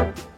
thank you.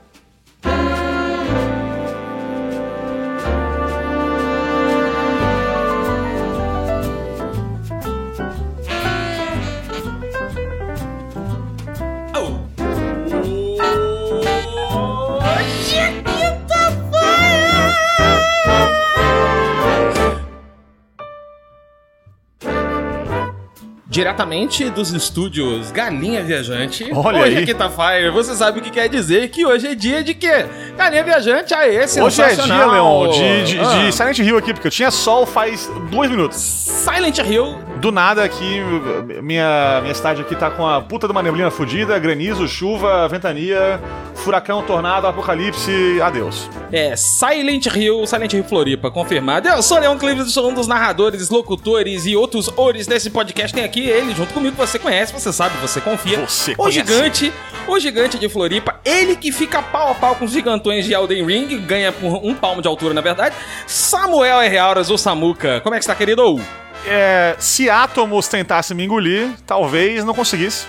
Diretamente dos estúdios Galinha Viajante. Olha hoje aí. é quinta-feira, você sabe o que quer dizer que hoje é dia de quê? Galinha Viajante, aê, Hoje é dia, Leon, de, de, Ah, de Silent Hill aqui, porque eu tinha sol faz dois minutos. Silent Hill, Do nada aqui, minha, minha cidade aqui tá com a puta de uma neblina fudida, granizo, chuva, ventania, furacão, tornado, apocalipse, adeus. é Silent Hill, Silent Hill Floripa, confirmado. Eu sou Leon Clives, sou um dos narradores, locutores e outros ores desse podcast. Tem aqui ele junto comigo, você conhece, você sabe, você confia. Você o conhece. gigante, o gigante de Floripa, ele que fica pau a pau com os gigantões de Elden Ring, ganha por um palmo de altura, na verdade. Samuel R. Auras, ou Samuca. Como é que está, querido? É, se átomos tentasse me engolir, talvez não conseguisse.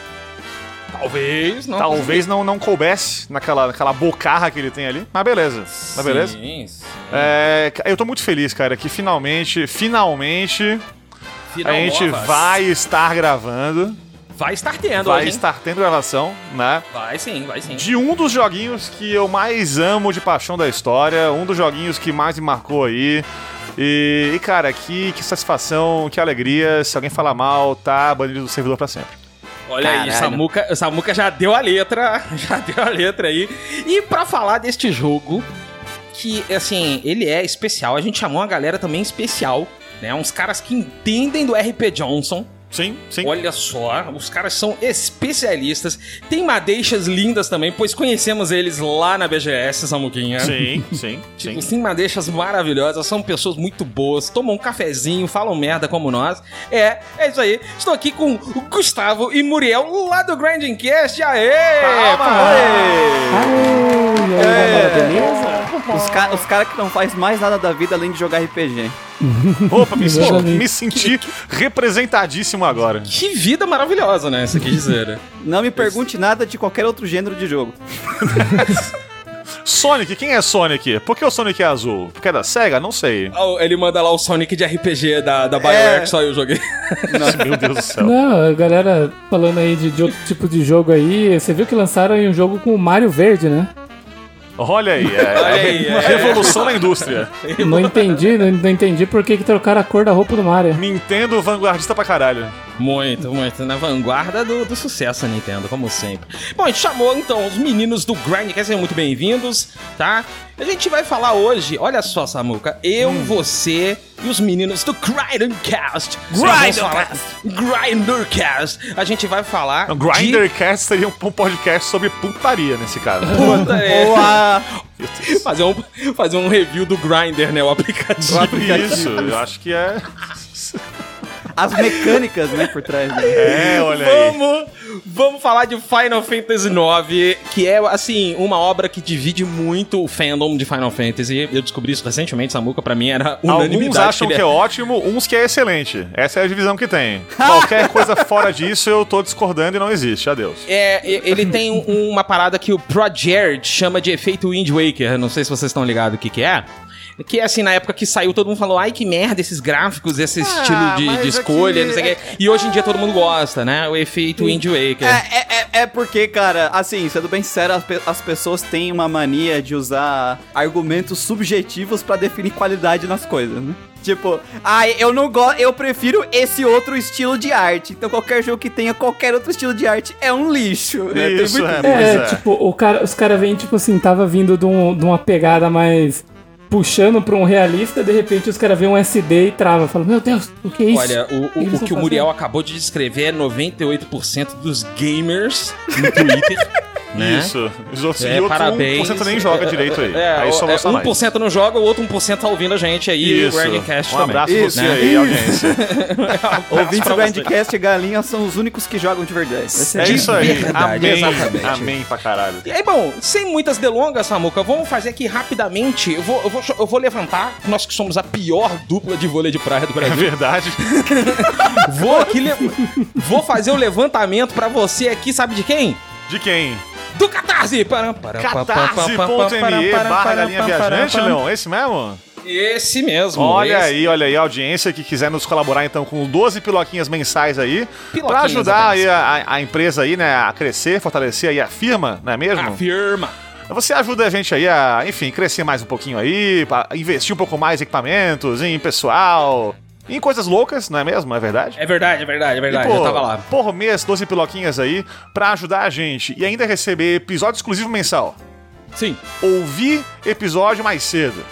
Talvez, não. Talvez não, não coubesse naquela, naquela bocarra que ele tem ali. Mas beleza. Mas beleza? Sim, sim. É, eu tô muito feliz, cara, que finalmente, finalmente, Final a gente novas. vai estar gravando. Vai estar tendo, vai hoje, estar tendo gravação, né? Vai sim, vai sim. De um dos joguinhos que eu mais amo de paixão da história, um dos joguinhos que mais me marcou aí. E, e, cara, que, que satisfação, que alegria. Se alguém falar mal, tá banido do servidor pra sempre. Olha aí, Caralho. Samuca, Samuca já deu a letra, já deu a letra aí. E pra falar deste jogo, que, assim, ele é especial, a gente chamou uma galera também especial, né? Uns caras que entendem do RP Johnson. Sim, sim. Olha só, os caras são especialistas. Tem madeixas lindas também, pois conhecemos eles lá na BGS, Samuquinha. Sim, sim, Tipo, sim. tem madeixas maravilhosas, são pessoas muito boas, tomam um cafezinho, falam merda como nós. É, é isso aí. Estou aqui com o Gustavo e Muriel lá do Grinding Cast. Aê! Aê, e aí, É. galera, beleza? Os, ca os caras que não faz mais nada da vida além de jogar RPG. Opa, me, senti- Exatamente. me senti representadíssimo agora. Que vida maravilhosa, né? Isso quer dizer. Não me pergunte nada de qualquer outro gênero de jogo. Sonic, quem é Sonic? Por que o Sonic é azul? Porque é da SEGA? Não sei. Oh, Ele manda lá o Sonic de RPG da, da BioWare É. que só eu joguei. Meu Deus do céu. Não, a galera falando aí de, de outro tipo de jogo aí, você viu que lançaram aí um jogo com o Mario Verde, né? Olha aí, é, Olha aí, é. revolução na indústria. Não entendi, não, não entendi por que, que trocaram a cor da roupa do Mario. Nintendo vanguardista pra caralho. Muito, muito. Na vanguarda do, do sucesso, Nintendo, como sempre. Bom, a gente chamou então os meninos do Grindcast, sejam muito bem-vindos, tá? A gente vai falar hoje, olha só, Samuca, eu, você e os meninos do Grindercast. Grindercast. Grindercast. A gente vai falar. O Grindercast seria um podcast sobre putaria nesse caso. De... Puta, é. Ou a... fazer, um, fazer um review do Grinder, né? O aplicativo. Isso, eu acho que é. as mecânicas, né, por trás. Né? É, olha aí. Vamos, vamos falar de Final Fantasy IX, que é, assim, uma obra que divide muito o fandom de Final Fantasy. Eu descobri isso recentemente, Samuca, pra mim era unanimidade. Alguns acham que ele é ótimo, uns que é excelente. Essa é a divisão que tem. Qualquer coisa fora disso, eu tô discordando e não existe. Adeus. É, ele tem um- uma parada que o Project chama de efeito Wind Waker. Não sei se vocês estão ligados o que, que é. Que é assim, na época que saiu, todo mundo falou, ai que merda esses gráficos, esse estilo de, de é escolha, que- não sei o quê. E hoje em dia todo mundo gosta, né? O efeito Wind Waker. É, é, é, é porque, cara, assim, sendo bem sincero, as, pe- as pessoas têm uma mania de usar argumentos subjetivos pra definir qualidade nas coisas, né? Tipo, ah, eu não gosto, eu prefiro esse outro estilo de arte. Então qualquer jogo que tenha qualquer outro estilo de arte é um lixo, né? Tem Isso, muito- é, É, pois é. tipo, o cara, os caras vêm, tipo assim, tava vindo de, um- de uma pegada mais puxando pra um realista, de repente os caras veem um SD e trava. Falam, meu Deus, o que é isso? Olha, o, o- o que o Muriel acabou de descrever é 98% dos gamers no Twitter. né? Isso. Os outros, É, e outro parabéns. 1% nem joga direito aí. É, aí só é, gosta mais. 1% não joga, o outro 1% tá ouvindo a gente aí, Isso. o Grindcast Um também. abraço Isso, você né? aí, audiência. Ouvintes pra do e Galinha são os únicos que jogam de verdade. É isso aí. verdade, Amém. exatamente. Amém pra caralho. E aí, bom, sem muitas delongas, Samuca, vamos fazer aqui rapidamente. Eu vou, eu vou, eu vou levantar, nós que somos a pior dupla de vôlei de praia do É Brasil. verdade. Vou aqui, le- vou fazer o levantamento pra você aqui, sabe de quem? De quem? Do Catarse. Para, para, Catarse.me barra galinha viajante, Leon, esse mesmo? Esse mesmo. Olha esse. aí, olha aí, a audiência que quiser nos colaborar então com 12 piloquinhas mensais aí, pra ajudar aí a, a empresa aí, né, a crescer, fortalecer aí a firma, não é mesmo? Afirma. Você ajuda a gente aí a, enfim, crescer mais um pouquinho aí, investir um pouco mais em equipamentos, em pessoal, em coisas loucas, não é mesmo? É verdade? É verdade, é verdade, é verdade. E, pô, eu tava lá. Por mês, 12 piloquinhas aí, pra ajudar a gente e ainda receber episódio exclusivo mensal. Sim, Ouvir episódio mais cedo.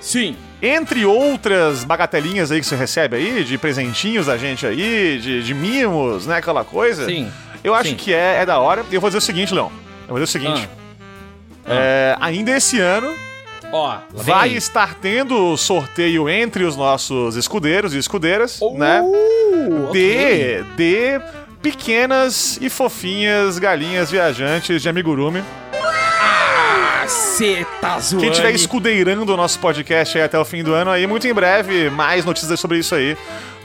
sim. Entre outras bagatelinhas aí que você recebe aí, de presentinhos da gente aí, de, de mimos, né? Aquela coisa. Sim. Eu acho Sim. que é, é da hora. E eu vou dizer o seguinte, Leão. Eu vou dizer o seguinte. É, ainda esse ano Ó, vem vai aí. estar tendo sorteio entre os nossos escudeiros e escudeiras, né? Uh, ok. De, de pequenas e fofinhas galinhas viajantes de amigurumi. Tá zoando. Quem estiver escudeirando o nosso podcast aí até o fim do ano aí, muito em breve, mais notícias sobre isso aí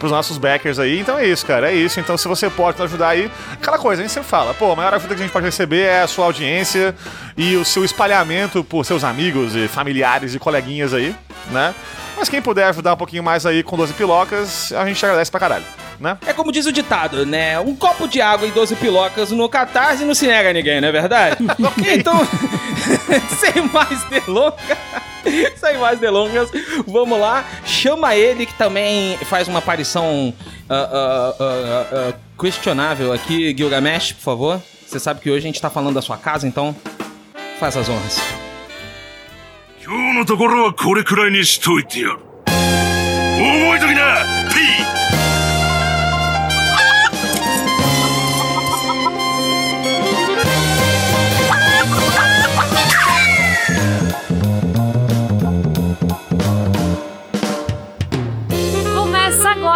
pros nossos backers aí. Então é isso, cara, é isso. Então se você pode nos ajudar aí, aquela coisa, a gente sempre fala, pô, a maior ajuda que a gente pode receber é a sua audiência e o seu espalhamento por seus amigos e familiares e coleguinhas aí, né? Mas quem puder ajudar um pouquinho mais aí com 12 pilocas, a gente agradece pra caralho, né? É como diz o ditado, né? Um copo de água e 12 pilocas no catarse não se nega a ninguém, não é verdade? então, sem mais delongas, sem mais delongas, vamos lá. Chama ele que também faz uma aparição ah, ah, ah, ah, questionável aqui, Gilgamesh, por favor. Você sabe que hoje a gente tá falando da sua casa, então faz as honras. 今日のところはこれくらいにしといてやる覚えときなピ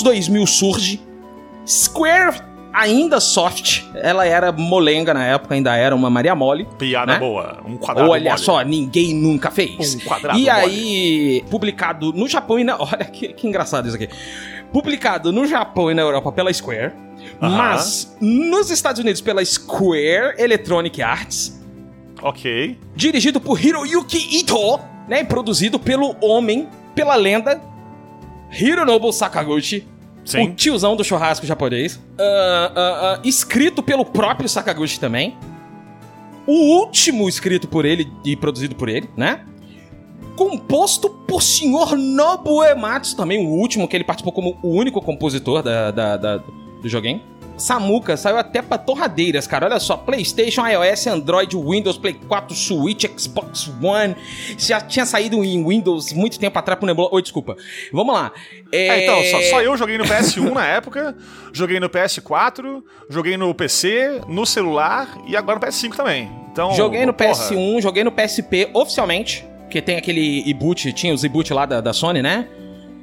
anos 2000 surge, Square ainda soft, ela era molenga na época, ainda era uma Maria Mole. Piada né? boa, um quadrado Olha mole. só, ninguém nunca fez. Um quadrado E mole. aí, publicado no Japão e na. Olha que, que engraçado isso aqui. Publicado no Japão e na Europa pela Square, Aham. mas nos Estados Unidos pela Square Electronic Arts, Ok. dirigido por Hiroyuki Ito, né? E produzido pelo homem, pela lenda, Hironobu Sakaguchi. Sim. O tiozão do churrasco japonês. Ah, ah, ah, escrito pelo próprio Sakaguchi também. O último escrito por ele e produzido por ele, né? Composto por Sr. Nobu Ematsu, também o último, que ele participou como o único compositor da, da- da- do joguinho. Samuka saiu até pra torradeiras, cara. Olha só, PlayStation, iOS, Android, Windows, Play 4, Switch, Xbox One. Já tinha saído em Windows muito tempo atrás pro Nebula. Oi, desculpa. Vamos lá. É, então, só, só eu joguei no PS1 na época, joguei no PS4, joguei no PC, no celular e agora no PS5 também. Então, Joguei no porra, PS1, joguei no PSP oficialmente, que tem aquele e-boot, tinha os e-boot lá da, da Sony, né?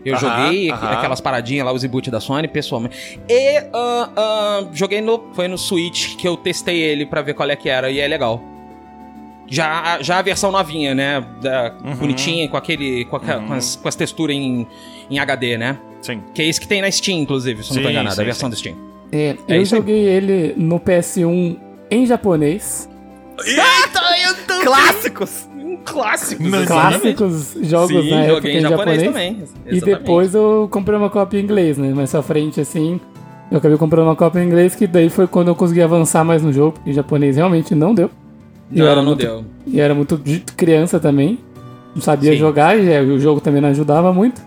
Eu Aham, joguei aham. aquelas paradinhas lá, os e-boot da Sony, pessoalmente. E ah, joguei no. Foi no Switch que eu testei ele pra ver qual é que era, e é legal. Já, já a versão novinha, né? Da, Uhum. Bonitinha, com aquele. Com, a- com as, com as texturas em, em HD, né? Sim. Que é isso que tem na Steam, inclusive, se eu não tô Sim, enganado, sim, a versão da Steam. É, É eu isso aí. joguei ele no PS1 em japonês. Clássicos! Um clássico, Clássicos jogos Sim, na época joguei em em japonês, japonês. também. E exatamente. depois eu comprei uma cópia em inglês, né? Mais pra frente, assim, eu acabei comprando uma cópia em inglês, que daí foi quando eu consegui avançar mais no jogo, porque em japonês realmente não deu. E eu Não, era não muito, deu. E era muito de- criança também, não sabia Sim. jogar, e é, o jogo também não ajudava muito.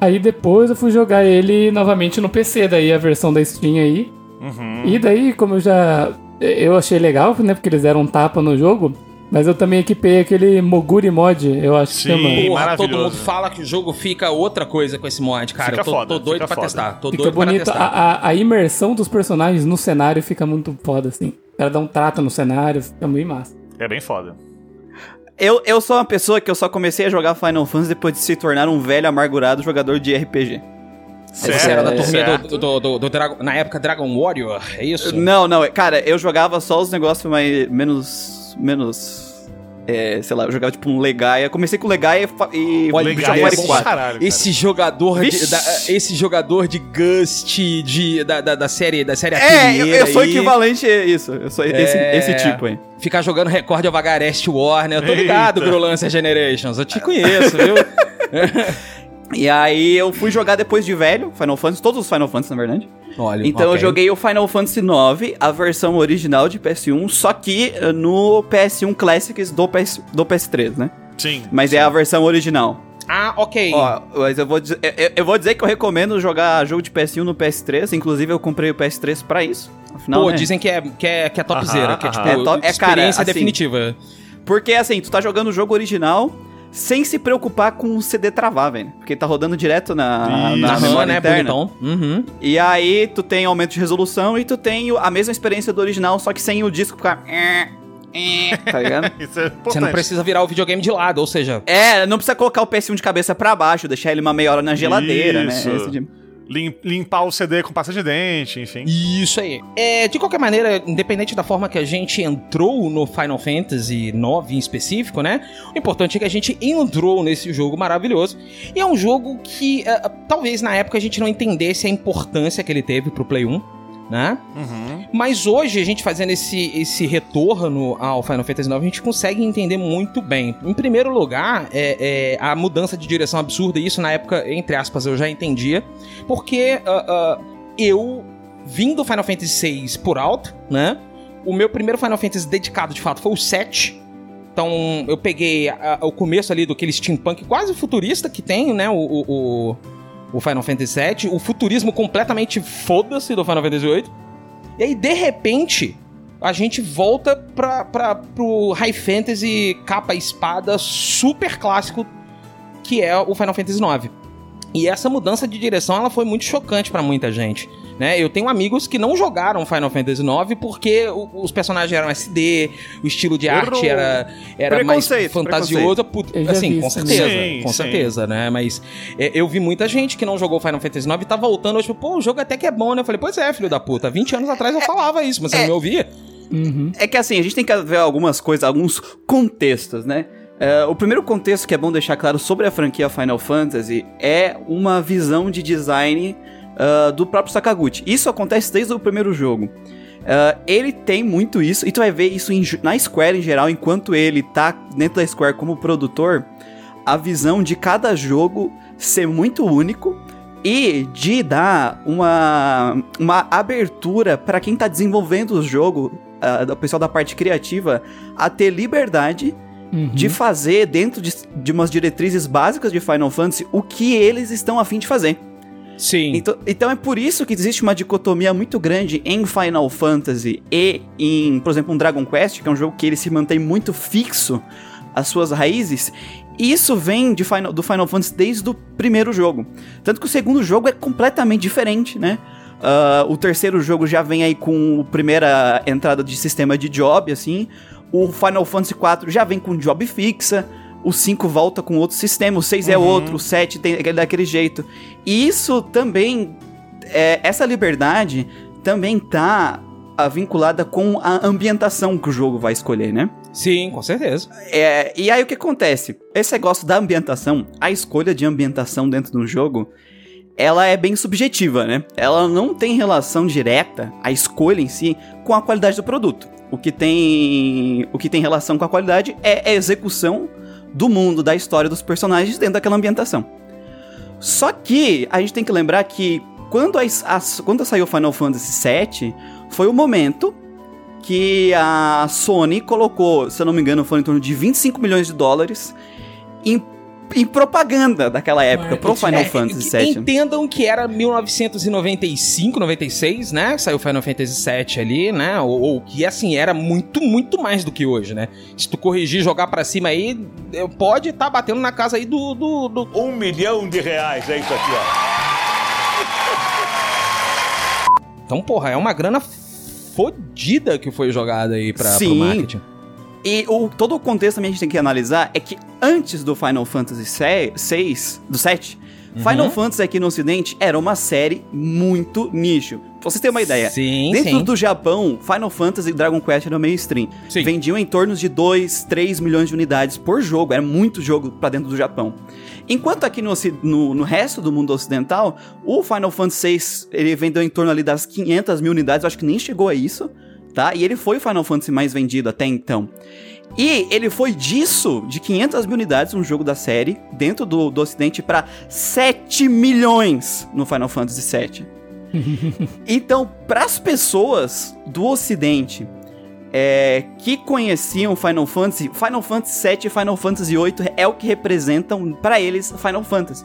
Aí depois eu fui jogar ele novamente no PC, daí a versão da Steam aí. Uhum. E daí, como eu já. Eu achei legal, né? Porque eles deram um tapa no jogo. Mas eu também equipei aquele Moguri Mod, eu acho que Sim. chama. Porra, todo mundo fala que o jogo fica outra coisa com esse mod, cara. Fica eu tô, foda, tô doido fica pra foda. testar. Tô Fica doido pra bonito, testar. a, a, a imersão dos personagens no cenário fica muito foda, assim. O cara dá um trato no cenário, fica muito massa. É bem foda. Eu, eu sou uma pessoa que eu só comecei a jogar Final Fantasy depois de se tornar um velho amargurado jogador de RPG. Você era da é, turminha do, do, do- do Dragon- na época Dragon Warrior, é isso? Não, não, cara, eu jogava só os negócios mais. menos. menos. É, sei lá, eu jogava tipo um Legaia. Comecei com Legaia e, e Olha, é bom 4. caralho, cara. Esse jogador de, da- esse jogador de Gust de, da, da, da série da série É, eu, eu sou aí, equivalente a isso. Eu sou esse, É. esse tipo aí. Ficar jogando recorde of Agarest War, né? Eu tô ligado, Eita. Grolancer Generations. Eu te conheço, viu? E aí eu fui jogar depois de velho, Final Fantasy, todos os Final Fantasy, na verdade. Olha, Então eu ok. joguei o Final Fantasy IX, a versão original de PS1, só que eh, no PS1 Classics do, PS, do PS3, né? Sim. Mas é a versão original. Ah, ok. Ó, mas eu vou, dizer, eu, eu- eu vou dizer que eu recomendo jogar jogo de PS1 no PS3. Inclusive, eu comprei o PS3 pra isso. Afinal, Pô, né? dizem que é, que é, que é topzera, Aham, que é tipo aham. É to- é, cara, experiência assim, definitiva. Porque assim, tu tá jogando o jogo original sem se preocupar com o CD travar, velho. Porque tá rodando direto na, Isso. na Aham, memória né, interna. Uhum. E aí tu tem aumento de resolução e tu tem a mesma experiência do original, só que sem o disco ficar. eh, eh, Tá ligado? Isso é Você não precisa virar o videogame de lado, ou seja... É, não precisa colocar o PS1 de cabeça pra baixo, deixar ele uma meia hora na geladeira, Isso. né? Esse tipo- limpar o CD com pasta de dente, enfim. Isso aí. É, de qualquer maneira, independente da forma que a gente entrou no Final Fantasy IX em específico, né? O importante é que a gente entrou nesse jogo maravilhoso. E é um jogo que é, talvez na época a gente não entendesse a importância que ele teve pro Play 1, né? Uhum. Mas hoje, a gente fazendo esse, esse retorno ao Final Fantasy IX, a gente consegue entender muito bem. Em primeiro lugar, é, é a mudança de direção absurda, e isso na época, entre aspas, eu já entendia, porque ah, ah, eu vim do Final Fantasy VI por alto, né? O meu primeiro Final Fantasy dedicado, de fato, foi o 7. Então, eu peguei ah, o começo ali do aquele steampunk quase futurista que tem, né? O, o, o, o Final Fantasy VII. O futurismo completamente foda-se do Final Fantasy VIII. E aí, de repente, a gente volta pra, pra, pro High Fantasy capa espada super clássico, que é o Final Fantasy IX. E essa mudança de direção ela foi muito chocante pra muita gente. Né? Eu tenho amigos que não jogaram Final Fantasy IX porque o- os personagens eram SD, o estilo de arte Errou. era, era mais fantasioso. Assim, vi com certeza, também. com Sim, certeza, né? Mas é, eu vi muita gente que não jogou Final Fantasy IX e tá voltando hoje, tipo, pô, o jogo até que é bom, né? Eu falei, pois é, filho da puta, 20 anos atrás eu falava isso, mas você não me ouvia? Uhum. É que assim, a gente tem que ver algumas coisas, alguns contextos, né? É, o primeiro contexto que é bom deixar claro sobre a franquia Final Fantasy é uma visão de design ah, do próprio Sakaguchi. Isso acontece desde o primeiro jogo. Ah, ele tem muito isso, e tu vai ver isso em- na Square em geral, enquanto ele tá dentro da Square como produtor, a visão de cada jogo ser muito único e de dar uma, uma abertura para quem tá desenvolvendo o jogo, ah, o pessoal da parte criativa, a ter liberdade Uhum. de fazer dentro de, de umas diretrizes básicas de Final Fantasy o que eles estão a fim de fazer. Sim. Então, então é por isso que existe uma dicotomia muito grande em Final Fantasy e em, por exemplo, um Dragon Quest, que é um jogo que ele se mantém muito fixo às suas raízes. E isso vem de Final, do Final Fantasy desde o primeiro jogo. Tanto que o segundo jogo é completamente diferente, né? Ah, o terceiro jogo já vem aí com a primeira entrada de sistema de job, assim. O Final Fantasy IV já vem com job fixa. O 5 volta com outro sistema, o 6 é outro, o 7 tem aquele daquele jeito. E isso também, é, essa liberdade também tá ah, vinculada com a ambientação que o jogo vai escolher, né? Sim, com certeza. É, e aí o que acontece? Esse negócio da ambientação, a escolha de ambientação dentro do jogo, ela é bem subjetiva, né? Ela não tem relação direta, a escolha em si, com a qualidade do produto. O que tem, o que tem relação com a qualidade é a execução do mundo, da história dos personagens dentro daquela ambientação. Só que a gente tem que lembrar que quando, a, a- quando saiu Final Fantasy VII, foi o momento que a Sony colocou, se eu não me engano, foi em torno de 25 milhões de dólares em em propaganda daquela época pro Final É, Fantasy é, VII. Entendam que era 1995, 96, né? Saiu Final Fantasy VII ali, né? Ou, ou que assim era muito, muito mais do que hoje, né? Se tu corrigir, jogar pra cima aí, pode estar batendo na casa aí do, do, do- Um milhão de reais, é isso aqui, ó. Então, porra, é uma grana fodida que foi jogada aí pra, pro Sim. marketing. E o, todo o contexto também a gente tem que analisar é que antes do Final Fantasy VI, do 7, Uhum. Final Fantasy aqui no ocidente era uma série muito nicho. Pra vocês terem uma ideia, Sim, dentro sim. do Japão, Final Fantasy e Dragon Quest eram mainstream. Sim. Vendiam em torno de 2, 3 milhões de unidades por jogo. Era muito jogo pra dentro do Japão. Enquanto aqui no, no, no resto do mundo ocidental, o Final Fantasy VI ele vendeu em torno ali das 500 mil unidades. Eu acho que nem chegou a isso, tá? E ele foi o Final Fantasy mais vendido até então. E ele foi disso, de 500 mil unidades, um jogo da série, dentro do, do ocidente, pra 7 milhões no Final Fantasy VII. então, pras pessoas do ocidente é, que conheciam Final Fantasy, Final Fantasy VII e Final Fantasy VIII é o que representam pra eles Final Fantasy.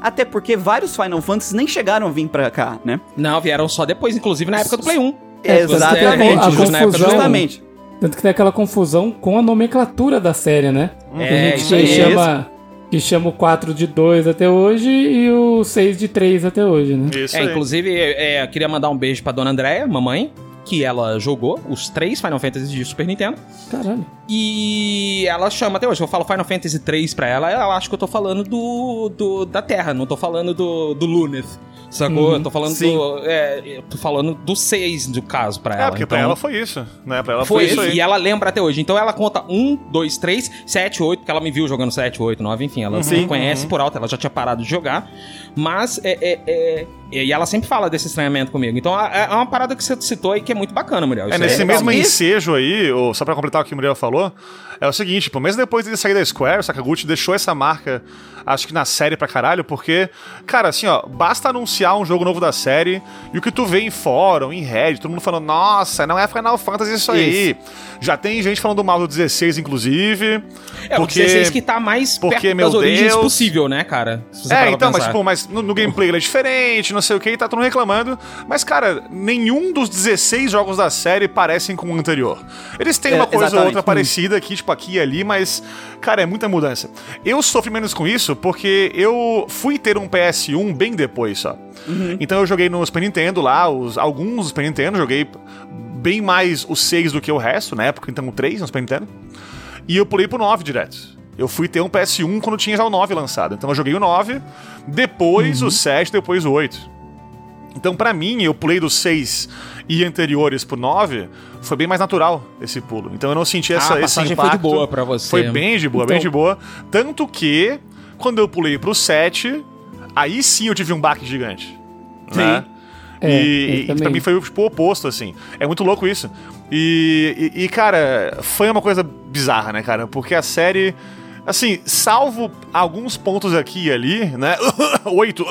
Até porque vários Final Fantasy nem chegaram a vir pra cá, né? Não, vieram só depois, inclusive na época do Play 1. É, Exatamente, a época do confusão- Justamente. Tanto que tem aquela confusão com a nomenclatura da série, né? É, que a gente isso aí. chama, que chama o 4 de 2 até hoje e o 6 de 3 até hoje, né? Isso É, aí. inclusive, é, eu queria mandar um beijo pra dona Andréia, mamãe, que ela jogou os três Final Fantasy de Super Nintendo. Caralho. E ela chama até hoje. Eu falo Final Fantasy 3 pra ela, ela acha que eu tô falando do, do da Terra, não tô falando do, do Luneth. Sacou? Uhum. Eu tô falando Sim. do. É, eu tô falando do 6 do caso pra ela. É, porque pra Então, ela foi isso, né? Pra ela Foi foi, isso aí. e ela lembra até hoje. Então ela conta 1, 2, 3, 7, 8, porque ela me viu jogando 7, 8, 9, enfim, ela me conhece por alto, ela já tinha parado de jogar. Mas é, é, é- E ela sempre fala desse estranhamento comigo. Então é é uma parada que você citou aí que é muito bacana, Muriel. É, Isso nesse aí mesmo legal. ensejo aí, só pra completar o que o Muriel falou, é o seguinte, tipo, mesmo depois dele sair da Square, o Sakaguchi deixou essa marca, acho que na série pra caralho, porque, cara, assim, ó, basta anunciar um jogo novo da série e o que tu vê em fórum, em Reddit, todo mundo falando, nossa, não é Final Fantasy isso aí. Já tem gente falando mal do 16, inclusive. É, porque... o 16 que tá mais porque, perto meu das origens Deus. possível, né, cara? É, então, mas, tipo, mas no, no gameplay ele é diferente, não sei o que, e tá todo mundo reclamando. Mas, cara, nenhum dos 16 jogos da série parecem com o anterior. Eles têm É, uma coisa ou outra parecida aqui, tipo, aqui e ali, mas, cara, é muita mudança. Eu sofri menos com isso porque eu fui ter um PS1 bem depois só. Então eu joguei no Super Nintendo lá, os, alguns Super Nintendo, joguei bem mais o 6 do que o resto, na época, então o 3 no Super Nintendo. E eu pulei pro 9 direto. Eu fui ter um PS1 quando tinha já o 9 lançado. Então eu joguei o 9, depois o 7, depois o 8. Então, pra mim, eu pulei do 6 e anteriores pro 9, foi bem mais natural esse pulo. Então eu não senti essa, Ah, a esse passagem foi de impacto. boa pra você. Foi bem de boa, bem Então- de boa. Tanto que, quando eu pulei pro 7, aí sim eu tive um baque gigante. Né? É, e, e pra também. mim foi tipo, o oposto, assim. É muito louco isso. E, e, e, cara, foi uma coisa bizarra, né, cara? Porque a série, assim, salvo alguns pontos aqui e ali, né? Oito.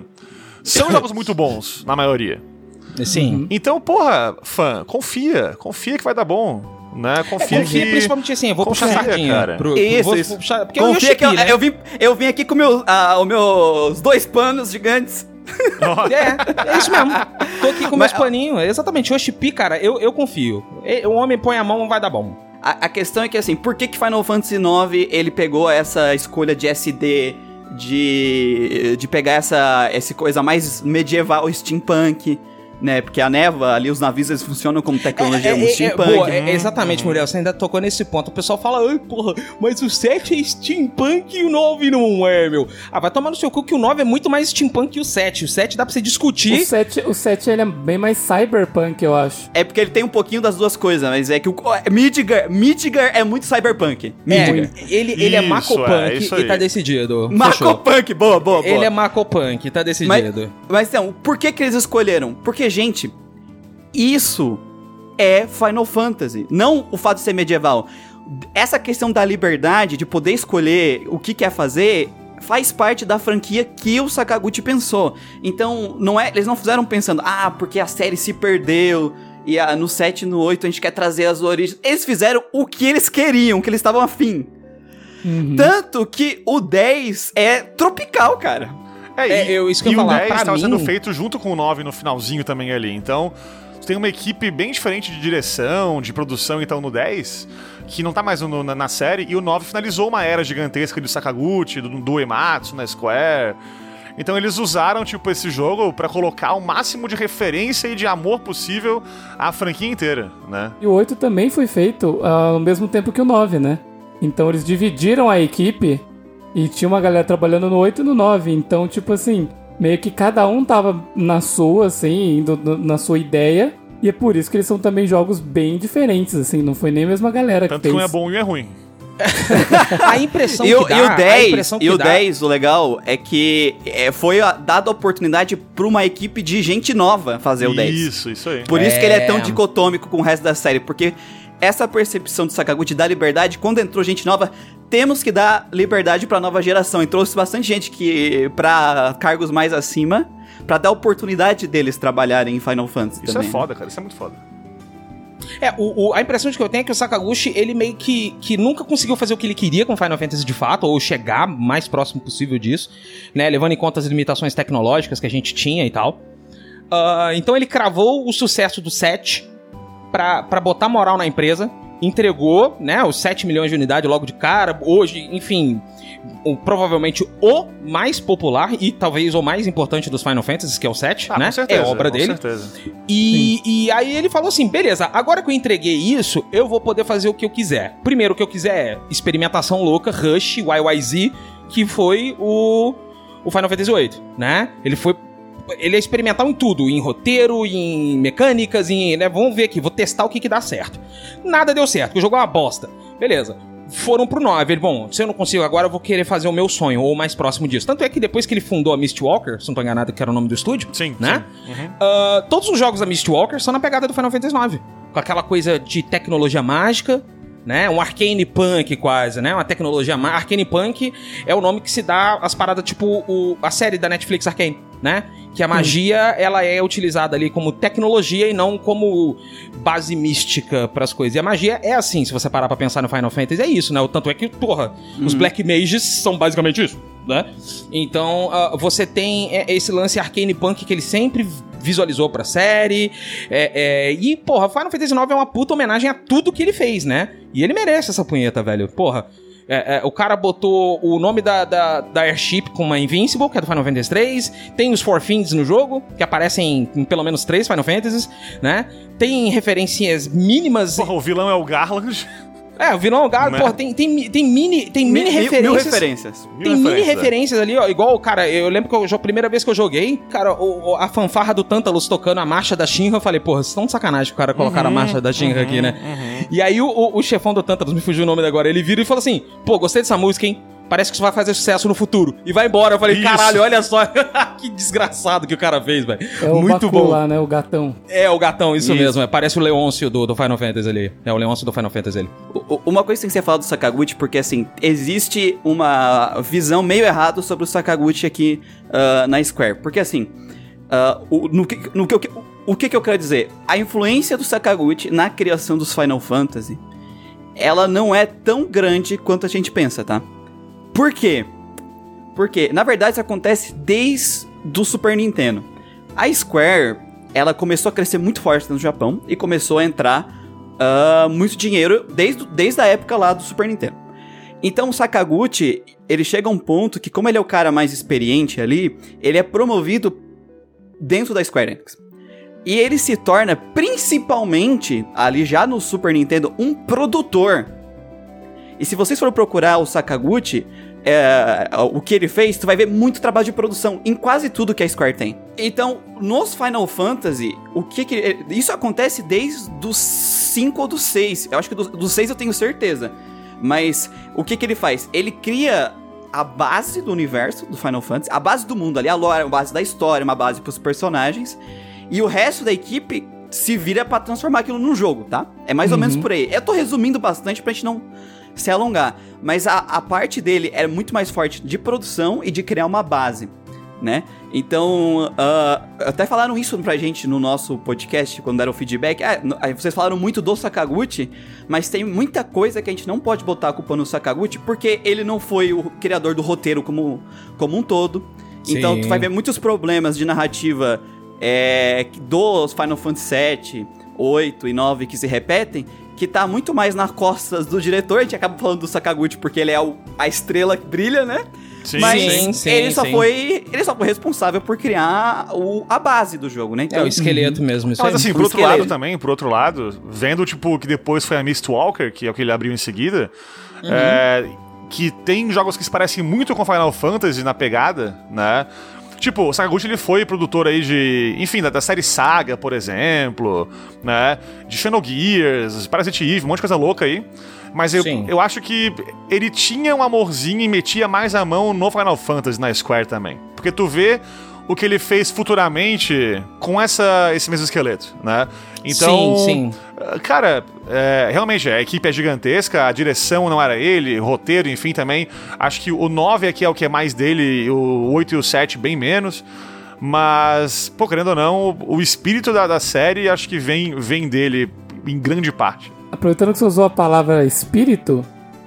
São jogos muito bons, na maioria. Sim. Então, porra, fã, confia. Confia que vai dar bom. Né? Confia, Confia, que. principalmente assim, eu vou puxar Confia, sardinha. cara. Pro, Isso, vou isso. Puxar, porque Confia eu, que eu, né? eu, vim, eu vim aqui com meu, ah, os meus dois panos gigantes. É, é isso mesmo. Tô aqui com Mas- meus paninhos. Exatamente. O Chipi, cara, eu, eu confio. O homem põe a mão, vai dar bom. A, a questão é que assim, por que, que Final Fantasy IX ele pegou essa escolha de SD, de, de pegar essa, essa coisa mais medieval, steampunk, né? Porque a neva ali, os navios eles funcionam como tecnologia É, é, é, steampunk. boa, é, exatamente, Muriel. Você ainda tocou nesse ponto. O pessoal fala, ai, porra, mas o 7 é steampunk e o 9 não é, meu. Ah, vai tomar no seu cu que o 9 é muito mais steampunk que o 7. O 7 dá pra você O discutir. 7, o 7 ele é bem mais cyberpunk, eu acho. É porque ele tem um pouquinho das duas coisas, mas é que o Midgar, Midgar é muito cyberpunk. É, Midgar. ele, ele é Isso, macopunk é, e tá decidido. Macopunk, boa, boa, boa. Ele é macopunk, tá decidido. Mas então, por que que eles escolheram? Porque, gente, isso é Final Fantasy, não o fato de ser medieval. Essa questão da liberdade, de poder escolher o que quer fazer, faz parte da franquia que o Sakaguchi pensou. Então, não é, eles não fizeram pensando, ah, porque a série se perdeu e ah, no 7 e no 8 a gente quer trazer as origens. Eles fizeram o que eles queriam, que eles estavam afim. Tanto que o 10 é tropical, cara. É, É, e, eu- isso que eu e ia o falar, 10 pra estava mim- sendo feito junto com o 9 no finalzinho também ali. Então, tem uma equipe bem diferente de direção, de produção, então, no 10, que não tá mais no- na, na série, e o 9 finalizou uma era gigantesca do Sakaguchi, do, do Uematsu na Square. Então eles usaram, tipo, esse jogo pra colocar o máximo de referência e de amor possível à franquia inteira, né? E o 8 também foi feito ah, ao mesmo tempo que o 9, né? Então eles dividiram a equipe e tinha uma galera trabalhando no 8 e no 9. Então, tipo assim, meio que cada um tava na sua, assim, indo na sua ideia. E é por isso que eles são também jogos bem diferentes, assim, não foi nem a mesma galera Tanto que que um é bom e um é ruim. A impressão E que dá, e o a 10, impressão que e o dá- 10, o legal é que é, foi a- dada a oportunidade pra uma equipe de gente nova fazer o 10. Isso, isso aí. Por isso que ele é tão É. dicotômico com o resto da série, porque essa percepção do Sakaguchi da liberdade, quando entrou gente nova, temos que dar liberdade pra nova geração. E trouxe bastante gente que para cargos mais acima, pra dar oportunidade deles trabalharem em Final Fantasy Isso também. é foda, cara. Isso é muito foda. É, o, o- a impressão de que eu tenho é que o Sakaguchi, ele meio que, que nunca conseguiu fazer o que ele queria com Final Fantasy de fato, ou chegar mais próximo possível disso, né? Levando em conta as limitações tecnológicas que a gente tinha e tal. Ah, então ele cravou o sucesso do 7 pra, pra botar moral na empresa, entregou, né, os 7 milhões de unidades logo de cara, hoje, enfim, o- provavelmente o mais popular e talvez o mais importante dos Final Fantasy, que é o 7, Ah, né? com certeza. é obra com dele. certeza. E, e aí ele falou assim: beleza, agora que eu entreguei isso, eu vou poder fazer o que eu quiser. Primeiro, o que eu quiser é experimentação louca, Rush, YYZ, que foi o, o Final Fantasy VIII, né? Ele foi. Ele é experimental em tudo, em roteiro, em mecânicas, em. Né, vamos ver aqui, vou testar o que, que dá certo. Nada deu certo, porque o jogo é uma bosta. Beleza. Foram pro 9. Ele, bom, se eu não consigo agora, eu vou querer fazer o meu sonho, ou o mais próximo disso. Tanto é que depois que ele fundou a Mistwalker, se não tô enganado, que era o nome do estúdio, Sim, né? sim. Uhum. Ah, todos os jogos da Mistwalker são na pegada do Final Fantasy IX. Com aquela coisa de tecnologia mágica, né? Um arcane punk quase, né? Uma tecnologia mágica. Arcane punk é o nome que se dá às paradas tipo o- a série da Netflix Arcane, né? Que a magia, ela é utilizada ali como tecnologia e não como base mística pras coisas. E a magia é assim, se você parar pra pensar no Final Fantasy, é isso, né? O tanto é que, porra, os Black Mages são basicamente isso, né? Então, ah, você tem é, esse lance Arcane Punk que ele sempre visualizou pra série. é, é, e, porra, Final Fantasy IX é uma puta homenagem a tudo que ele fez, né? E ele merece essa punheta, velho. Porra. É, é, o cara botou o nome da, da, da Airship com uma Invincible, que é do Final Fantasy 3. Tem os Four Fiends no jogo, que aparecem em, em pelo menos três Final Fantasies, né? Tem referências mínimas. Porra, o vilão é o Garland. É, o vilão Gato, Né? porra, tem, tem, tem mini, tem mini Mil- referências. Mil referências. Mil Tem mini referências, é. referências ali, ó. Igual, cara, eu lembro que eu, a primeira vez que eu joguei, cara, o- o- a fanfarra do Tantalus tocando a marcha da Shinra, eu falei, porra, vocês estão de sacanagem o cara colocar Uhum, a marcha da Shinra aqui, né? E aí o, o- o chefão do Tantalus, me fugiu o nome agora, ele vira e fala assim, pô, gostei dessa música, hein? Parece que isso vai fazer sucesso no futuro. E vai embora. Eu falei, Isso. caralho, olha só que desgraçado que o cara fez, velho. É o Muito bom. lá, né? O gatão. É o gatão, isso, Isso. mesmo. É, parece o Leôncio do, do Final Fantasy ali. É o Leôncio do Final Fantasy ali. O- o- Uma coisa que tem que ser falado do Sakaguchi, porque assim, existe uma visão meio errada sobre o Sakaguchi aqui ah, na Square. Porque assim, ah, o, no que, no que, eu- o que, que eu quero dizer? A influência do Sakaguchi na criação dos Final Fantasy, ela não é tão grande quanto a gente pensa, tá? Por quê? Porque, na verdade, isso acontece desde do Super Nintendo. A Square, ela começou a crescer muito forte no Japão e começou a entrar ah, muito dinheiro desde, desde a época lá do Super Nintendo. Então o Sakaguchi, ele chega a um ponto que, como ele é o cara mais experiente ali, ele é promovido dentro da Square Enix. E ele se torna, principalmente, ali já no Super Nintendo, um produtor. E se vocês forem procurar o Sakaguchi, é, o que ele fez, tu vai ver muito trabalho de produção em quase tudo que a Square tem. Então, nos Final Fantasy, o que que... Isso acontece desde os 5 ou dos 6. Eu acho que dos do 6 eu tenho certeza. Mas o que que ele faz? Ele cria a base do universo do Final Fantasy, a base do mundo ali, a lore, a base da história, uma base pros personagens. E o resto da equipe se vira pra transformar aquilo num jogo, tá? É mais ou menos por aí. Eu tô resumindo bastante pra gente não se alongar. Mas a, a parte dele é muito mais forte de produção e de criar uma base. né? Então, ah, até falaram isso pra gente no nosso podcast, quando deram o feedback. Ah, vocês falaram muito do Sakaguchi, mas tem muita coisa que a gente não pode botar a culpa no Sakaguchi, porque ele não foi o criador do roteiro como, como um todo. Então, Sim. tu vai ver muitos problemas de narrativa é, dos Final Fantasy VII, 8 e 9 que se repetem, que tá muito mais nas costas do diretor. A gente acaba falando do Sakaguchi porque ele é o- a estrela que brilha, né? Sim, Mas sim, sim, ele só sim. foi ele só foi responsável por criar o- a base do jogo, né? É Então, o esqueleto mesmo, isso Mas aí. assim, por outro esqueleto. lado também, por outro lado, vendo, tipo, que depois foi a Mistwalker, que é o que ele abriu em seguida, Uhum. é, que tem jogos que se parecem muito com Final Fantasy na pegada, né? Tipo, o Sakaguchi ele foi produtor aí de, enfim, da, da série Saga, por exemplo, né? De Xenogears, Parasite Eve, um monte de coisa louca aí. Mas eu, Sim. eu acho que ele tinha um amorzinho e metia mais a mão no Final Fantasy na Square também. Porque tu vê o que ele fez futuramente com essa, esse mesmo esqueleto, né? Então, Sim, sim. Ah, Cara, é, realmente, a equipe é gigantesca, a direção não era ele, roteiro, enfim, também. Acho que o 9 aqui é o que é mais dele, o 8 e o 7 bem menos. Mas, pô, querendo ou não, o espírito da, da série acho que vem, vem dele em grande parte. Aproveitando que você usou a palavra espírito,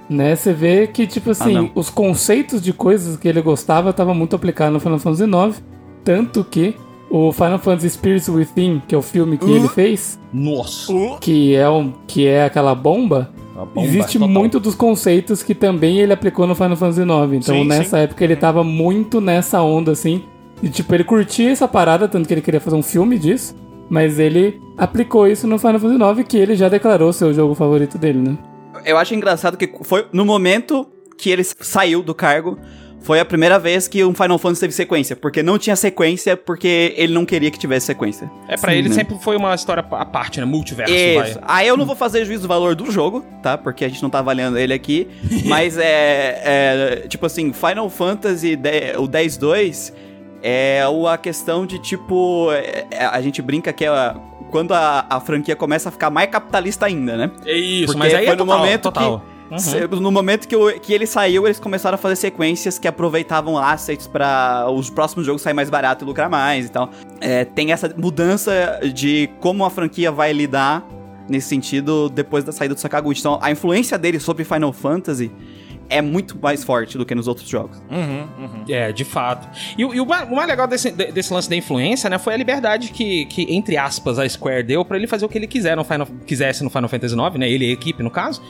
né? Você vê que, tipo assim, não. os conceitos de coisas que ele gostava estavam muito aplicados no Final Fantasy IX. Tanto que o Final Fantasy Spirits Within, que é o filme que ele fez, Nossa. que é, um, que é aquela bomba, bomba existe total. muito dos conceitos que também ele aplicou no Final Fantasy IX. Então, Sim, nessa época, ele tava muito nessa onda, assim. E, tipo, ele curtia essa parada, tanto que ele queria fazer um filme disso. Mas ele aplicou isso no Final Fantasy IX, que ele já declarou ser o jogo favorito dele, né? eu acho engraçado que foi no momento que ele saiu do cargo, foi a primeira vez que um Final Fantasy teve sequência, porque não tinha sequência porque ele não queria que tivesse sequência. É, pra Sim, ele né? sempre foi uma história à parte, né? Multiverso, Isso. vai. Aí eu não vou fazer juízo do valor do jogo, tá? Porque a gente não tá avaliando ele aqui. mas é, é, Tipo assim, Final Fantasy o 10-2 é a questão de tipo. é- é- a gente brinca que é quando a, a franquia começa a ficar mais capitalista ainda, né? É isso, Porque mas aí foi é no total, momento total. que. Uhum. No momento que, o- que ele saiu, eles começaram a fazer sequências que aproveitavam assets pra os próximos jogos sair mais barato e lucrar mais e tal. É, tem essa mudança de como a franquia vai lidar nesse sentido depois da saída do Sakaguchi. Então, a influência dele sobre Final Fantasy é muito mais forte do que nos outros jogos. É, de fato. E, o- e o, mais, o mais legal desse, de- desse lance da influência, né, foi a liberdade que, que, entre aspas, a Square deu pra ele fazer o que ele quiser no Final, quisesse no Final Fantasy IX, né, ele e a equipe, no caso.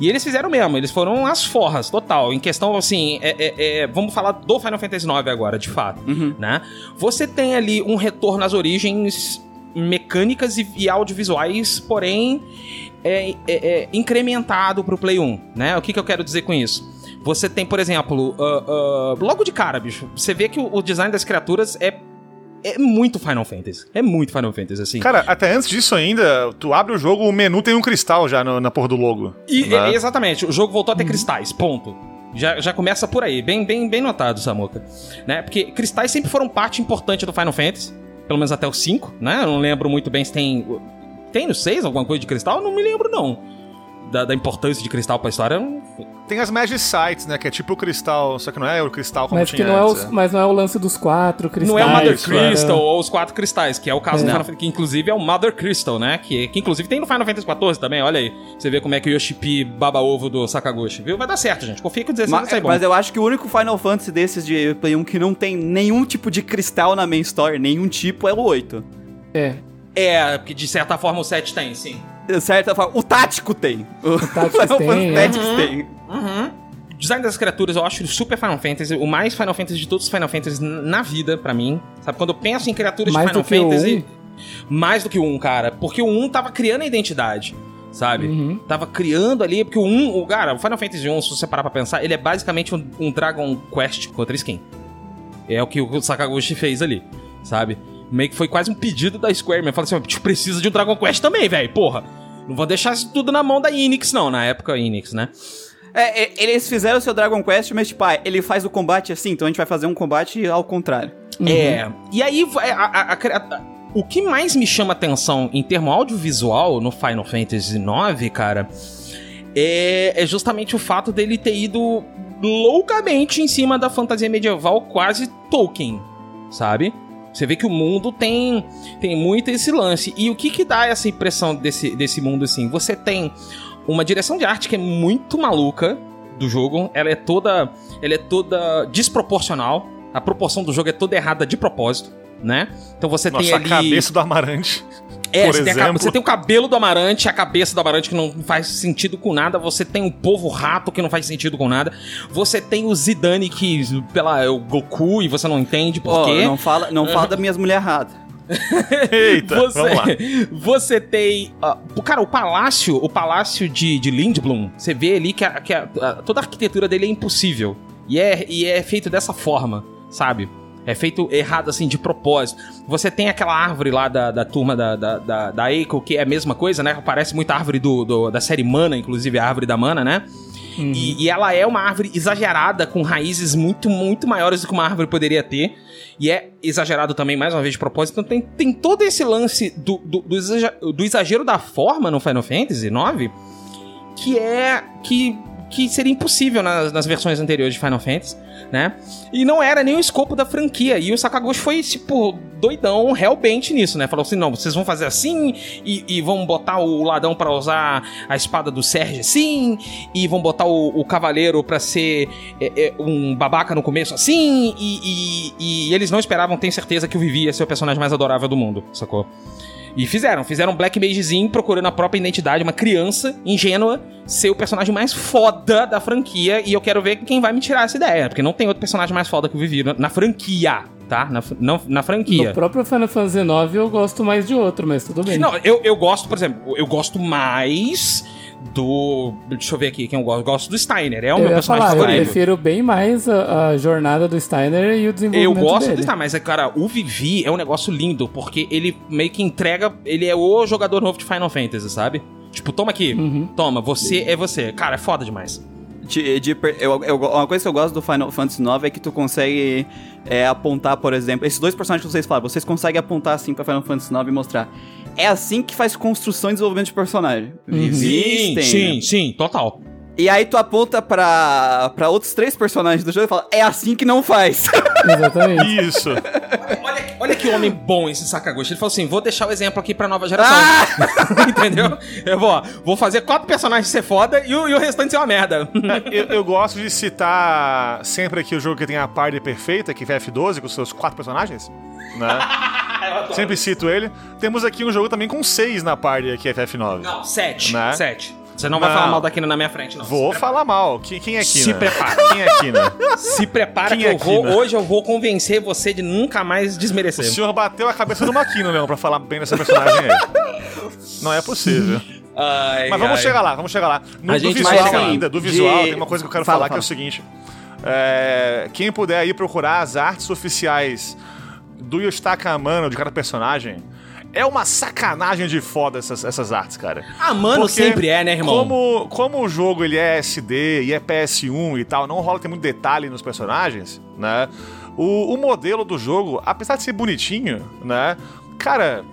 E eles fizeram mesmo, eles foram as forras, total. Em questão, assim, é- é- é, vamos falar do Final Fantasy IX agora, de fato, né? Você tem ali um retorno às origens mecânicas e, e audiovisuais, porém é, é- é incrementado pro Play 1, né? O que, que eu quero dizer com isso? Você tem, por exemplo, ah, ah, logo de cara, bicho, você vê que o, o design das criaturas é, é muito Final Fantasy. É muito Final Fantasy, assim. Cara, até antes disso ainda, tu abre o jogo, o menu tem um cristal já no- na porra do logo. E- né? exatamente, o jogo voltou a ter cristais, ponto. Já, já começa por aí, bem, bem, bem notado, Samuka. Né? Porque cristais sempre foram parte importante do Final Fantasy, pelo menos até o 5, né? Eu não lembro muito bem se tem. Tem no 6 alguma coisa de cristal? Eu não me lembro, não. Da, da importância de cristal pra história. eu não- Tem as Magic Sites, né? Que é tipo o cristal, só que não é o cristal como Mas que tinha não é, antes. o, mas não é o lance dos quatro Não cristais. é o Mother é. Crystal ou os quatro cristais, que é o caso do Não. Final Fantasy, que inclusive é o Mother Crystal, né? Que, que inclusive tem no Final Fantasy XIV também, olha aí. Você vê como é que o Yoshipi baba ovo do Sakaguchi, viu? Vai dar certo, gente. Confia que o 16 vai Mas, sair bom. mas eu acho que o único Final Fantasy desses de Play 1 que não tem nenhum tipo de cristal na main story, nenhum tipo, é o 8. É. É, porque de certa forma o 7 tem, sim. Certa forma, o tático tem. O, Final tem, é. Tactics tem. O design das criaturas eu acho super Final Fantasy, o mais Final Fantasy de todos os Final Fantasy na vida, pra mim. Sabe, quando eu penso em criaturas Mais de do Final Fantasy. Mais do que o 1, cara. Porque o 1 tava criando a identidade, sabe? Uhum. Tava criando ali, porque o 1, o, cara, o Final Fantasy 1, se você parar pra pensar, ele é basicamente um, um Dragon Quest com outra skin. É o que o Sakaguchi fez ali, sabe? Meio que foi quase um pedido da Square, mas fala assim, a gente precisa de um Dragon Quest também, velho, porra. Não vou deixar isso tudo na mão da Enix, não, na época Enix, né? É, é, eles fizeram o seu Dragon Quest, mas tipo, ah, ele faz o combate assim, então a gente vai fazer um combate ao contrário. É. E aí, a- a- a- a- o que mais me chama atenção em termo audiovisual no Final Fantasy IX, cara, é, é justamente o fato dele ter ido loucamente em cima da fantasia medieval, quase Tolkien. sabe? Você vê que o mundo tem tem muito esse lance. E o que que dá essa impressão desse, desse mundo assim? Você tem uma direção de arte que é muito maluca do jogo. Ela é toda ela é toda desproporcional. A proporção do jogo é toda errada de propósito, né? Então você Nossa, tem a ali cabeça do Amarante. é, por você tem, a você tem o cabelo do Amarante, a cabeça do Amarante que não faz sentido com nada. Você tem o povo rato que não faz sentido com nada. Você tem o Zidane que, pela é o Goku, e você não entende por Ó, quê. não fala, não fala das minhas mulheres erradas. Eita, você, vamos lá. você tem. ah, cara, o palácio, o palácio de, de Lindblom, você vê ali que, a- que a- a- toda a arquitetura dele é impossível. E é, e é feito dessa forma, sabe? É feito errado, assim, de propósito. Você tem aquela árvore lá da, da turma da, da, da, da Eiko, que é a mesma coisa, né? Parece muito a árvore do, do- da série Mana, inclusive a árvore da Mana, né? E, e ela é uma árvore exagerada, com raízes muito, muito maiores do que uma árvore poderia ter. E é exagerado também, mais uma vez, de propósito. Então tem, tem todo esse lance do, do, do exager- do exagero da forma no Final Fantasy IX, que é. que, que seria impossível nas, nas versões anteriores de Final Fantasy, né? E não era nem o escopo da franquia. E o Sakaguchi foi, tipo, doidão, hellbent nisso, né? Falou assim: não, vocês vão fazer assim, e, e vão botar o ladrão pra usar a espada do Sérgio assim, e vão botar o, o cavaleiro pra ser é, é, um babaca no começo assim, e, e- e eles não esperavam, tenho certeza, que o Vivi ia ser o personagem mais adorável do mundo, sacou? E fizeram, fizeram um Black Magezinho procurando a própria identidade, uma criança ingênua ser o personagem mais foda da franquia. E eu quero ver quem vai me tirar essa ideia, porque não tem outro personagem mais foda que o Vivi na, na franquia, tá? Na, não, na franquia. No próprio Final Fantasy IX eu gosto mais de outro, mas tudo bem. Não, eu, eu gosto, por exemplo, eu gosto mais do. Deixa eu ver aqui quem eu gosto. Eu gosto do Steiner, é o eu meu personagem falar, eu favorito. prefiro bem mais a, a jornada do Steiner e o Eu desenvolvimento gosto dele. do Steiner, mas, cara, o Vivi é um negócio lindo, porque ele meio que entrega. Ele é o jogador novo de Final Fantasy, sabe? Tipo, toma aqui, Uhum. toma, você é você. Cara, é foda demais. De, de eu, eu- uma coisa que eu gosto do Final Fantasy IX é que tu consegue é, apontar, por exemplo, esses dois personagens que vocês falaram, vocês conseguem apontar assim pra Final Fantasy IX e mostrar. É assim que faz construção e desenvolvimento de personagem. Vivi, Sim, sim, sim, total. E aí tu aponta pra, pra outros três personagens do jogo e fala, é assim que não faz. Exatamente. Isso. Olha, olha que homem bom esse Sakaguchi. Ele falou assim: vou deixar o exemplo aqui pra nova geração. Entendeu? Eu vou, ó, vou fazer quatro personagens ser foda e o, e o restante ser uma merda. eu, eu gosto de citar sempre aqui o jogo que tem a party perfeita, que é F12, com seus quatro personagens. Né? sempre cito ele. Temos aqui um jogo também com seis na party, é FF9. Não, sete. Né? Sete. Você não vai Não. falar mal da Kina na minha frente, não. Vou falar mal. Quem, quem é Kina? Se prepara. Quem é Kina? Se prepara Quem que é eu vou. Hoje eu vou convencer você de nunca mais O desmerecer. senhor bateu a cabeça numa Kina, Leão, pra falar bem dessa personagem aí. Não é possível. Ai, Mas vamos ai. chegar lá, vamos chegar lá. No, A do visual vai ainda, do visual, De- tem uma coisa que eu quero Fala, falar que é fala. o seguinte. É, quem puder aí procurar as artes oficiais do Yoshitaka Amano de cada personagem, é uma sacanagem de foda essas, essas artes, cara. Ah, mano, Porque sempre é, né, irmão? Como, como o jogo ele é SD e é PS1 e tal, não rola ter muito detalhe nos personagens, né? O, o modelo do jogo, apesar de ser bonitinho, né? Cara,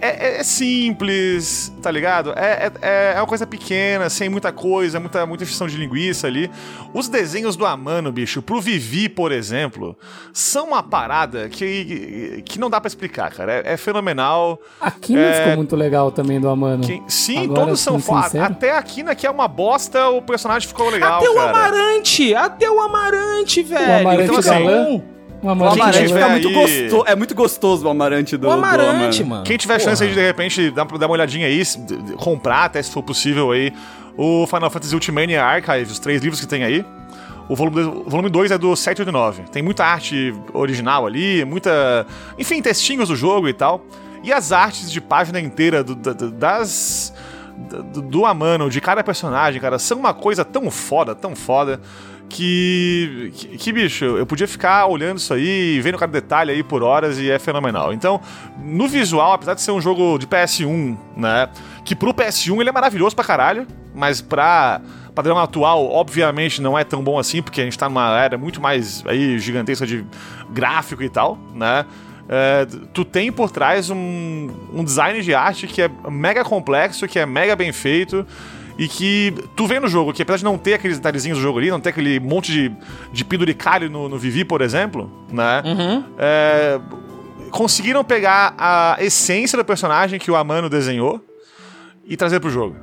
é, é- é simples, tá ligado? É, é, é uma coisa pequena, sem muita coisa, muita, muita extensão de linguiça ali. Os desenhos do Amano, bicho, pro Vivi, por exemplo, são uma parada que, que não dá pra explicar, cara. É, é fenomenal. A Kina É. ficou muito legal também do Amano. Quem- sim, Agora, todos são foda. Até a Kina, que é uma bosta, o personagem ficou legal, até o cara. Amarante! Até o Amarante, velho! Amarante então, assim, galã? O O Amarante Amarante tiver fica muito gostoso. É muito gostoso o Amarante do o do Amarante, Amano. mano. Quem tiver chance aí de, de repente, dar, dar uma olhadinha aí, se- de- de- comprar até se for possível aí, o Final Fantasy Ultimania Archive, os três livros que tem aí. O volume 2 o volume dois é do 789. Tem muita arte original ali, muita. Enfim, textinhos do jogo e tal. E as artes de página inteira do- da- da- das. Do, do Amano, de cada personagem, cara, são uma coisa tão foda, tão foda. Que, que, que, bicho, eu podia ficar olhando isso aí, vendo cada detalhe aí por horas e é fenomenal. Então, no visual, apesar de ser um jogo de PS1, né? Que pro PS1 ele é maravilhoso pra caralho, mas pra padrão atual, obviamente, não é tão bom assim, porque a gente tá numa era muito mais aí gigantesca de gráfico e tal, né? É, tu tem por trás um, um design de arte que é mega complexo, que é mega bem feito e que tu vê no jogo que apesar de não ter aqueles detalhezinhos do jogo ali, não ter aquele monte de, de penduricalho no, no Vivi, por exemplo, né? Uhum. É, conseguiram pegar a essência do personagem que o Amano desenhou e trazer pro jogo.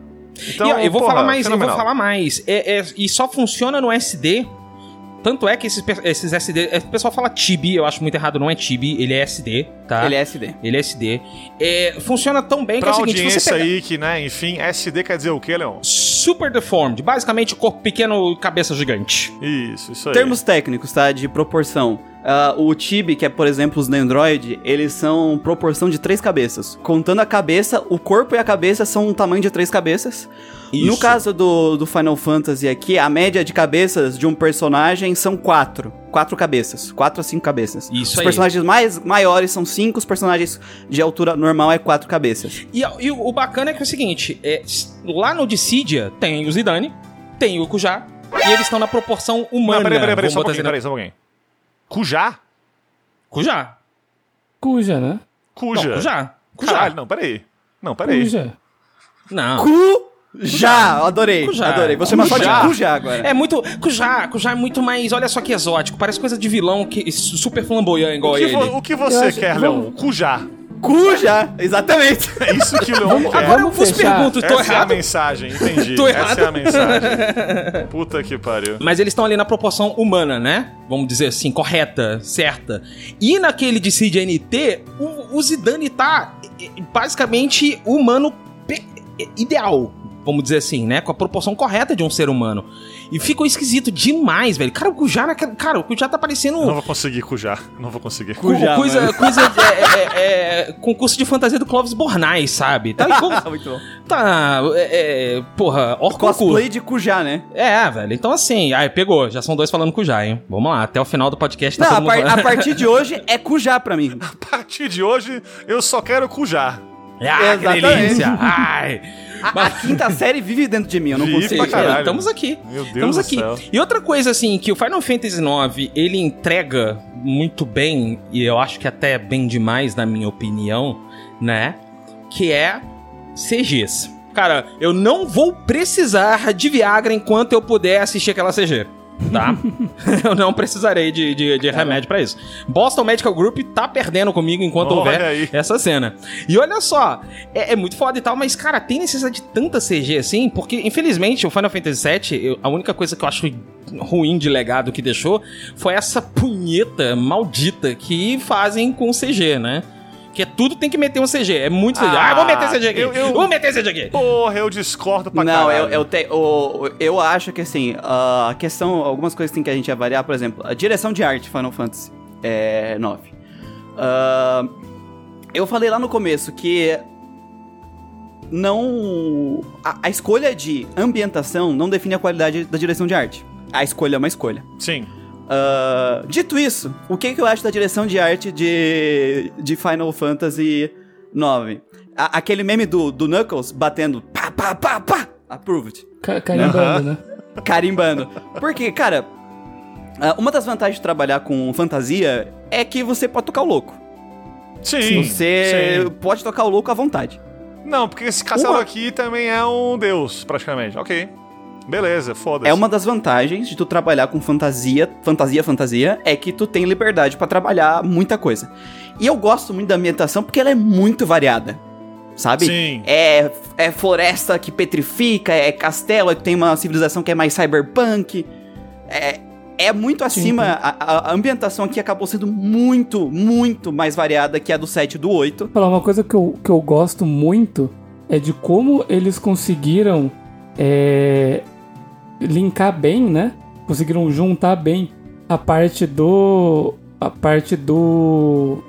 Então, e eu vou porra, falar mais, eu vou falar mais. É, é- e só funciona no SD. Tanto é que esses, esses SD. é, O pessoal fala Tibi, eu acho muito errado, não é Tibi, ele é SD, tá? Ele é SD. Ele é SD. É, funciona tão bem Pra que é o seguinte: audiência você pega aí que, né, enfim, SD quer dizer o quê, Leon? Super Deformed, basicamente corpo pequeno cabeça gigante. Isso, isso aí. Termos técnicos, tá? De proporção. Ah, o Tibi, que é, por exemplo, os Nandroid, eles são proporção de três cabeças. Contando a cabeça, o corpo e a cabeça são um tamanho de três cabeças. No Isso. caso do, do Final Fantasy aqui, a média de cabeças de um personagem são quatro. Quatro cabeças. Quatro a cinco cabeças. Isso os aí. personagens mais maiores são cinco, os personagens de altura normal é quatro cabeças. E, e o bacana é que é o seguinte: é, lá no Dissidia tem o Zidane, tem o Kujá, e eles estão na proporção humana. Não, peraí, peraí, peraí, só um botar pouquinho, peraí, só um pouquinho. Cujá? Kujá. Cuja, né? Cuja. Não, Kujá. Kujá. Caralho, não, peraí. Não, peraí. Cuja. Não. Cu já, adorei. Kujá. Adorei. Você chama só de. Kujá agora. É muito. Kujá, Kujá é muito mais. Olha só que exótico. Parece coisa de vilão que super flamboyant igual O que, ele. vo- o que você acho- quer, vamos- Leon? Cujá. Cuja, exatamente. É isso que o Leon quer. Agora eu vos pergunto, tô Essa é a errado? mensagem, entendi. Tô Essa errado? é a mensagem. Puta que pariu. Mas eles estão ali na proporção humana, né? Vamos dizer assim, correta, certa. E naquele de CDNT, o, o Zidane tá basicamente humano ideal. Vamos dizer assim, né? Com a proporção correta de um ser humano. E ficou esquisito demais, velho. Cara, o naquela- cara, o Kujá tá parecendo Eu não vou conseguir cujar. Não vou conseguir. co- Kujá, coisa, mano. coisa de, é, é, é, concurso de fantasia do Clóvis Bornais, sabe? Tá, igual- Muito bom. tá é, é, porra, ó Cosplay de Cuja, né? É, velho. Então assim, aí pegou. Já são dois falando Jai, hein? Vamos lá, até o final do podcast tá Não, a, par- a partir de hoje é Cuja pra mim. A partir de hoje, eu só quero cujar. Ah, que Exatamente. delícia! Ai! A, a quinta série vive dentro de mim, eu não Vive consigo. pra caralho. Estamos aqui. Meu Deus Estamos do aqui. céu. E outra coisa, assim, que o Final Fantasy IX, ele entrega muito bem, e eu acho que até bem demais, na minha opinião, né? Que é CGs. Cara, eu não vou precisar de Viagra enquanto eu puder assistir aquela CG. Tá? eu não precisarei de, de, de remédio pra isso. Boston Medical Group tá perdendo comigo enquanto Olha houver aí. essa cena. E olha só, é, é muito foda e tal, mas, cara, tem necessidade de tanta CG assim, porque, infelizmente, o Final Fantasy VII, eu- a única coisa que eu acho ruim de legado que deixou foi essa punheta maldita que fazem com CG, né? Que é tudo tem que meter um CG. É muito CG. Ah, Ah, vou meter CG aqui. eu- eu- Vou meter CG aqui. Porra, eu discordo pra Não, caralho. eu, eu, te- o- eu acho que assim, a questão, algumas coisas tem que a gente avaliar, por exemplo, a direção de arte Final Fantasy é, 9. Ah, eu falei lá no começo que não. A, a escolha de ambientação não define a qualidade da direção de arte. A escolha é uma escolha. Sim. Ah, dito isso, o que, que eu acho da direção de arte de, de Final Fantasy IX? A- aquele meme do, do Knuckles batendo pá, pá, pá, pá, approved, Ca- Carimbando, né? carimbando. Porque, cara, ah, uma das vantagens de trabalhar com fantasia é que você pode tocar o louco. Sim. Você sim. pode tocar o louco à vontade. Não, porque esse castelo Uma- aqui também é um deus, praticamente. Ok. Beleza, foda-se. É uma das vantagens de tu trabalhar com fantasia, fantasia, fantasia, é que tu tem liberdade pra trabalhar muita coisa. E eu gosto muito da ambientação porque ela é muito variada. Sabe? Sim. É, é floresta que petrifica, é castelo, tu tem uma civilização que é mais cyberpunk. É, é muito acima. A, a- a ambientação aqui acabou sendo muito, muito mais variada que a do 7 e do 8. Falar uma coisa que eu, que eu gosto muito é de como eles conseguiram é, linkar bem, né? Conseguiram juntar bem a parte do. a parte do.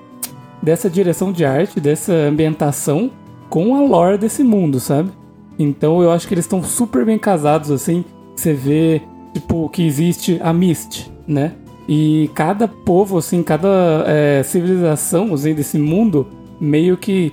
dessa direção de arte, dessa ambientação com a lore desse mundo, sabe? Então eu acho que eles estão super bem casados, assim. Você vê, tipo, que existe a Mist, né? E cada povo, assim, cada é, civilização assim, desse mundo meio que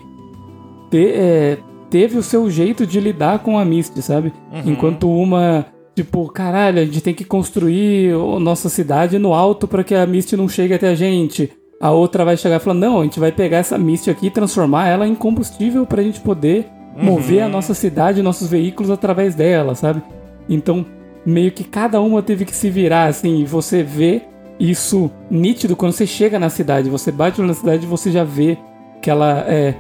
te- é, teve o seu jeito de lidar com a Mist, sabe? Enquanto uma, tipo, caralho, a gente tem que construir a nossa cidade no alto para que a Mist não chegue até a gente. A outra vai chegar e falar: não, a gente vai pegar essa Mist aqui e transformar ela em combustível pra gente poder mover a nossa cidade, nossos veículos através dela, sabe? Então, meio que cada uma teve que se virar, assim, e você vê isso nítido quando você chega na cidade. Você bate na cidade e você já vê que ela é.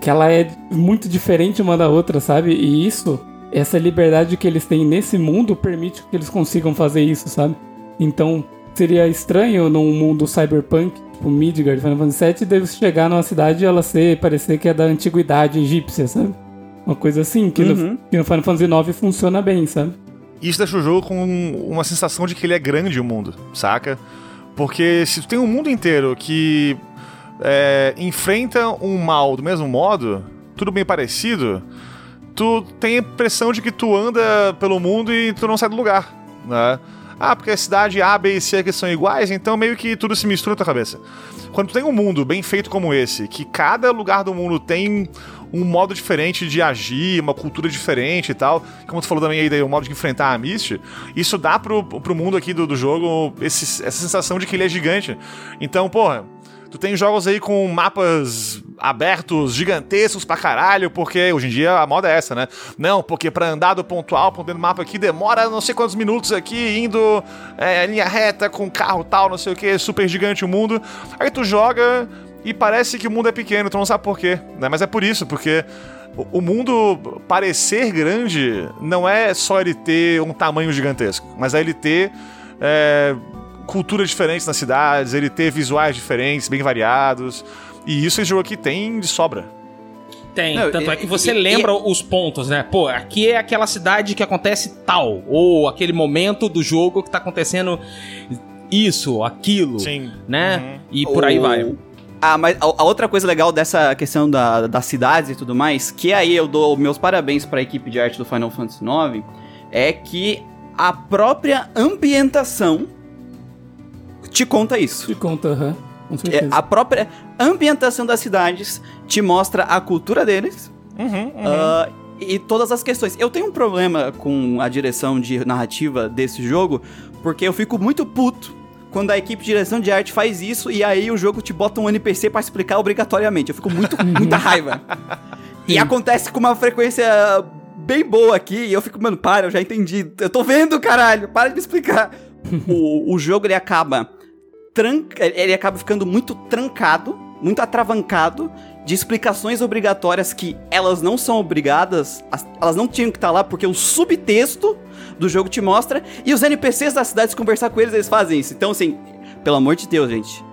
que ela é muito diferente uma da outra, sabe? E isso, essa liberdade que eles têm nesse mundo permite que eles consigam fazer isso, sabe? Então, seria estranho num mundo cyberpunk, tipo Midgard, Final Fantasy VII, deve chegar numa cidade e ela ser, parecer que é da antiguidade egípcia, sabe? Uma coisa assim, que, no, Uhum. que no Final Fantasy IX funciona bem, sabe? Isso deixa o jogo com uma sensação de que ele é grande o mundo, saca? Porque se tu tem um mundo inteiro que é, enfrenta um mal do mesmo modo, tudo bem parecido, tu tem a impressão de que tu anda pelo mundo e tu não sai do lugar, né? Ah, porque a cidade A, B e C aqui são iguais, então meio que tudo se mistura na tua cabeça. Quando tu tem um mundo bem feito como esse, que cada lugar do mundo tem um modo diferente de agir, uma cultura diferente e tal, como tu falou também aí, o modo de enfrentar a Mist, isso dá pro, pro mundo aqui do, do jogo esse- essa sensação de que ele é gigante. Então, porra, Tu tem jogos aí com mapas abertos, gigantescos pra caralho, porque hoje em dia a moda é essa, né? Não, porque pra andar do ponto A ao do mapa aqui demora não sei quantos minutos aqui, indo é, linha reta com carro tal, não sei o que, super gigante o mundo. Aí tu joga e parece que o mundo é pequeno, tu não sabe por quê, né? Mas é por isso, porque o- o mundo parecer grande não é só ele ter um tamanho gigantesco, mas é ele ter é, culturas diferentes nas cidades, ele ter visuais diferentes, bem variados. E isso esse jogo aqui tem de sobra. Tem, Não, tanto e- é que você e- lembra os pontos, né? Pô, aqui é aquela cidade que acontece tal, ou aquele momento do jogo que tá acontecendo isso, aquilo, Sim. né? Uhum. E por aí O- vai. Ah, mas a, a outra coisa legal dessa questão da, das cidades e tudo mais, que aí eu dou meus parabéns pra equipe de arte do Final Fantasy IX, é que a própria ambientação te conta isso. Te conta, aham. Com É, certeza. a própria ambientação das cidades te mostra a cultura deles Uhum, ah, e todas as questões. Eu tenho um problema com a direção de narrativa desse jogo, porque eu fico muito puto quando a equipe de direção de arte faz isso e aí o jogo te bota um NPC pra explicar obrigatoriamente. Eu fico muito com muita raiva. E acontece com uma frequência bem boa aqui e eu fico, mano, para, eu já entendi. Eu tô vendo, caralho, para de me explicar. o, o jogo ele acaba tranca, ele acaba ficando muito trancado, muito atravancado de explicações obrigatórias que elas não são obrigadas, as- elas não tinham que estar lá porque o subtexto do jogo te mostra e os NPCs das cidades conversar com eles, eles fazem isso. Então, assim, pelo amor de Deus, gente,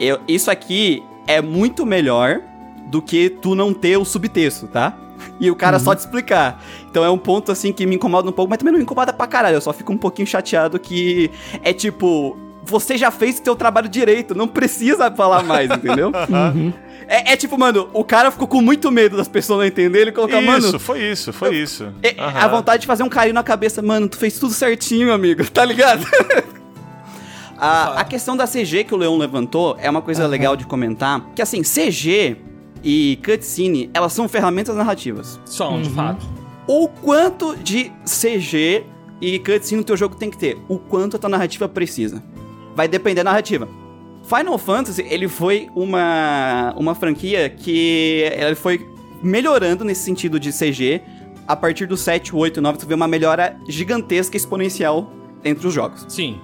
eu- isso aqui é muito melhor do que tu não ter o subtexto, tá? E o cara só te explicar. Então é um ponto assim que me incomoda um pouco, mas também não me incomoda pra caralho. Eu só fico um pouquinho chateado que é tipo, você já fez o teu trabalho direito, não precisa falar mais, entendeu? Uhum. É, é tipo, mano, o cara ficou com muito medo das pessoas não entenderem e colocar, Isso, mano. foi isso, foi isso. é- Aham. A vontade de fazer um carinho na cabeça, mano, tu fez tudo certinho, amigo, tá ligado? a, a questão da CG que o Leon levantou é uma coisa legal de comentar, que assim, CG e cutscene, elas são ferramentas narrativas. São, de Uhum. fato. O quanto de CG e cutscene o teu jogo tem que ter? O quanto a tua narrativa precisa? Vai depender da narrativa. Final Fantasy, ele foi uma, uma franquia que ele foi melhorando nesse sentido de CG. A partir do 7, 8, 9, tu vê uma melhora gigantesca, exponencial entre os jogos. Sim.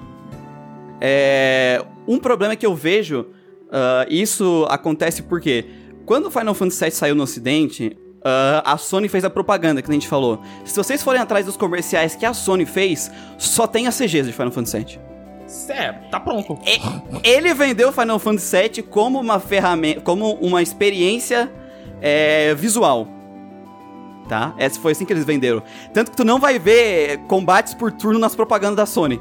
É, um problema que eu vejo, ah, isso acontece porque quando Final Fantasy VII saiu no ocidente, ah, a Sony fez a propaganda que a gente falou. Se vocês forem atrás dos comerciais que a Sony fez, só tem as CGs de Final Fantasy VII. É, tá pronto. E- Ele vendeu Final Fantasy VII como uma ferramenta, como uma experiência é, visual. Tá? Essa foi assim que eles venderam. Tanto que tu não vai ver combates por turno nas propagandas da Sony.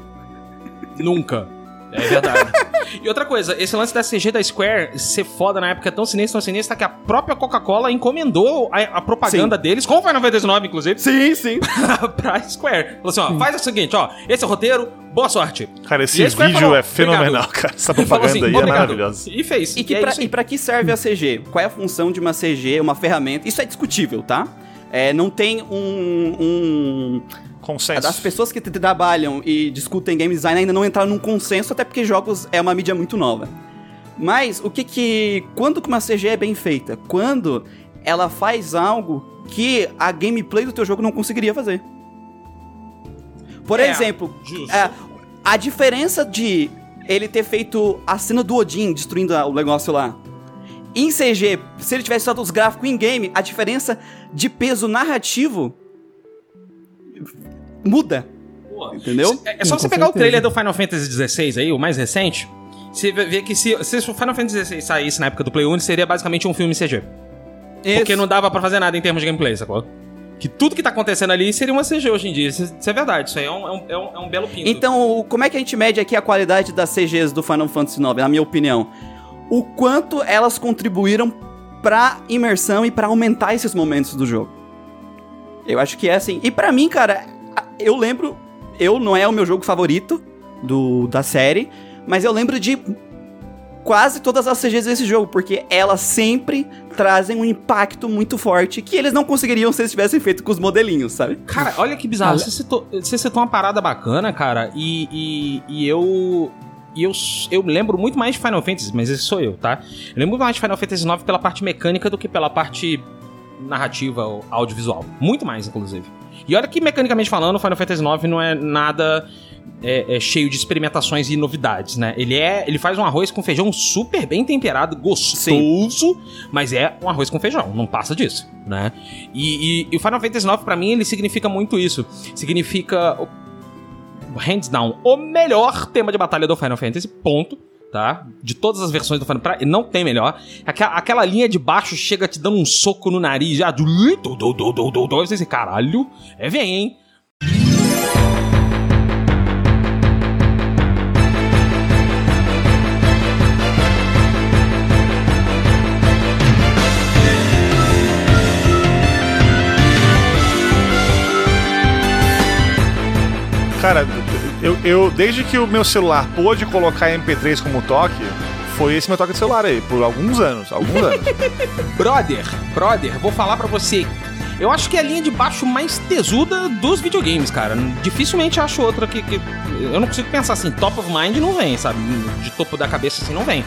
Nunca. É verdade. e outra coisa, esse lance da CG da Square ser foda na época é tão sinistro, tão sinistro, que a própria Coca-Cola encomendou a, a propaganda deles, com o Final Fantasy IX, inclusive, Sim, sim. pra Square. Falou assim, ó, faz o seguinte, ó, esse é o roteiro, boa sorte. Cara, E esse vídeo falou, é fenomenal, "Obrigado." cara. Essa Falou propaganda assim, aí é maravilhosa. E fez. E, que é pra, e pra que serve a CG? Qual é a função de uma CG, uma ferramenta? Isso é discutível, tá? É, não tem um. um Consenso. das pessoas que trabalham e discutem game design ainda não entraram num consenso, até porque jogos é uma mídia muito nova. Mas o que que. Quando que uma CG é bem feita? Quando ela faz algo que a gameplay do teu jogo não conseguiria fazer. Por É, exemplo, justo. é, a diferença de ele ter feito a cena do Odin destruindo a- o negócio lá. Em CG, se ele tivesse usado os gráficos em game, a diferença de peso narrativo muda. Entendeu? É, é só Sim, você pegar o certeza. trailer do Final Fantasy XVI aí, o mais recente, você vê que se, se o Final Fantasy XVI saísse na época do Play 1, ele seria basicamente um filme CG. Porque Isso. não dava pra fazer nada em termos de gameplay, sacou? Que tudo que tá acontecendo ali seria uma CG hoje em dia. Isso, isso é verdade, isso aí é um, é um, é um, é um belo pinto. Então, o- como é que a gente mede aqui a qualidade das CGs do Final Fantasy IX, na minha opinião? O quanto elas contribuíram pra imersão e pra aumentar esses momentos do jogo. Eu acho que é assim. E pra mim, cara, eu lembro, eu não é o meu jogo favorito do da série, mas eu lembro de quase todas as CGs desse jogo, porque elas sempre trazem um impacto muito forte que eles não conseguiriam se eles tivessem feito com os modelinhos, sabe? Cara, olha que bizarro. Você citou, você citou uma parada bacana, cara, e, e, e eu. E eu, eu lembro muito mais de Final Fantasy, mas esse sou eu, tá? Eu lembro muito mais de Final Fantasy IX pela parte mecânica do que pela parte narrativa ou audiovisual. Muito mais, inclusive. E olha que, mecanicamente falando, Final Fantasy IX não é nada é, é cheio de experimentações e novidades, né? Ele é, ele faz um arroz com feijão super bem temperado, gostoso, mas é um arroz com feijão, não passa disso, né? E, o Final Fantasy IX, pra mim, ele significa muito isso. Significa, hands down, o melhor tema de batalha do Final Fantasy, ponto. Tá? De todas as versões do Final Fantasy, não tem melhor. Aquela, aquela linha de baixo chega te dando um soco no nariz já. Do, do, do, do, do, do, do. Você caralho, é vem, hein? Cara, eu, eu desde que o meu celular pôde colocar MP3 como toque, foi esse meu toque de celular aí, por alguns anos, alguns anos. Brother, brother, vou falar pra você. Eu acho que é a linha de baixo mais tesuda dos videogames, cara. Dificilmente acho outra que, que- Eu não consigo pensar assim, top of mind não vem, sabe? De topo da cabeça assim não vem.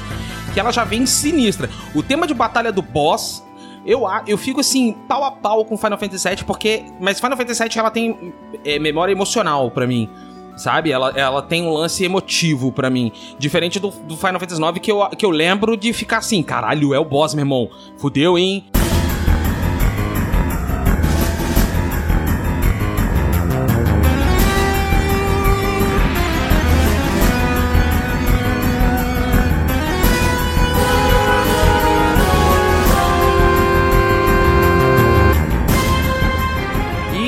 Que ela já vem sinistra. O tema de batalha do boss. Eu, eu fico assim, pau a pau com Final Fantasy VII, porque. Mas Final Fantasy VII ela tem é, memória emocional pra mim. Sabe? Ela, ela tem um lance emotivo pra mim. Diferente do, do Final Fantasy IX, que eu, que eu lembro de ficar assim: caralho, é o boss, meu irmão. Fudeu, hein?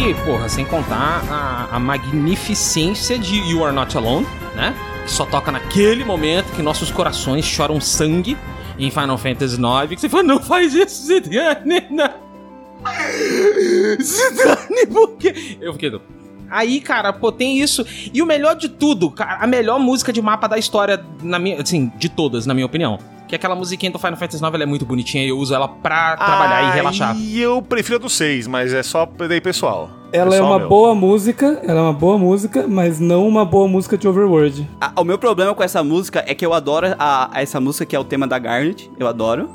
E, porra, sem contar a, a magnificência de You Are Not Alone, né? Que só toca naquele momento que nossos corações choram sangue em Final Fantasy IX. Que você fala, não faz isso, Zidane. Zidane, por quê? Eu fiquei... Aí, cara, pô, tem isso. E o melhor de tudo, cara, a melhor música de mapa da história, na minha, assim, de todas, na minha opinião. Que aquela musiquinha do Final Fantasy IX ela é muito bonitinha e eu uso ela pra trabalhar e relaxar. E eu prefiro a do 6, mas é só daí pessoal. Ela é Pessoal uma meu. boa música, ela é uma boa música, mas não uma boa música de Overworld. A- o meu problema com essa música é que eu adoro a, a essa música que é o tema da Garnet, eu adoro.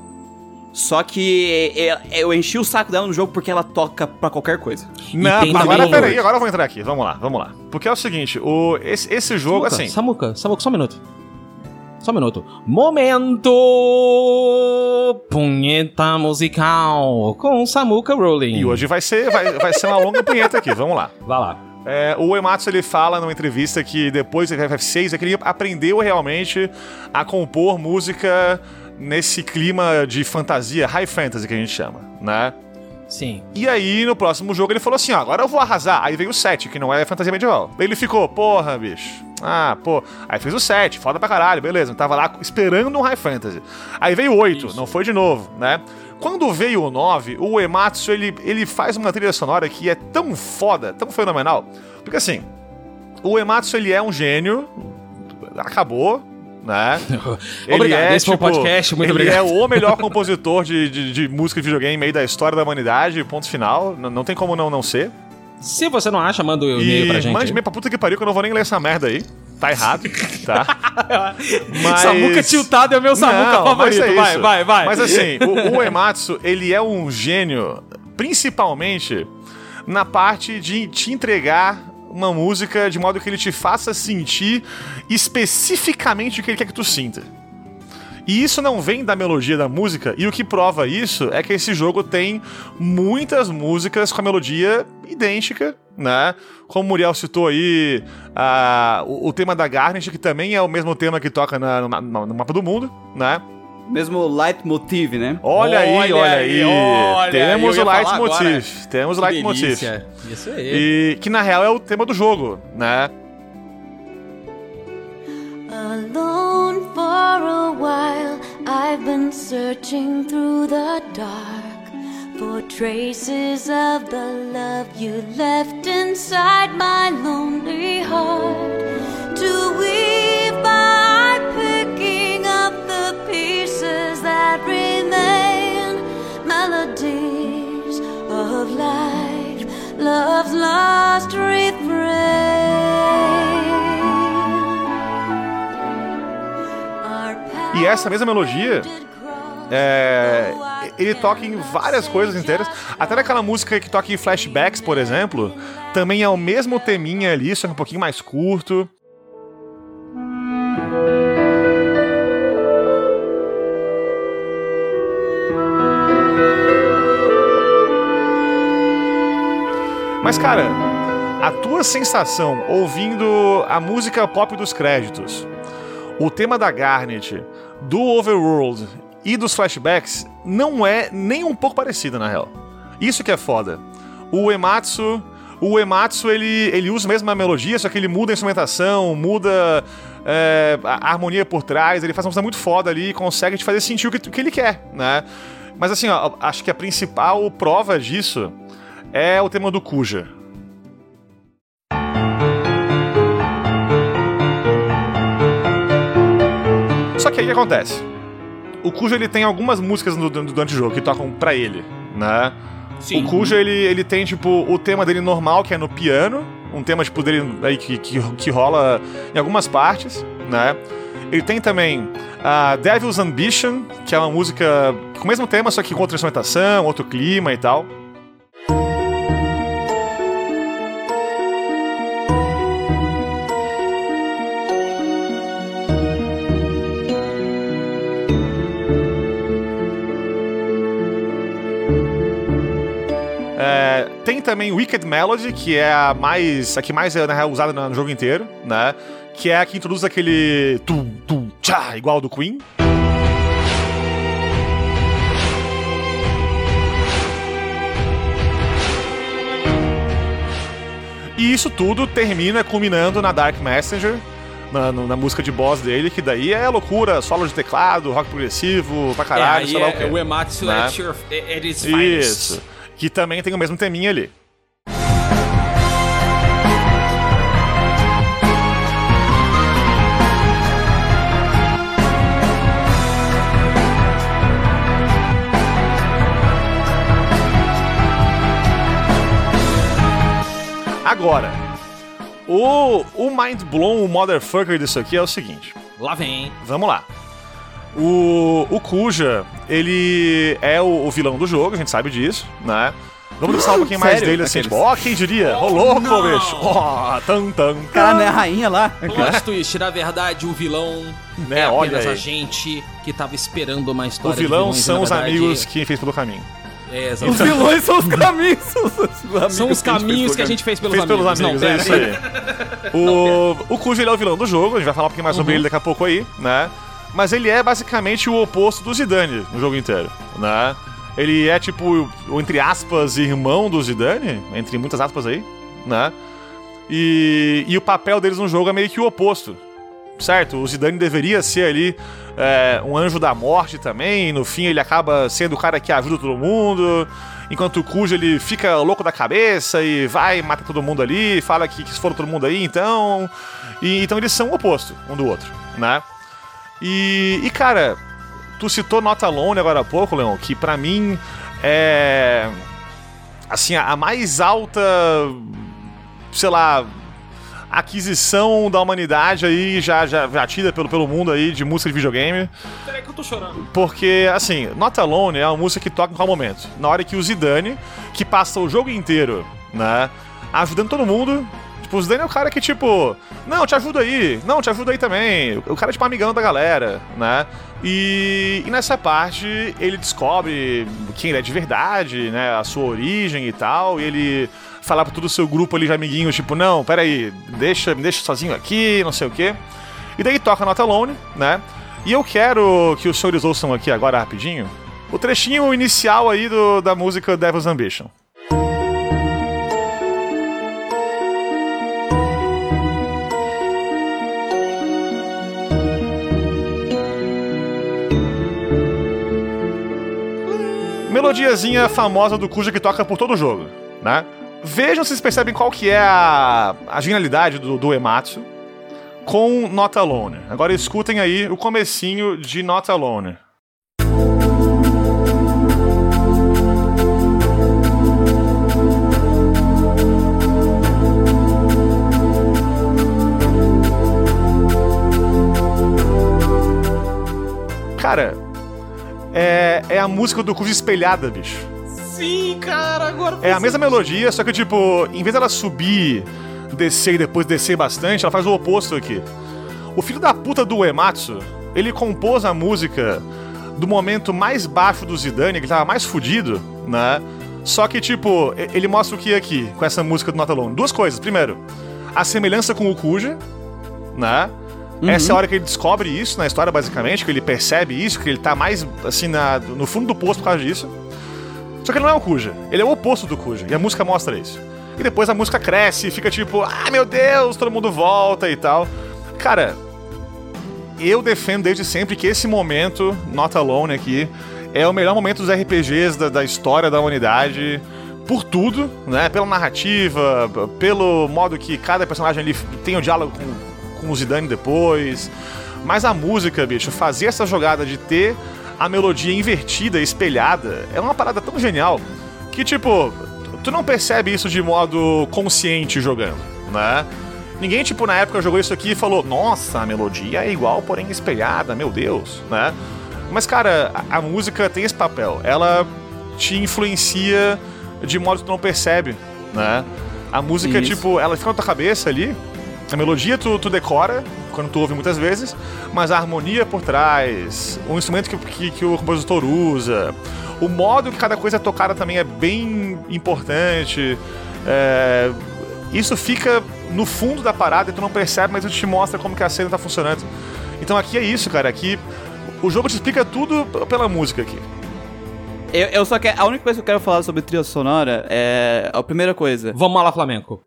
Só que é- eu enchi o saco dela no jogo porque ela toca pra qualquer coisa. Não, agora peraí, agora eu vou entrar aqui. Vamos lá, vamos lá. Porque é o seguinte, o, esse, esse jogo, Samuca, assim. Samuca, Samuca, só um minuto. Só um minuto. Momento punheta musical com Samuca Rolling. E hoje vai ser, vai, vai ser uma longa punheta aqui, vamos lá. Vai lá. É, o Ematsu ele fala numa entrevista que depois do FF6 é que ele aprendeu realmente a compor música nesse clima de fantasia, high fantasy que a gente chama, né? Sim. E aí, no próximo jogo, ele falou assim: ó, agora eu vou arrasar. Aí veio o 7, que não é fantasia medieval. Daí ele ficou, porra, bicho. Ah, pô. Aí fez o 7, foda pra caralho, beleza. Tava lá esperando um high fantasy. Aí veio o 8, não foi de novo, né? Quando veio o 9, o Ematsu ele, ele faz uma trilha sonora que é tão foda, tão fenomenal. Porque assim, o Ematsu ele é um gênio, acabou, né? Obrigado, é, esse foi o podcast, muito ele obrigado. é o melhor compositor de, de, de música de videogame aí da história da humanidade, ponto final. N- não tem como não, não ser. Se você não acha, manda o e-mail E pra gente. mande e-mail pra puta que pariu que eu não vou nem ler essa merda aí. tá errado, tá? Mas... Samuca tiltado é o meu Samuca Não, favorito. é vai, vai, vai. Mas assim, o, o Ematsu, ele é um gênio, principalmente na parte de te entregar uma música de modo que ele te faça sentir especificamente o que ele quer que tu sinta. E isso não vem da melodia da música, e o que prova isso é que esse jogo tem muitas músicas com a melodia idêntica, né? Como o Muriel citou aí, ah, o, o tema da Garnet, que também é o mesmo tema que toca na- no, no mapa do mundo, né? Mesmo leitmotiv, né? Olha, aí, Olha olha aí, aí. olha, Temos o Leitmotiv. Temos o Leitmotiv. Isso aí. E que na real é o tema do jogo, né? Alone for a while, I've been searching through the dark for traces of the love you left inside my lonely heart. To weave that remain, melodies of life, love's refrain. E essa mesma melodia, É, ele toca em várias coisas inteiras. Até naquela música que toca em flashbacks, por exemplo, também é o mesmo teminha ali, só que um pouquinho mais curto. Mas, cara, a tua sensação ouvindo a música pop dos créditos, o tema da Garnet, do Overworld e dos flashbacks não é nem um pouco parecida, na real. Isso que é foda. O Ematsu. O Ematsu ele, ele usa mesmo a melodia, só que ele muda a instrumentação, muda é, a harmonia por trás, ele faz uma coisa muito foda ali e consegue te fazer sentir o que, que ele quer, né? Mas assim, ó, acho que a principal prova disso é o tema do Kuja. Só que aí o que acontece? O Kuja ele tem algumas músicas no, do, durante o jogo que tocam pra ele, né? Sim. O Kuja ele, ele tem, tipo, o tema dele normal, que é no piano, um tema, tipo, dele aí que, que, que rola em algumas partes, né? Ele tem também a Devil's Ambition, que é uma música com o mesmo tema, só que com outra instrumentação, outro clima e tal. Tem também Wicked Melody, que é a mais a que mais é real, usada no jogo inteiro, né? Que é a que introduz aquele tu tu tchá igual do Queen. E isso tudo termina culminando na Dark Messenger, na, na música de boss dele, que daí é loucura, solo de teclado, rock progressivo, pra É, caralho, aí sei lá o é, quê. o Ematsu né? é at your, at. Isso. Que também tem o mesmo teminha ali. Agora, o, o mind blown, o motherfucker disso aqui é o seguinte. Lá vem. Vamos lá. O, o Kuja, ele é o, o vilão do jogo, a gente sabe disso, né? Vamos pensar um pouquinho mais Sério? dele assim, Aqueles- tipo, ó, quem diria? Ô, louco, bicho! Ó, tan, tan, O cara não é a rainha lá. Plot twist, na verdade, o vilão Né, é olha apenas aí. a gente que tava esperando uma O história de vilão vilões, são os verdade, amigos que fez pelo caminho. É, Os exatamente. vilões são os caminhos. São os, amigos São os caminhos que a gente fez pelos Fez pelos amigos. amigos, Não, é isso aí. O, o Kuja ele é o vilão do jogo, a gente vai falar um pouquinho mais Uhum. sobre ele daqui a pouco aí, né? Mas ele é basicamente o oposto do Zidane no jogo inteiro, né? Ele é tipo, entre aspas, irmão do Zidane, entre muitas aspas aí, né? E, e o papel deles no jogo é meio que o oposto, certo? O Zidane deveria ser ali é, um anjo da morte também, no fim ele acaba sendo o cara que ajuda todo mundo, enquanto o Kuja ele fica louco da cabeça e vai mata todo mundo ali, fala que, que se for todo mundo aí, então. E, então eles são o oposto um do outro, né? E, e cara, tu citou Not Alone agora há pouco, Leon, que pra mim é. Assim, a a mais alta. Sei lá. aquisição da humanidade aí, já, já, já tida pelo, pelo mundo aí de música de videogame. Peraí que eu tô chorando. Porque, assim, Not Alone é uma música que toca em qual momento? Na hora que o Zidane, que passa o jogo inteiro, né, ajudando todo mundo. Tipo, o Zidane é o cara que, tipo, não, te ajuda aí, não, te ajuda aí também. O cara é, tipo, amigão da galera, né? E, e nessa parte ele descobre quem ele é de verdade, né, a sua origem e tal, e ele falar pra todo o seu grupo ali de amiguinhos, tipo, não, peraí, deixa, me deixa sozinho aqui, não sei o quê. E daí toca Not Alone, né? E eu quero que os senhores ouçam aqui agora rapidinho o trechinho inicial aí do, da música Devil's Ambition. Melodiazinha famosa do Kuja que toca por todo o jogo, né? Vejam se vocês percebem qual que é a, a genialidade do, do Ematsu com Not Alone. Agora escutem aí o comecinho de Not Alone. Cara, é, é a música do Kuja espelhada, bicho. Sim, cara, agora. É a mesma melodia, só que, tipo, em vez dela subir, descer e depois descer bastante, ela faz o oposto aqui. O filho da puta do Uematsu, ele compôs a música do momento mais baixo do Zidane, que ele tava mais fudido, né? Só que, tipo, ele mostra o que aqui, com essa música do Not Alone? Duas coisas. Primeiro, a semelhança com o Kuja, né? Essa é a hora que ele descobre isso na história, basicamente, que ele percebe isso, que ele tá mais, assim, na- no fundo do poço por causa disso. Só que ele não é o Kuja, ele é o oposto do Kuja, e a música mostra isso. E depois a música cresce e fica tipo, ah, meu Deus, todo mundo volta e tal. Cara, eu defendo desde sempre que esse momento, Not Alone aqui, é o melhor momento dos RPGs da, da história da humanidade. Por tudo, né? Pela narrativa, pelo modo que cada personagem ali tem o diálogo com, com o Zidane depois. Mas a música, bicho, fazer essa jogada de ter a melodia invertida, espelhada, é uma parada tão genial que, tipo, tu- não percebe isso de modo consciente jogando, né? Ninguém, tipo, na época jogou isso aqui e falou, nossa, a melodia é igual, porém espelhada, meu Deus, né? Mas, cara, a, a música tem esse papel. Ela te influencia de modo que tu não percebe, né? A música, Isso. tipo, ela fica na tua cabeça ali, a melodia tu, tu decora, quando tu ouve muitas vezes, mas a harmonia por trás, o instrumento que, que, que o compositor usa, o modo que cada coisa é tocada também é bem importante. é, isso fica no fundo da parada e tu não percebe, mas isso te mostra como que a cena tá funcionando. Então aqui é isso, cara. Aqui o jogo te explica tudo pela música aqui. Eu, eu só quero. A única coisa que eu quero falar sobre trilha sonora é. A primeira coisa. Vamos lá, Flamengo.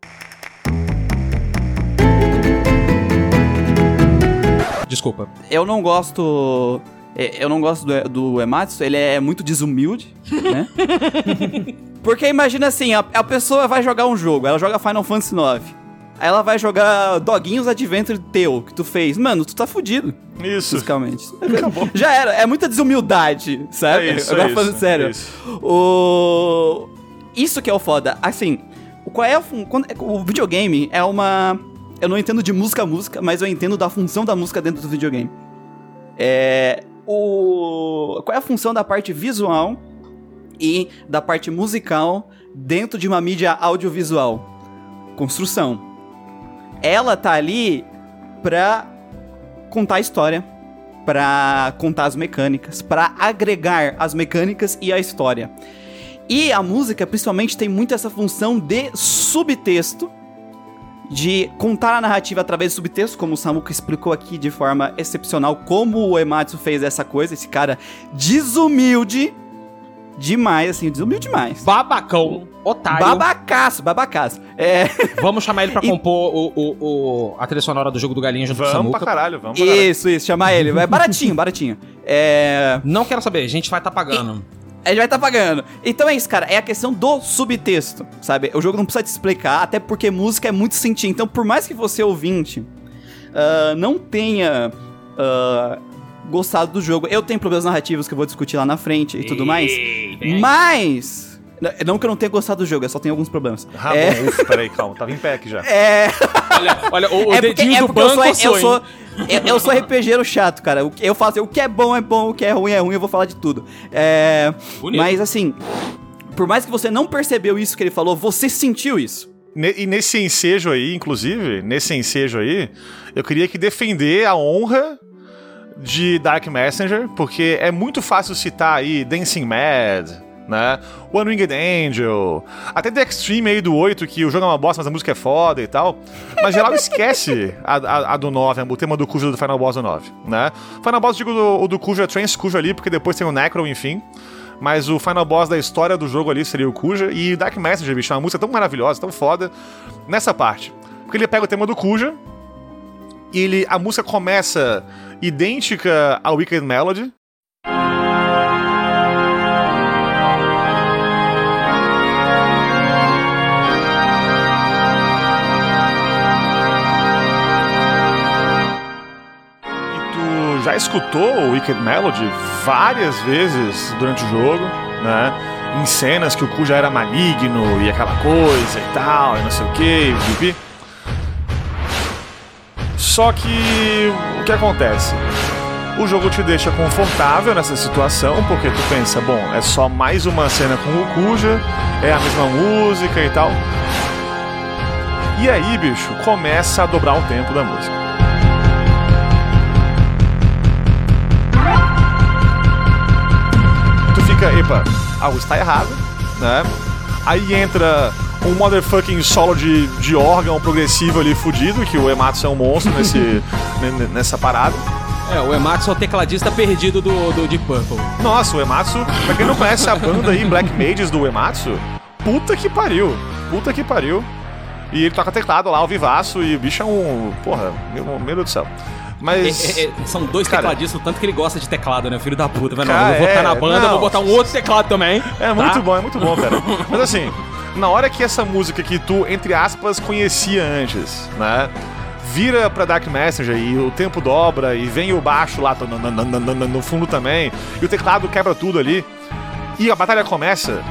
Desculpa. Eu não gosto. é, Eu não gosto do, do Ematsu, ele é muito desumilde, né? Porque imagina assim, a, a pessoa vai jogar um jogo, ela joga Final Fantasy IX. Aí ela vai jogar Doguinhos Adventure teu, que tu fez. Mano, tu tá fudido, Isso. musicalmente. Já era, é muita desumildade, sabe? É isso, Agora é falando isso, sério. é isso. O... Isso que é o foda. Assim, o- qual é a fun... quando- O videogame é uma... Eu não entendo de música a música, mas eu entendo da função da música dentro do videogame. É... O... Qual é a função da parte visual e da parte musical dentro de uma mídia audiovisual? Construção. Ela tá ali pra contar a história, pra contar as mecânicas, pra agregar as mecânicas e a história. E a música, principalmente, tem muito essa função de subtexto, de contar a narrativa através do subtexto, como o Samuka explicou aqui de forma excepcional, como o Ematsu fez essa coisa, esse cara desumilde demais, assim, desumilde demais. Babacão, otário. Babacaço, babacaço. É, Vamos chamar ele pra E- compor o, o, o- a trilha sonora do jogo do Galinha junto com o Vamos pra Samuca. caralho, vamos pra caralho. isso, isso, chamar ele. É baratinho, baratinho. É. Não quero saber, a gente vai estar pagando. A gente vai estar pagando. Então é isso, cara. É a questão do subtexto, sabe? O jogo não precisa te explicar, até porque música é muito sentir. Então, por mais que você, ouvinte, ah, não tenha ah, gostado do jogo, eu tenho problemas narrativos que eu vou discutir lá na frente e tudo mais. Mas Não- Não que eu não tenha gostado do jogo, eu só tenho alguns problemas. Ah, é, bom, ufa, peraí, calma, tava em pé aqui já. é, Olha, olha, o, o é porque, dedinho é do porque eu banco sou, assou, eu sou, eu, eu sou RPGero chato, cara. O que- Eu falo assim, o que é bom é bom, o que é ruim é ruim, eu vou falar de tudo. É, Bonito. mas assim, por mais que você não percebeu isso que ele falou, você sentiu isso. E nesse ensejo aí, inclusive, nesse ensejo aí, eu queria que defender a honra de Dark Messenger, porque é muito fácil citar aí Dancing Mad, né? One Winged Angel, até The Extreme aí do 8, que o jogo é uma bosta, mas a música é foda e tal. Mas geral esquece a, a- a do 9, o tema do Cujo do Final Boss do 9, né? Final Boss, digo, do- o do Cujo é Trans Cujo ali, porque depois tem o Necro, enfim. Mas o final boss da história do jogo ali seria o Kuja. E Dark Messenger, bicho, é uma música tão maravilhosa, tão foda, nessa parte. Porque ele pega o tema do Kuja, e ele, a música começa idêntica ao Wicked Melody. Escutou o Wicked Melody várias vezes durante o jogo, né? Em cenas que o Ku já era maligno e aquela coisa e tal, e não sei o que, pipi. Só que o que acontece? O jogo te deixa confortável nessa situação, porque tu pensa, bom, é só mais uma cena com o Kuja, é a mesma música e tal. E aí, bicho, começa a dobrar o tempo da música. Fica, epa, algo está errado, né? Aí entra um motherfucking solo de, de órgão progressivo ali fudido, que o Ematsu é um monstro nesse, nessa parada. É, o Ematsu é o tecladista perdido do, do Deep Purple. Nossa, o Ematsu, pra quem não conhece a banda aí, Black Mages do Ematsu, puta que pariu, puta que pariu. E ele toca teclado lá, ao vivaço, e o bicho é um. Porra, meu, meu Deus do céu. Mas. É, é, é, são dois Cara- tecladistas, tanto que ele gosta de teclado, né? Filho da puta. Vai, não, eu vou botar é, na banda, não. vou botar um outro teclado também. É muito tá? bom, é muito bom, cara. Mas assim, na hora que essa música que tu, entre aspas, conhecia antes, né? Vira pra Dark Messenger e o tempo dobra e vem o baixo lá no fundo também, e o teclado quebra tudo ali, e a batalha começa.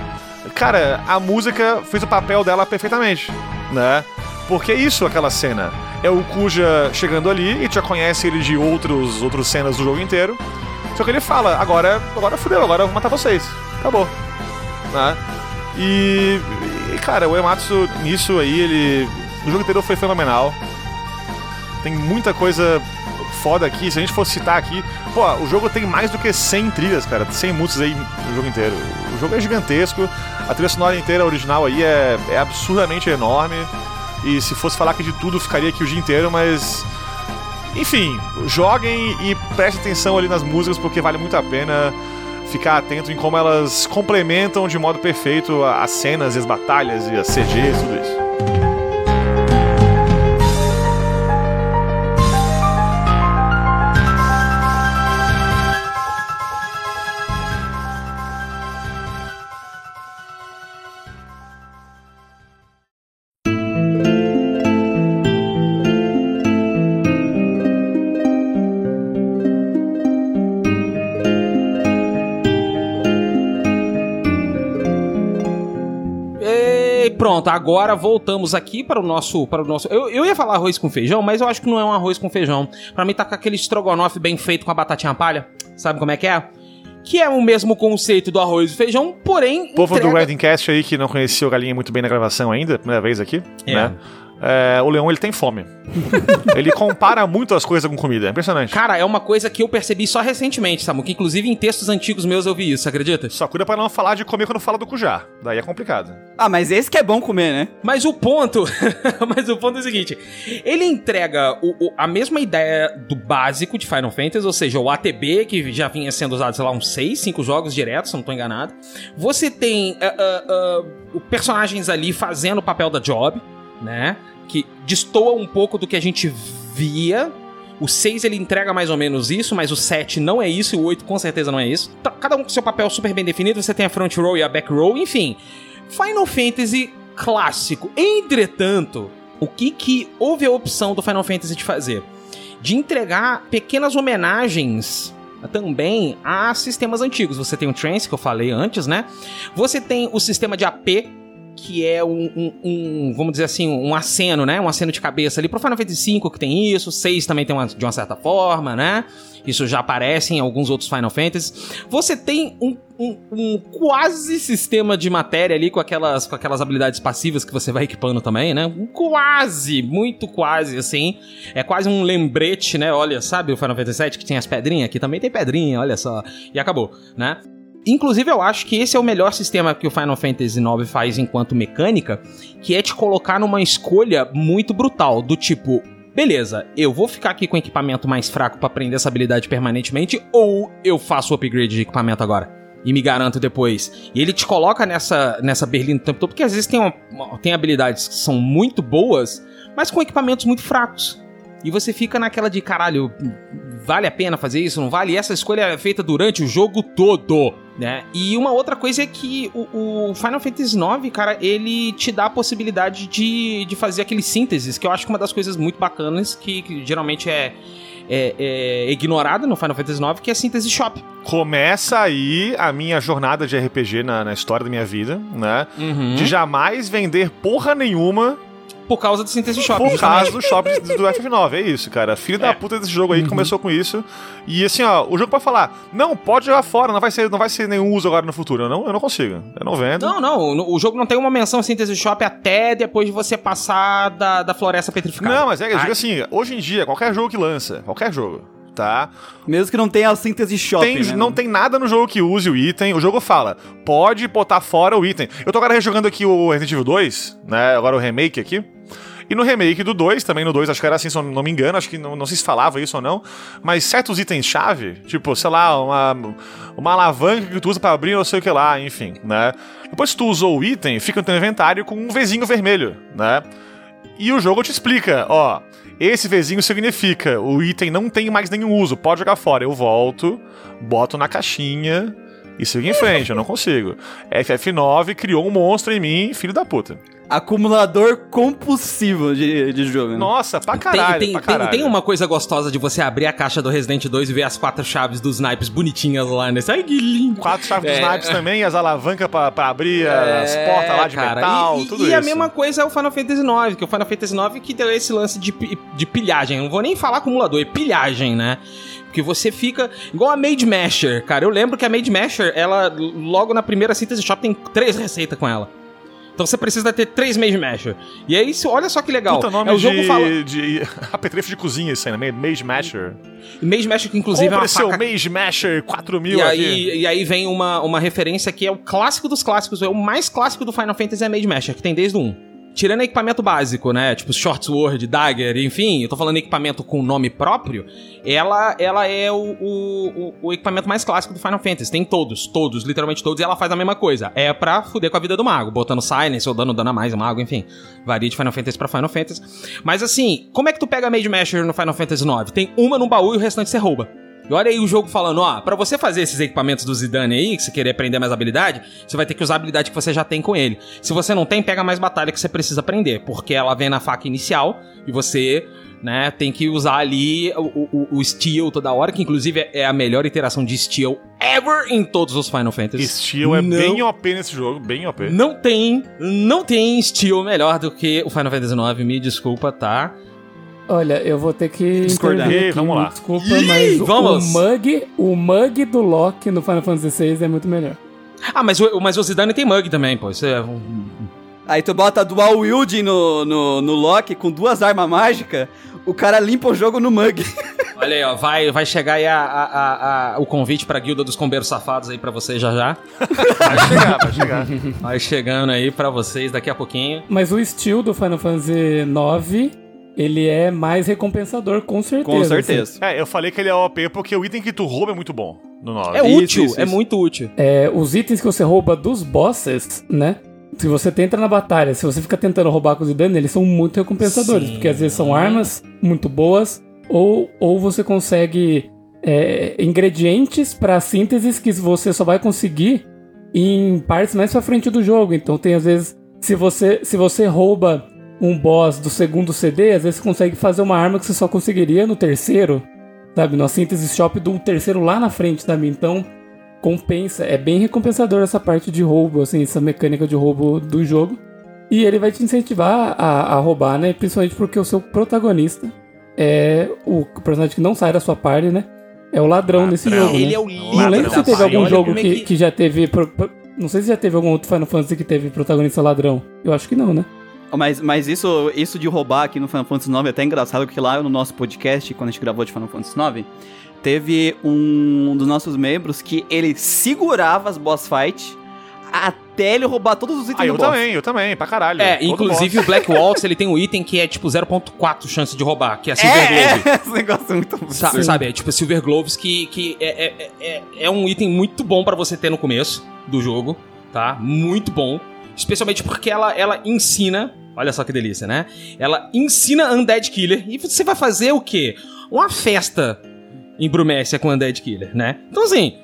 Cara, a música fez o papel dela perfeitamente, né? Porque é isso, aquela cena. É o Kuja chegando ali e já conhece ele de outros, outras cenas do jogo inteiro. Só que ele fala, agora, agora fudeu, agora eu vou matar vocês. Acabou né? E, e, cara, o Ematsu nisso aí, ele. O jogo inteiro foi fenomenal. Tem muita coisa foda aqui. Se a gente fosse citar aqui, pô, o jogo tem mais do que 100 trilhas, cara. 100 músicas aí no jogo inteiro. O jogo é gigantesco. A trilha sonora inteira original aí é, é absurdamente enorme. E se fosse falar aqui de tudo, ficaria aqui o dia inteiro, mas. Enfim, joguem e prestem atenção ali nas músicas, porque vale muito a pena ficar atento em como elas complementam de modo perfeito as cenas e as batalhas e as CGs, tudo isso. Pronto, agora voltamos aqui para o nosso. Para o nosso eu, eu ia falar arroz com feijão, mas eu acho que não é um arroz com feijão. Pra mim tá com aquele estrogonofe bem feito com a batatinha palha. Sabe como é que é? Que é o mesmo conceito do arroz e feijão, porém. O povo do entrega- Grinding Cast aí que não conhecia o Galinha muito bem na gravação ainda, primeira vez aqui, É. né? É, o Leão ele tem fome. ele compara muito as coisas com comida, é impressionante. Cara, é uma coisa que eu percebi só recentemente, Samu, que inclusive em textos antigos meus eu vi isso, você acredita? Só cuida pra não falar de comer quando fala do Cujá. Daí é complicado. Ah, mas esse que é bom comer, né? Mas o ponto, mas o ponto é o seguinte, ele entrega o- o- a mesma ideia do básico de Final Fantasy, ou seja, o ATB, que já vinha sendo usado, sei lá, uns 6, 5 jogos diretos, se eu não tô enganado. Você tem ah, ah, o- personagens ali fazendo o papel da Job, né? Que destoa um pouco do que a gente via. O 6 ele entrega mais ou menos isso, mas o 7 não é isso e o 8 com certeza não é isso. Tá- Cada um com seu papel super bem definido, você tem a front row e a back row, enfim. Final Fantasy clássico. Entretanto, o que que houve a opção do Final Fantasy de fazer? De entregar pequenas homenagens também a sistemas antigos. Você tem o Trance, que eu falei antes, né? Você tem o sistema de AP, que é um, um- um, vamos dizer assim, um aceno, né? Um aceno de cabeça ali pro Final Fantasy V que tem isso, 6 também tem uma, de uma certa forma, né? Isso já aparece em alguns outros Final Fantasy. Você tem um, um- um quase sistema de matéria ali com aquelas, com aquelas habilidades passivas que você vai equipando também, né? Quase, muito quase, assim. É quase um lembrete, né? Olha, sabe o Final Fantasy VII que tem as pedrinhas? Aqui também tem pedrinha, olha só. E acabou, né? Inclusive, eu acho que esse é o melhor sistema que o Final Fantasy IX faz enquanto mecânica, que é te colocar numa escolha muito brutal, do tipo, beleza, eu vou ficar aqui com equipamento mais fraco pra aprender essa habilidade permanentemente, ou eu faço o upgrade de equipamento agora? E me garanto depois. E ele te coloca nessa, nessa berlina o tempo todo, porque às vezes tem, uma- tem habilidades que são muito boas, mas com equipamentos muito fracos. E você fica naquela de caralho, vale a pena fazer isso, não vale? E essa escolha é feita durante o jogo todo, né? E uma outra coisa é que o, o Final Fantasy IX, cara, ele te dá a possibilidade de, de fazer aqueles sínteses, que eu acho que é uma das coisas muito bacanas que, que geralmente é, é, é ignorada no Final Fantasy IX, que é a síntese shop. Começa aí a minha jornada de RPG na, na história da minha vida, né? De jamais vender porra nenhuma Por causa do síntese shop. por justamente. causa do shopping do FF9. É isso, cara. Filho da É. puta desse jogo aí que começou com isso. E assim, ó, o jogo pode falar: não, pode jogar fora, não vai ser, não vai ser nenhum uso agora no futuro. Eu não, eu não consigo. Eu não vendo. Não, não, o jogo não tem uma menção síntese shop até depois de você passar da, da floresta petrificada. Não, mas é, eu digo assim, hoje em dia, qualquer jogo que lança, qualquer jogo, tá? Mesmo que não tenha a síntese shopping, Tem- né? não tem nada no jogo que use o item. O jogo fala, pode botar fora o item. Eu tô agora rejogando aqui o Resident Evil 2, né? Agora o remake aqui. E no remake do 2, também no 2, acho que era assim, se eu não me engano, acho que não, não sei se falava isso ou não, mas certos itens-chave, tipo, sei lá, uma, uma alavanca que tu usa pra abrir não sei o que lá, enfim, né? Depois que tu usou o item, fica no teu inventário com um Vzinho vermelho, né? E o jogo te explica, ó, esse Vzinho significa o item não tem mais nenhum uso, pode jogar fora. Eu volto, boto na caixinha e sigo em frente, eu não consigo. FF9 criou um monstro em mim, filho da puta. Acumulador compulsivo de, de jogo. né? Nossa, pra Tem, caralho, tem, pra tem, caralho. tem uma coisa gostosa de você abrir a caixa do Resident 2 e ver as quatro chaves dos naipes bonitinhas lá nesse. Ai, que lindo! Quatro chaves dos É. naipes também, as alavancas pra, pra abrir as portas lá de cara, metal, e, e- tudo e isso. a mesma coisa é o Final Fantasy IX, que o Final Fantasy IX que deu esse lance de, de pilhagem. Não vou nem falar acumulador, é pilhagem, né? Porque você fica igual a Made Masher, cara. Eu lembro que a Made Masher, ela, logo na primeira síntese shop, tem três receitas com ela. Então você precisa ter três Mage Masher. E aí, isso- olha só que legal. Puta nome é o jogo de, fala. de apetrecho de cozinha isso aí, né? Mage Masher. Mage Masher, que inclusive é Compre uma seu faca Mage Masher 4000 E aqui. aí, e aí vem uma, uma referência que é o clássico dos clássicos, é o mais clássico do Final Fantasy é Mage Masher, que tem desde o 1. Tirando equipamento básico, né? Tipo Short Sword, Dagger, enfim, eu tô falando equipamento com nome próprio, ela, ela é o, o, o- equipamento mais clássico do Final Fantasy. Tem todos, todos, literalmente todos, e ela faz a mesma coisa. É pra fuder com a vida do mago, botando silence ou dando dano a mais mago, enfim. Varia de Final Fantasy pra Final Fantasy. Mas assim, como é que tu pega a Mage Masher no Final Fantasy IX? Tem uma no baú e o restante você rouba. E olha aí o jogo falando, ó, pra você fazer esses equipamentos do Zidane aí, que você querer aprender mais habilidade, você vai ter que usar a habilidade que você já tem com ele. Se você não tem, pega mais batalha que você precisa aprender, porque ela vem na faca inicial e você, né, tem que usar ali o, o, o Steel toda hora, que inclusive é a melhor iteração de Steel ever em todos os Final Fantasy. Steel é Não- bem OP nesse jogo, bem OP. Não tem, não tem Steel melhor do que o Final Fantasy IX, me desculpa, tá? Olha, eu vou ter que Discordar. vamos lá. Desculpa, Ih, mas o- vamos. o mug, o mug do Loki no Final Fantasy VI é muito melhor. Ah, mas o, mas o Zidane tem Mug também, pô. Isso é um- Aí tu bota dual wielding no, no, no Loki com duas armas mágicas, o cara limpa o jogo no mug. Olha aí, ó, vai, vai chegar aí a, a- a- a- o convite pra guilda dos combeiros safados aí pra vocês já já. Vai chegar, vai chegar. Vai chegando aí pra vocês daqui a pouquinho. Mas o estilo do Final Fantasy IX, ele é mais recompensador, com certeza. Com assim. certeza. É, eu falei que ele é OP porque o item que tu rouba é muito bom no 9. É Isso, útil, isso, é isso. muito útil. É, os itens que você rouba dos bosses, né? Se você entra na batalha, se você fica tentando roubar com os dano, eles são muito recompensadores, Sim. porque às vezes são armas muito boas, ou, ou você consegue é, ingredientes para sínteses que você só vai conseguir em partes mais pra frente do jogo. Então tem às vezes, se você, se você rouba um boss do segundo CD, às vezes você consegue fazer uma arma que você só conseguiria no terceiro. sabe? Numa síntese shop do terceiro lá na frente, sabe? Então, compensa, é bem recompensador essa parte de roubo, assim, essa mecânica de roubo do jogo. E ele vai te incentivar a, a roubar, né? Principalmente porque o seu protagonista é o personagem que não sai da sua party, né? É o ladrão desse jogo. Ele né? é o líder Não lembro se teve algum Olha jogo é que, que já teve. Não sei se já teve algum outro Final Fantasy que teve protagonista ladrão. Eu acho que não, né? Mas, mas isso, isso de roubar aqui no Final Fantasy IX é até engraçado, porque lá no nosso podcast, quando a gente gravou de Final Fantasy IX, teve um dos nossos membros que ele segurava as boss fight até ele roubar todos os itens Ah, do eu boss. também, eu também, pra caralho. É, Todo inclusive boss. o Black Waltz, ele tem um item que é tipo 0.4 chance de roubar, que é a Silver É, Glove. é, esse negócio é muito Sa- absurdo. sabe, é tipo Silver Gloves que, que é, é, é, é um item muito bom pra você ter no começo do jogo, tá? Muito bom. Especialmente porque ela, ela ensina. Olha só que delícia, né? Ela ensina Undead Killer. E você vai fazer o quê? Uma festa em Brumécia com Undead Killer, né? Então assim.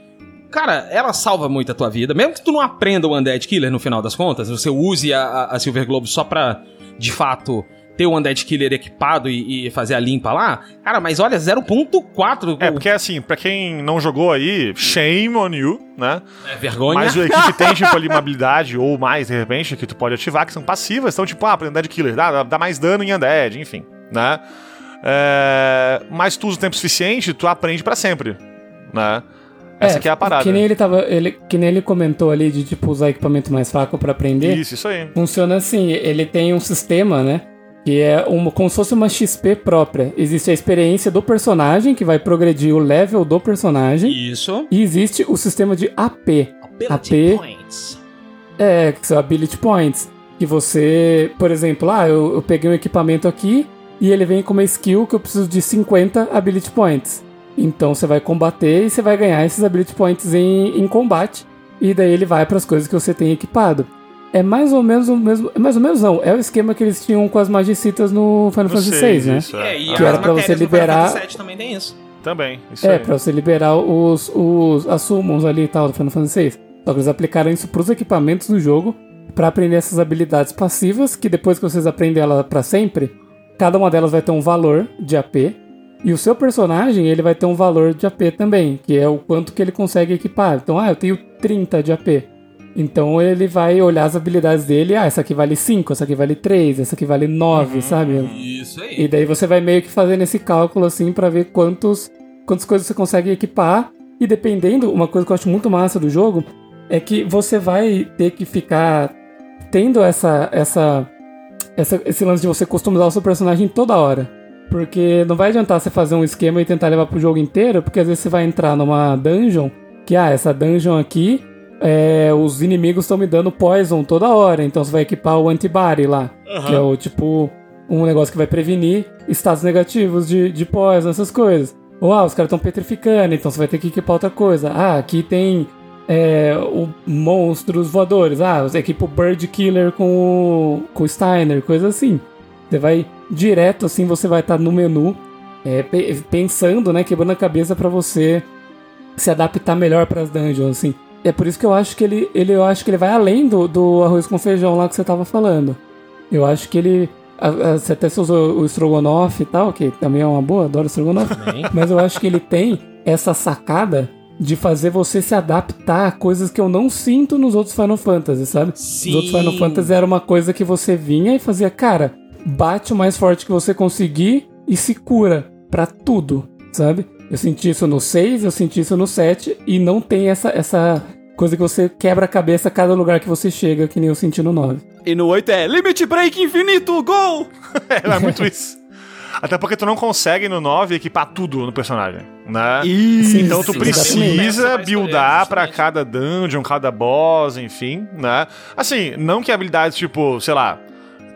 Cara, ela salva muito a tua vida. Mesmo que tu não aprenda o Undead Killer no final das contas, você use a, a- Silver Globe só pra, de fato, ter o Undead Killer equipado e, e fazer a limpa lá. Cara, mas olha, 0.4. É, porque assim, pra quem não jogou aí, shame on you, né? é vergonha. Mas a equipe tem, tipo, ali uma habilidade ou mais, de repente, que tu pode ativar, que são passivas. Então, tipo, ah, pra Undead Killer, dá, dá mais dano em Undead, enfim, né? É, mas tu usa o tempo suficiente, tu aprende pra sempre, né? Essa aqui é a parada. Que nem ele tava. Ele, que nem ele comentou ali de tipo usar equipamento mais fraco pra aprender. Isso, isso aí. Funciona assim, ele tem um sistema, né? Que é uma, como se fosse uma XP própria. Existe a experiência do personagem, que vai progredir o level do personagem. Isso. E existe o sistema de AP. Ability AP. points. É, que são ability points. Que você, por exemplo, ah, eu, eu peguei um equipamento aqui e ele vem com uma skill que eu preciso de 50 ability points. Então você vai combater e você vai ganhar esses ability points em, em combate. E daí ele vai para as coisas que você tem equipado. É mais ou menos o mesmo. é Mais ou menos não. É o esquema que eles tinham com as magicitas no Final Fantasy VI, né? isso, É, é. e Que era pra você liberar- Fantasy VII também tem isso. Também, isso É, aí. pra você liberar os, os as summons ali e tal do Final Fantasy VI. Só que eles aplicaram isso pros equipamentos do jogo pra aprender essas habilidades passivas, que depois que vocês aprendem ela pra sempre, cada uma delas vai ter um valor de AP. E o seu personagem, ele vai ter um valor de AP também, que é o quanto que ele consegue equipar. Então, ah, eu tenho 30 de AP. Então ele vai olhar as habilidades dele, ah, essa aqui vale 5, essa aqui vale 3, essa aqui vale 9, sabe? Isso aí. E daí você vai meio que fazendo esse cálculo assim pra ver quantos quantas coisas você consegue equipar e dependendo, uma coisa que eu acho muito massa do jogo é que você vai ter que ficar tendo essa essa, essa esse lance de você customizar o seu personagem toda hora. Porque não vai adiantar você fazer um esquema e tentar levar pro jogo inteiro, porque às vezes você vai entrar numa dungeon que ah, essa dungeon aqui é, os inimigos estão me dando poison toda hora, então você vai equipar o antibody lá, que é o tipo um negócio que vai prevenir estados negativos de, de poison, essas coisas. Ou ah, os caras estão petrificando, então você vai ter que equipar outra coisa. Ah, aqui tem é, o monstros voadores. Ah, você equipa o Bird Killer com o, com o Steiner, coisa assim. Você vai direto assim, você vai estar no menu é, pe- pensando, né, quebrando a cabeça pra você se adaptar melhor para as dungeons, assim. É por isso que eu acho que ele, ele eu acho que ele vai além do, do arroz com feijão lá que você tava falando. Eu acho que ele a- a- você até usou o Strogonoff e tal, que também é uma boa, adoro Strogonoff. Bem. Mas eu acho que ele tem essa sacada de fazer você se adaptar a coisas que eu não sinto nos outros Final Fantasy, sabe? Sim. Os outros Final Fantasy era uma coisa que você vinha e fazia, cara, bate o mais forte que você conseguir e se cura pra tudo, sabe? Eu senti isso no 6, eu senti isso no 7 e não tem essa, essa coisa que você quebra a cabeça a cada lugar que você chega, que nem eu senti no 9. E no 8 é Limit Break Infinito, gol! É, é muito isso. Até porque tu não consegue no 9 equipar tudo no personagem, né? Isso, Então tu precisa exatamente. buildar pra Justamente. cada dungeon, cada boss, enfim, né? Assim, não que habilidades tipo, sei lá,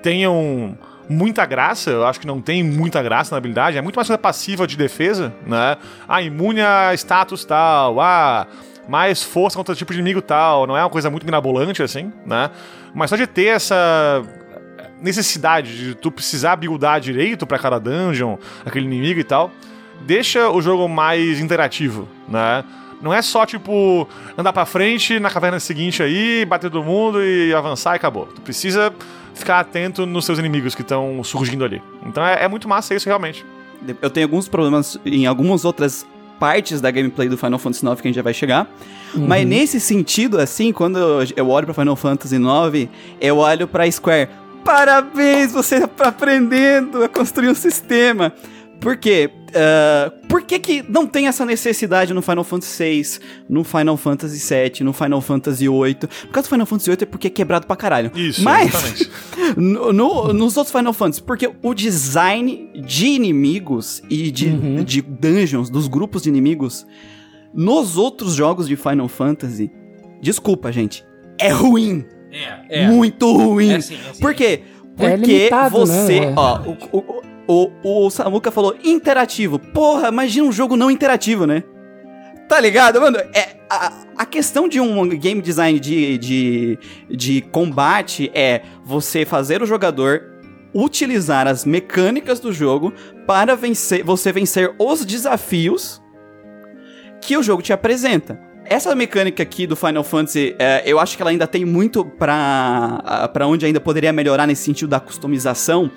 tenham muita graça, eu acho que não tem muita graça na habilidade, é muito mais coisa passiva de defesa, né? Ah, imune a status tal, ah, mais força contra tipo de inimigo tal, não é uma coisa muito mirabolante assim, né? Mas só de ter essa necessidade de tu precisar buildar direito pra cada dungeon, aquele inimigo e tal, deixa o jogo mais interativo, né? Não é só, tipo, andar pra frente na caverna seguinte aí, bater todo mundo e avançar e acabou. Tu precisa ficar atento nos seus inimigos que estão surgindo ali. Então é, é muito massa isso, realmente. Eu tenho alguns problemas em algumas outras partes da gameplay do Final Fantasy IX que a gente já vai chegar. Mas nesse sentido, assim, quando eu, eu olho pra Final Fantasy IX, eu olho pra Square. Parabéns, você tá aprendendo a construir um sistema. Por quê? Ah, por que, que não tem essa necessidade no Final Fantasy VI, no Final Fantasy VII, no Final Fantasy VIII? Por causa do Final Fantasy VIII é porque é quebrado pra caralho. Isso, Mas, exatamente. no, no- nos outros Final Fantasy, porque o design de inimigos e de, de dungeons, dos grupos de inimigos, nos outros jogos de Final Fantasy, desculpa, gente, é ruim. É, é. Muito ruim. É sim, é sim. Por quê? É Porque limitado, você, né? ó, o, o, o, o Samuka falou interativo. Porra, imagina um jogo não interativo, né? Tá ligado, mano? É, a, a questão de um game design de, de, de combate é você fazer o jogador utilizar as mecânicas do jogo para vencer, você vencer os desafios que o jogo te apresenta. Essa mecânica aqui do Final Fantasy, é, eu acho que ela ainda tem muito ah, pra onde ainda poderia melhorar nesse sentido da customização,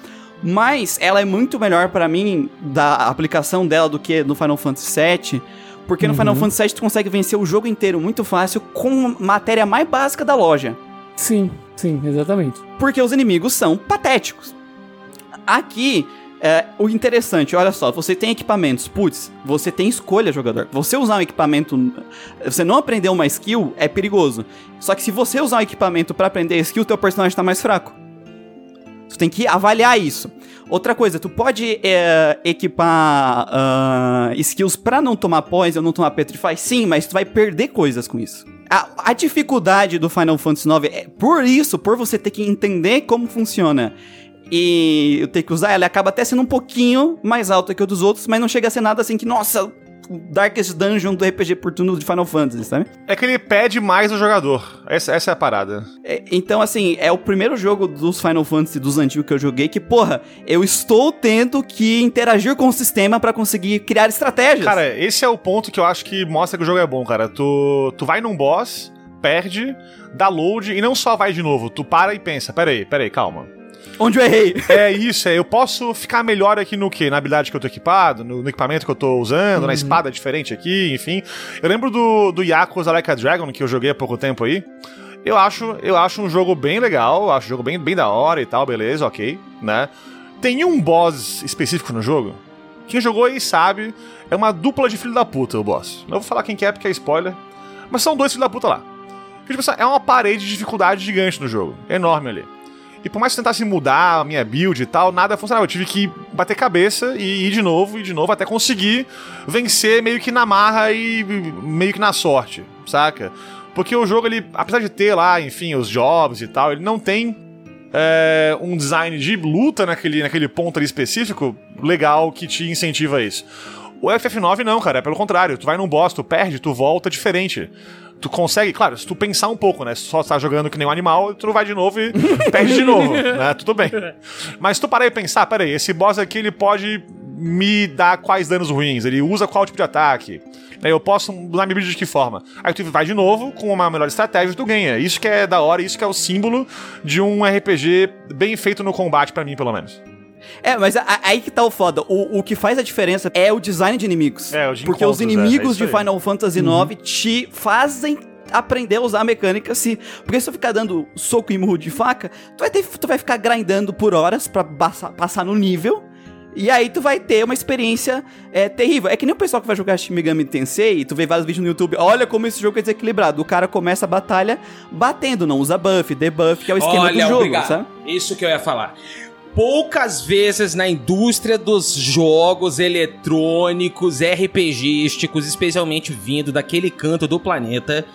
mas ela é muito melhor pra mim da aplicação dela do que no Final Fantasy VII, porque no Final Fantasy VII tu consegue vencer o jogo inteiro muito fácil com matéria mais básica da loja. Sim, sim, exatamente. Porque os inimigos são patéticos. Aqui, é, o interessante, olha só, você tem equipamentos, putz, você tem escolha, jogador. Você usar um equipamento, você não aprender uma skill é perigoso. Só que se você usar um equipamento pra aprender a skill, teu personagem tá mais fraco. Tu tem que avaliar isso. Outra coisa, tu pode é, equipar ah, skills pra não tomar poison, não tomar petrify, sim, mas tu vai perder coisas com isso. A, a dificuldade do Final Fantasy IX é por isso, por você ter que entender como funciona e eu ter que usar, ela acaba até sendo um pouquinho mais alta que o dos outros, mas não chega a ser nada assim que, nossa, Darkest Dungeon do RPG por turno de Final Fantasy, sabe? É que ele pede mais do jogador. Essa, essa é a parada. É, então, assim, é o primeiro jogo dos Final Fantasy dos antigos que eu joguei que, porra, eu estou tendo que interagir com o sistema pra conseguir criar estratégias. Cara, esse é o ponto que eu acho que mostra que o jogo é bom, cara. Tu, tu vai num boss, perde, dá load e não só vai de novo. Tu para e pensa, peraí, peraí, calma. Onde eu errei? É isso, é. Eu posso ficar melhor aqui no quê? Na habilidade que eu tô equipado, no, no equipamento que eu tô usando, na espada diferente aqui, enfim. Eu lembro do, do Yakuza Like a Dragon, que eu joguei há pouco tempo aí. Eu acho, eu acho um jogo bem legal, acho um jogo bem, bem da hora e tal, beleza, ok, né? Tem um boss específico no jogo. Quem jogou aí sabe, é uma dupla de filho da puta o boss. Não vou falar quem que é porque é spoiler, mas são dois filhos da puta lá. Porque, tipo, assim, é uma parede de dificuldade gigante no jogo, enorme ali. E por mais que eu tentasse mudar a minha build e tal, nada funcionava. Eu tive que bater cabeça e ir de novo e de novo até conseguir vencer meio que na marra e meio que na sorte, saca? Porque o jogo, ele, apesar de ter lá, enfim, os jobs e tal, ele não tem é, um design de luta naquele, naquele ponto ali específico legal que te incentiva a isso. O FF9 não, cara, é pelo contrário. Tu vai num boss, tu perde, tu volta diferente. Tu consegue, claro, se tu pensar um pouco, né? Se tu só tá jogando que nem um animal, tu vai de novo e perde de novo, né? Tudo bem. Mas se tu parar e pensar, peraí, esse boss aqui ele pode me dar quais danos ruins? Ele usa qual tipo de ataque? Eu posso usar minha de que forma? Aí tu vai de novo com uma melhor estratégia e tu ganha. Isso que é da hora, isso que é o símbolo de um RPG bem feito no combate pra mim, pelo menos. É, mas a- a- aí que tá o foda. O, o que faz a diferença é o design de inimigos. É, o de Porque os encontros, é, é inimigos de. Final Fantasy IX te fazem aprender a usar a mecânica se. Porque se tu ficar dando soco e murro de faca, tu vai, ter, tu vai ficar grindando por horas pra passar, passar no nível. E aí tu vai ter uma experiência é, terrível. É que nem o pessoal que vai jogar Shin Megami Tensei e tu vê vários vídeos no YouTube. Olha como esse jogo é desequilibrado. O cara começa a batalha batendo, não usa buff, debuff, que é o esquema Olha, do jogo, obrigado. sabe? Isso que eu ia falar. Poucas vezes na indústria dos jogos eletrônicos, RPGísticos, especialmente vindo daquele canto do planeta,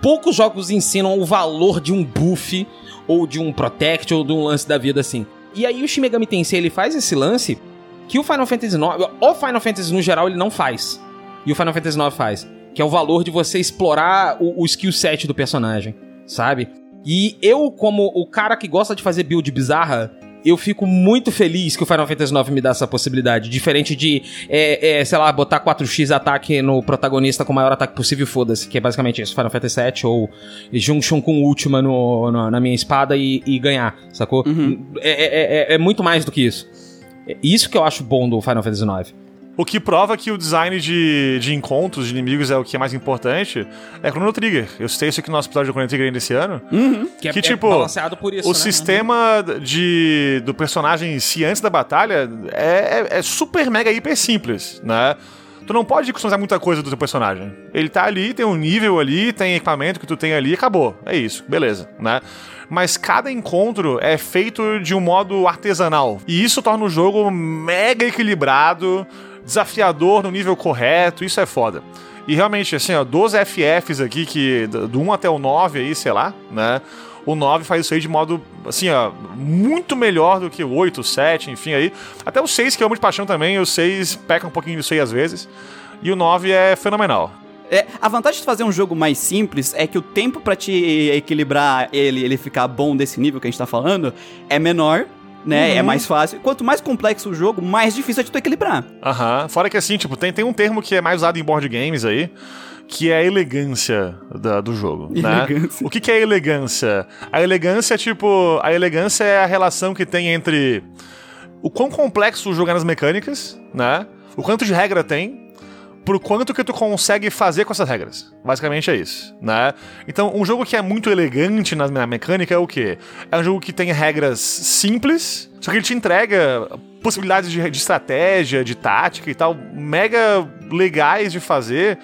poucos jogos ensinam o valor de um buff, ou de um protect, ou de um lance da vida assim. E aí o Shin Megami Tensei, ele faz esse lance que o Final Fantasy IX, o Final Fantasy no geral, ele não faz. E o Final Fantasy IX faz. Que é o valor de você explorar o, o skill set do personagem, sabe? E eu, como o cara que gosta de fazer build bizarra, eu fico muito feliz que o Final Fantasy IX me dá essa possibilidade. Diferente de, é, é, sei lá, botar 4x ataque no protagonista com o maior ataque possível, foda-se. Que é basicamente isso, Final Fantasy VII, ou Junction com Ultima no, no- na minha espada e, e ganhar, sacou? É, é- é- é muito mais do que isso. É Isso que eu acho bom do Final Fantasy IX. O que prova que o design de, de encontros, de inimigos, é o que é mais importante, é Chrono Trigger. Eu citei isso aqui no nosso episódio do Chrono Trigger ainda esse ano. Que, é, Que, é tipo, balanceado por isso, o né? sistema de, do personagem em si antes da batalha é, é- é super mega hiper simples, né? Tu não pode customizar muita coisa do teu personagem. Ele tá ali, tem um nível ali, tem equipamento que tu tem ali, acabou. É isso, beleza, né? Mas cada encontro é feito de um modo artesanal. E isso torna o jogo mega equilibrado, desafiador no nível correto, isso é foda. E realmente, assim, ó, 12 FFs aqui, que do do 1 até o 9 aí, sei lá, né? O 9 faz isso aí de modo, assim, ó, muito melhor do que o 8, o 7, enfim, aí. Até o 6, que eu amo de paixão também, o 6 peca um pouquinho disso aí às vezes. E o 9 é fenomenal. É, a vantagem de fazer um jogo mais simples é que o tempo pra te equilibrar ele, ele ficar bom desse nível que a gente tá falando, é menor, né? É mais fácil. Quanto mais complexo o jogo, mais difícil é de tu equilibrar. Aham. Fora que assim, tipo, tem, tem um termo que é mais usado em board games aí, que é a elegância da- do jogo, né? Elegância. O que, que é elegância? A elegância é tipo... A elegância é a relação que tem entre o quão complexo o jogo é nas mecânicas, né? O quanto de regra tem, pro quanto que tu consegue fazer com essas regras. Basicamente é isso, né? Então, um jogo que é muito elegante na, na mecânica é o quê? É um jogo que tem regras simples, só que ele te entrega possibilidades de, de estratégia, de tática e tal, mega legais de fazer,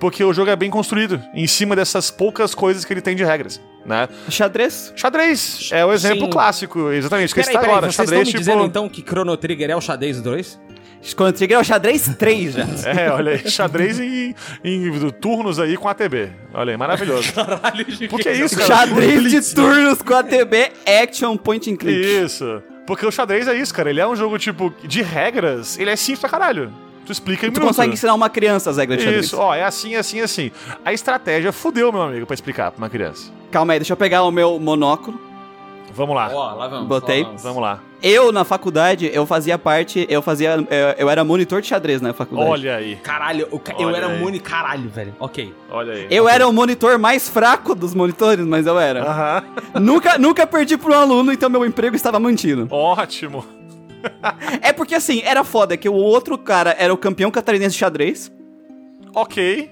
porque o jogo é bem construído em cima dessas poucas coisas que ele tem de regras, né? Xadrez. Xadrez é o exemplo Sim. clássico, exatamente. Que Peraí, peraí, agora, vocês estão xadrez me tipo... dizendo então que Chrono Trigger é o xadrez 2? Chrono Trigger é o xadrez 3 já. É, olha aí, xadrez em, em turnos aí com ATB. Olha aí, maravilhoso. Caralho, Por que isso, cara? xadrez de turnos com ATB Action Point and Click. Isso. Porque o xadrez é isso, cara. Ele é um jogo, tipo, de regras, ele é simples pra caralho. Tu explica em Tu minuto. consegue ensinar uma criança as regras de xadrez. Isso, ó, é assim, assim, assim. A estratégia fudeu, meu amigo, pra explicar pra uma criança. Calma aí, deixa eu pegar o meu monóculo. Vamos lá. Ó, lá vamos. Botei. lá vamos. Vamos lá. Eu, na faculdade, eu fazia parte, eu fazia, eu, eu era monitor de xadrez na faculdade. Olha aí. Caralho, o ca- eu Olha era aí. muni caralho, velho. Ok. Olha aí. Eu era o monitor mais fraco dos monitores, mas eu era. Aham. nunca, nunca perdi pra um aluno, então meu emprego estava mantido. Ótimo. É porque assim, era foda que o outro cara era o campeão catarinense de xadrez Ok.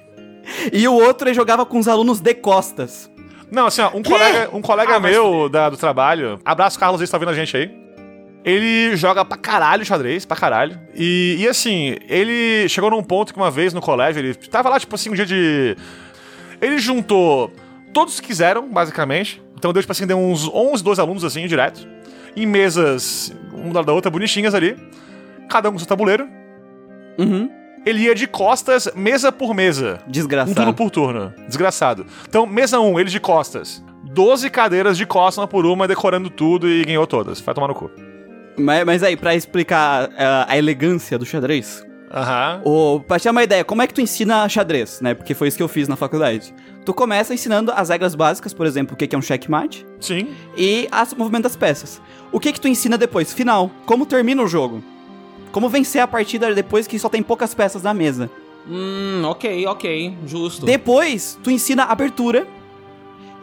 e o outro ele jogava com os alunos de costas. Não, assim, ó, um colega, um colega Ah, meu da- do trabalho, abraço Carlos, ele tá vendo a gente aí. Ele joga pra caralho xadrez, pra caralho. E, e assim, ele chegou num ponto que uma vez no colégio, ele tava lá, tipo assim, um dia de. Ele juntou todos que quiseram, basicamente. Então deu, tipo assim, deu uns 11, 12 alunos, assim, direto. Em mesas, um lado da outra, bonitinhas ali. Cada um com seu tabuleiro. Uhum. Ele ia de costas, mesa por mesa. Um Desgraçado. turno por turno. Desgraçado. Então, mesa 1, ele de costas. 12 cadeiras de costas, uma por uma, decorando tudo e ganhou todas. Vai tomar no cu. Mas, mas aí, pra explicar ah, a elegância do xadrez, Aham. o, pra ter uma ideia, como é que tu ensina xadrez, né? Porque foi isso que eu fiz na faculdade. Tu começa ensinando as regras básicas, por exemplo, o que é um checkmate, Sim. e as, o movimento das peças. O que que tu ensina depois? Final. Como termina o jogo? Como vencer a partida depois que só tem poucas peças na mesa? Hum, ok, ok. Justo. Depois, tu ensina a abertura.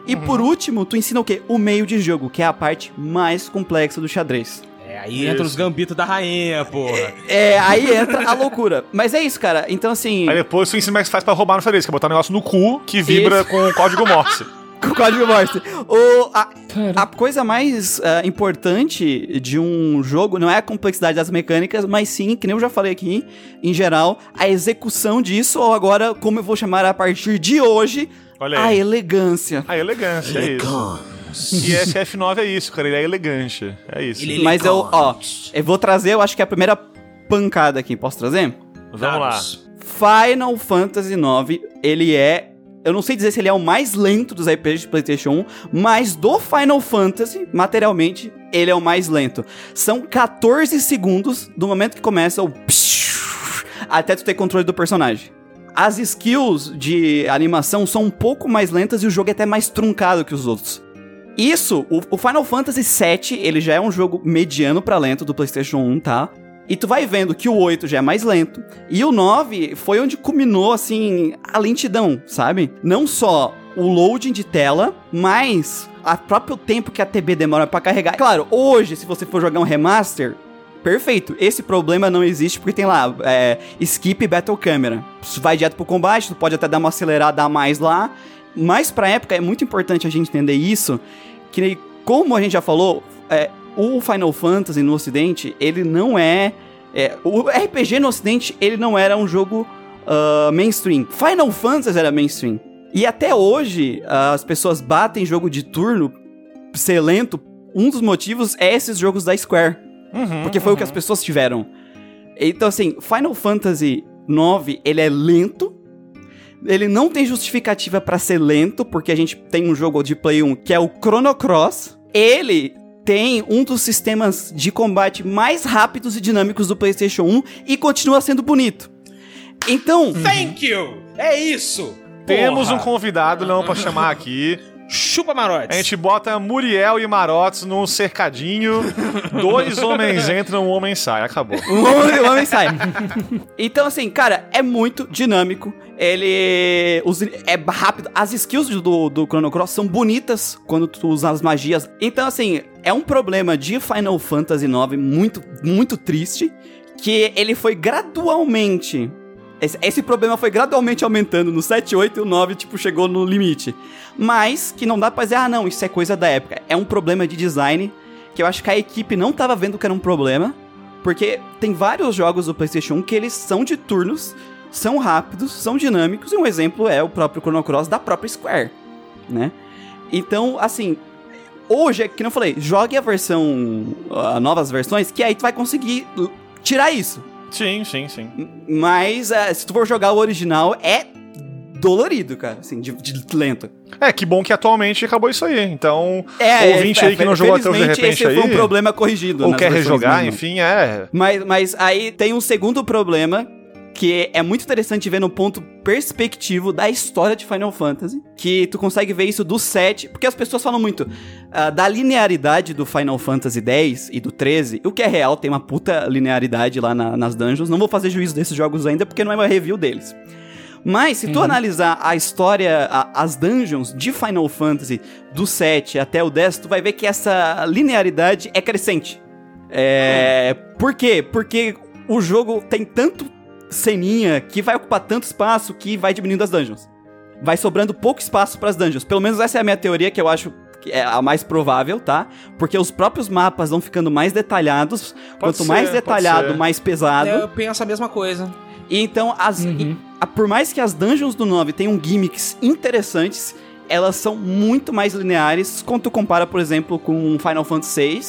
E Uhum. por último, tu ensina o quê? O meio de jogo, que é a parte mais complexa do xadrez. É, aí entra os gambitos da rainha, porra. É, aí entra a loucura. Mas é isso, cara. Então, assim, Aí depois tu ensina como é que faz pra roubar no xadrez, que é botar um negócio no cu que vibra Isso. com o código Morse. com o código Morse. O, a, a coisa mais ah, importante de um jogo não é a complexidade das mecânicas, mas sim, que nem eu já falei aqui, em geral, a execução disso, ou agora, como eu vou chamar a partir de hoje, Olha a elegância. A elegância, é isso. E esse F9 é isso, cara. Ele é elegante. É isso. Ele- Mas eu, ó, eu vou trazer, eu acho que é a primeira pancada aqui. Posso trazer? Vamos lá. Dados. Final Fantasy IX, ele é. Eu não sei dizer se ele é o mais lento dos RPGs de PlayStation 1, mas do Final Fantasy, materialmente, ele é o mais lento. São 14 segundos do momento que começa o. até tu ter controle do personagem. As skills de animação são um pouco mais lentas e o jogo é até mais truncado que os outros. Isso, o, Final Fantasy VII, ele já é um jogo mediano pra lento do PlayStation 1, tá? E tu vai vendo que o 8 já é mais lento. E o 9 foi onde culminou, assim, a lentidão, sabe? Não só o loading de tela, mas a próprio tempo que a TB demora pra carregar. Claro, hoje, se você for jogar um remaster, perfeito. Esse problema não existe porque tem lá, é, skip battle camera. Vai direto pro combate, tu pode até dar uma acelerada a mais lá. Mas pra época é muito importante a gente entender isso, que como a gente já falou, é, o Final Fantasy no ocidente, ele não é, é... O RPG no ocidente, ele não era um jogo uh, mainstream. Final Fantasy era mainstream. E até hoje, as pessoas batem jogo de turno ser lento. Um dos motivos é esses jogos da Square. Uhum, Porque foi o que as pessoas tiveram. Então, assim, Final Fantasy IX, ele é lento. Ele não tem justificativa pra ser lento, porque a gente tem um jogo de Play 1 que é o Chrono Cross. Ele tem um dos sistemas de combate mais rápidos e dinâmicos do PlayStation 1 e continua sendo bonito. Então, Thank you! É isso! Temos Porra. um convidado, não, pra chamar aqui. Chupa marote. A gente bota Muriel e Marotes num cercadinho. Dois homens entram, um homem sai. Acabou. o homem sai. Então, assim, cara, é muito dinâmico. Ele os- é rápido. As skills do, do Chrono Cross são bonitas quando tu usa as magias. Então, assim, é um problema de Final Fantasy IX muito, muito triste. Que ele foi gradualmente. Esse, esse problema foi gradualmente aumentando no 7, 8 e o 9, tipo, chegou no limite. Mas que não dá pra dizer, ah, não, isso é coisa da época. É um problema de design que eu acho que a equipe não tava vendo que era um problema. Porque tem vários jogos do PlayStation 1 que eles são de turnos, são rápidos, são dinâmicos, e um exemplo é o próprio Chrono Cross da própria Square, né? Então, assim, hoje, é que eu falei, jogue a versão, a novas versões, que aí tu vai conseguir tirar isso. Sim, sim, sim. Mas eh, se tu for jogar o original, é dolorido, cara, assim, de, de lento. É, que bom que atualmente acabou isso aí. Então, É, ouvinte é, aí que não jogou até de repente esse foi aí, um problema corrigido. ou quer rejogar, novas. enfim, é. Mas, mas aí tem um segundo problema que é muito interessante ver no ponto perspectivo da história de Final Fantasy, que tu consegue ver isso do 7, porque as pessoas falam muito ah, da linearidade do Final Fantasy X e do 13, o que é real, tem uma puta linearidade lá na- nas dungeons, não vou fazer juízo desses jogos ainda, porque não é uma review deles. Mas se tu analisar a história, a- as dungeons de Final Fantasy do 7 até o 10, tu vai ver que essa linearidade é crescente. É. Por quê? Porque o jogo tem tanto ceninha que vai ocupar tanto espaço que vai diminuindo as dungeons. Vai sobrando pouco espaço pras dungeons. Pelo menos essa é a minha teoria que eu acho que é a mais provável, tá? Porque os próprios mapas vão ficando mais detalhados. Quanto ser, mais pode detalhado, mais pesado. Eu penso a mesma coisa. E então, as, e- a- por mais que as dungeons do 9 tenham gimmicks interessantes, elas são muito mais lineares quando tu compara, por exemplo, com Final Fantasy VI.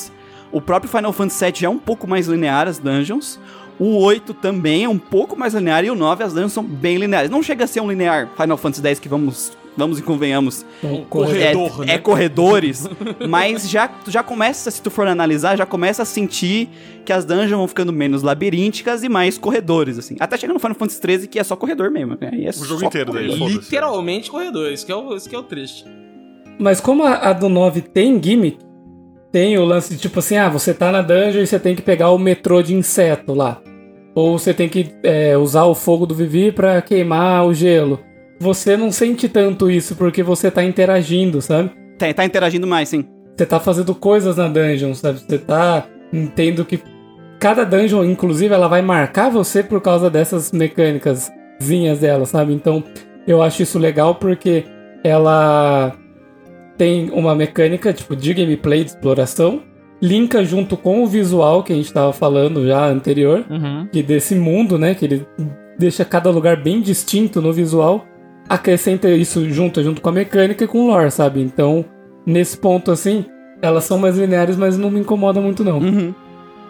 O próprio Final Fantasy VII é um pouco mais linear, as dungeons. O 8 também é um pouco mais linear e o 9 as dungeons são bem lineares. Não chega a ser um linear Final Fantasy X que vamos, vamos e convenhamos. Um corredor, é, né? é corredores, mas já, já começa, se tu for analisar, já começa a sentir que as dungeons vão ficando menos labirínticas e mais corredores, assim. Até chega no Final Fantasy 13 que é só corredor mesmo. né? É O jogo inteiro daí, corredor. foda-se. Literalmente corredor. Isso que é o, isso que é o triste. Mas como a, a do 9 tem gimmick, tem o lance de tipo assim, ah, você tá na dungeon e você tem que pegar o metrô de inseto lá. Ou você tem que é, usar o fogo do Vivi pra queimar o gelo. Você não sente tanto isso porque você tá interagindo, sabe? Tá, tá interagindo mais, sim. Você tá fazendo coisas na dungeon, sabe? Você tá entendo que cada dungeon, inclusive, ela vai marcar você por causa dessas mecânicas dela, sabe? Então, eu acho isso legal porque ela tem uma mecânica tipo de gameplay de exploração, linka junto com o visual que a gente tava falando já anterior, que desse mundo, né, que ele deixa cada lugar bem distinto no visual, acrescenta isso junto junto com a mecânica e com o lore, sabe? Então, nesse ponto assim, elas são mais lineares, mas não me incomoda muito não. Uhum.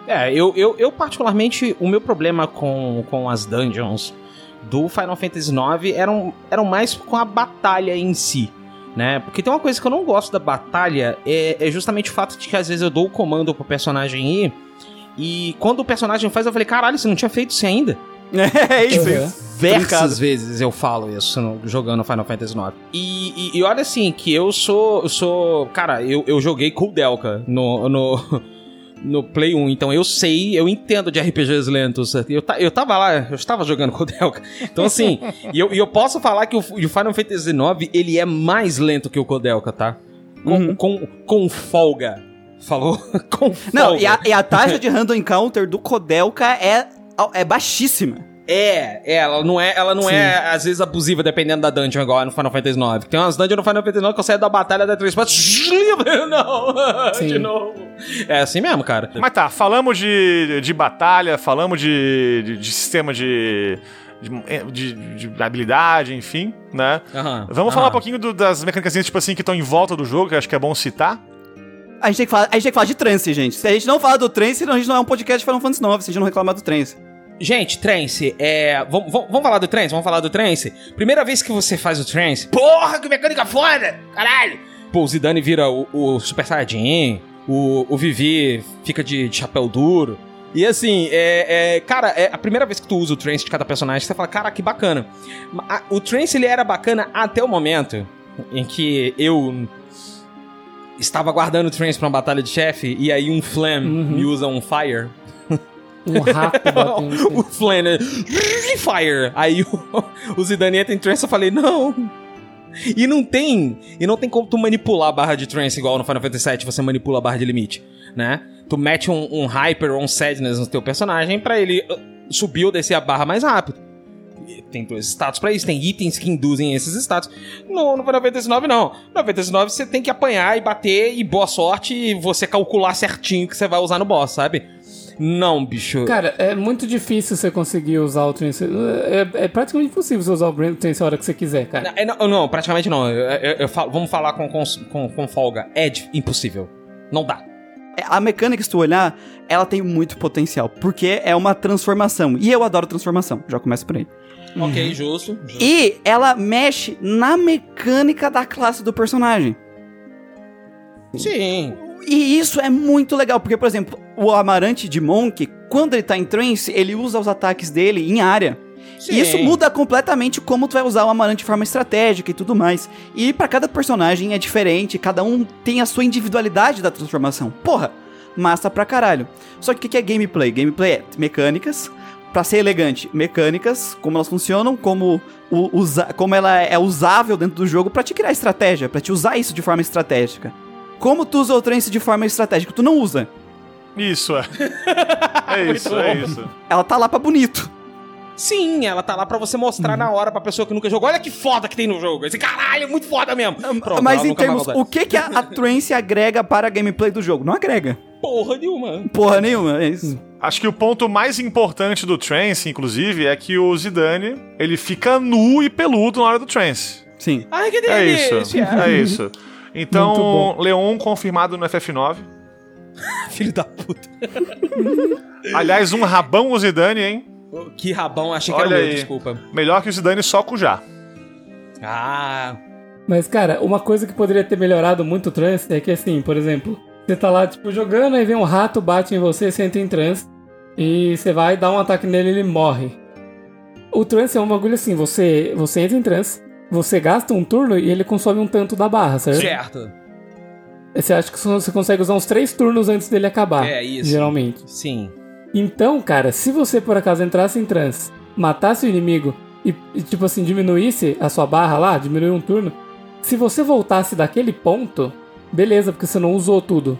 É, eu, eu, eu particularmente, o meu problema com, com as dungeons do Final Fantasy IX eram, eram mais com a batalha em si, né? Porque tem uma coisa que eu não gosto da batalha, é, é justamente o fato de que às vezes eu dou o comando pro personagem ir, e quando o personagem faz, eu falei, caralho, você não tinha feito isso ainda? É isso. Uhum. Diversas Brincado. vezes eu falo isso no- jogando Final Fantasy IX. E, e, e olha assim, que eu sou. Eu sou. Cara, eu, eu joguei Kudelka no, no, no Play 1, então eu sei, eu entendo de RPGs lentos. Eu, eu tava lá, eu estava jogando Kudelka. Então, assim, e eu, eu posso falar que o, o Final Fantasy IX ele é mais lento que o Kudelka, tá? Com, Uhum. com, com folga. Falou com Não, folga. e a, e a taxa de random encounter do Kodelka é, é baixíssima. É, é, ela não é, ela não é, às vezes, abusiva, dependendo da dungeon, igual é no Final Fantasy IX. Tem umas dungeons no Final Fantasy IX que eu saio da batalha da três passos. Não, Sim. de novo. É assim mesmo, cara. Mas tá, falamos de, de batalha, falamos de, de, de sistema de, de, de- de habilidade, enfim, né? Aham. Vamos Aham. falar um pouquinho do- das mecânicas, tipo assim, que estão em volta do jogo, que eu acho que é bom citar. A gente, tem que falar, a gente tem que falar de trance, gente. Se a gente não falar do trance, a gente não é um podcast de Final Fantasy IX, se a gente não reclamar do trance. Gente, trance, é. Vamos, falar do trance? Vamos falar do trance? Primeira vez que você faz o trance. Porra, que mecânica foda! Caralho! Pô, o Zidane vira o, o Super Saiyajin, o, o Vivi fica de, de chapéu duro. E assim, é, é, cara, é a primeira vez que tu usa o trance de cada personagem, você fala, cara, que bacana. O trance ele era bacana até o momento em que eu estava guardando o trance pra uma batalha de chefe e aí um Flam Uhum. me usa um Fire. Um rato batendo. o Flan, né? Fire! Aí o, o Zidane entra em trance, eu falei, não. E não tem, e não tem como tu manipular a barra de trance igual no Final Fantasy VII, você manipula a barra de limite, né? Tu mete um, um hyper ou um sadness no teu personagem pra ele uh, subir ou descer a barra mais rápido. E Tem dois status pra isso, tem itens que induzem esses status. No, no Final Fantasy IX, não. No Final Fantasy IX você tem que apanhar e bater e boa sorte e você calcular certinho que você vai usar no boss, sabe? Não, bicho. Cara, é muito difícil você conseguir usar o trance. É, é praticamente impossível você usar o Brain Trance a hora que você quiser, cara. Não, é, não, não, praticamente não. Eu, eu- eu falo- vamos falar com, com, com, com folga. É impossível. Não dá. É, A mecânica, se tu olhar, ela tem muito potencial, porque é uma transformação. E eu adoro transformação, já começa por aí. Ok, justo. justo. E ela mexe na mecânica da classe do personagem. Sim. E isso é muito legal, porque, por exemplo, o Amarante de Monk, quando ele tá em trance, ele usa os ataques dele em área. Sim. E isso muda completamente como tu vai usar o Amarante de forma estratégica e tudo mais. E pra cada personagem é diferente, cada um tem a sua individualidade da transformação. Porra, massa pra caralho. Só que o que é gameplay? Gameplay é mecânicas, pra ser elegante, mecânicas, como elas funcionam, como, o, usa, como ela é usável dentro do jogo pra te criar estratégia, pra te usar isso de forma estratégica. Como tu usa o trance de forma estratégica? Tu não usa. Isso, é. É isso, é isso. Ela tá lá pra bonito. Sim, ela tá lá pra você mostrar na hora pra pessoa que nunca jogou. Olha que foda que tem no jogo. Esse caralho é muito foda mesmo. Pronto, Mas em termos, o que que a, a trance agrega para a gameplay do jogo? Não agrega. Porra nenhuma. Porra nenhuma, é isso. Acho que o ponto mais importante do trance, inclusive, é que o Zidane, ele fica nu e peludo na hora do trance. Sim. Ai, que É delícia. isso, é isso. Então. Leon confirmado no FF9. Filho da puta. Aliás, um rabão o Zidane, hein? Que rabão, achei que Olha era o meu, aí. desculpa. Melhor que o Zidane só com já. Ah, Mas, cara, uma coisa que poderia ter melhorado muito o trance é que, assim, por exemplo, você tá lá, tipo, jogando, aí vem um rato, bate em você, você entra em trance, e você vai dar um ataque nele e ele morre. O trance é um bagulho assim, você, você entra em trance, você gasta um turno e ele consome um tanto da barra, certo? certo. Você acha que você consegue usar uns três turnos antes dele acabar. É, isso. Geralmente. Sim. Então, cara, se você por acaso entrasse em trance, matasse o inimigo e, e, tipo assim, diminuísse a sua barra lá, diminuir um turno, se você voltasse daquele ponto, beleza, porque você não usou tudo.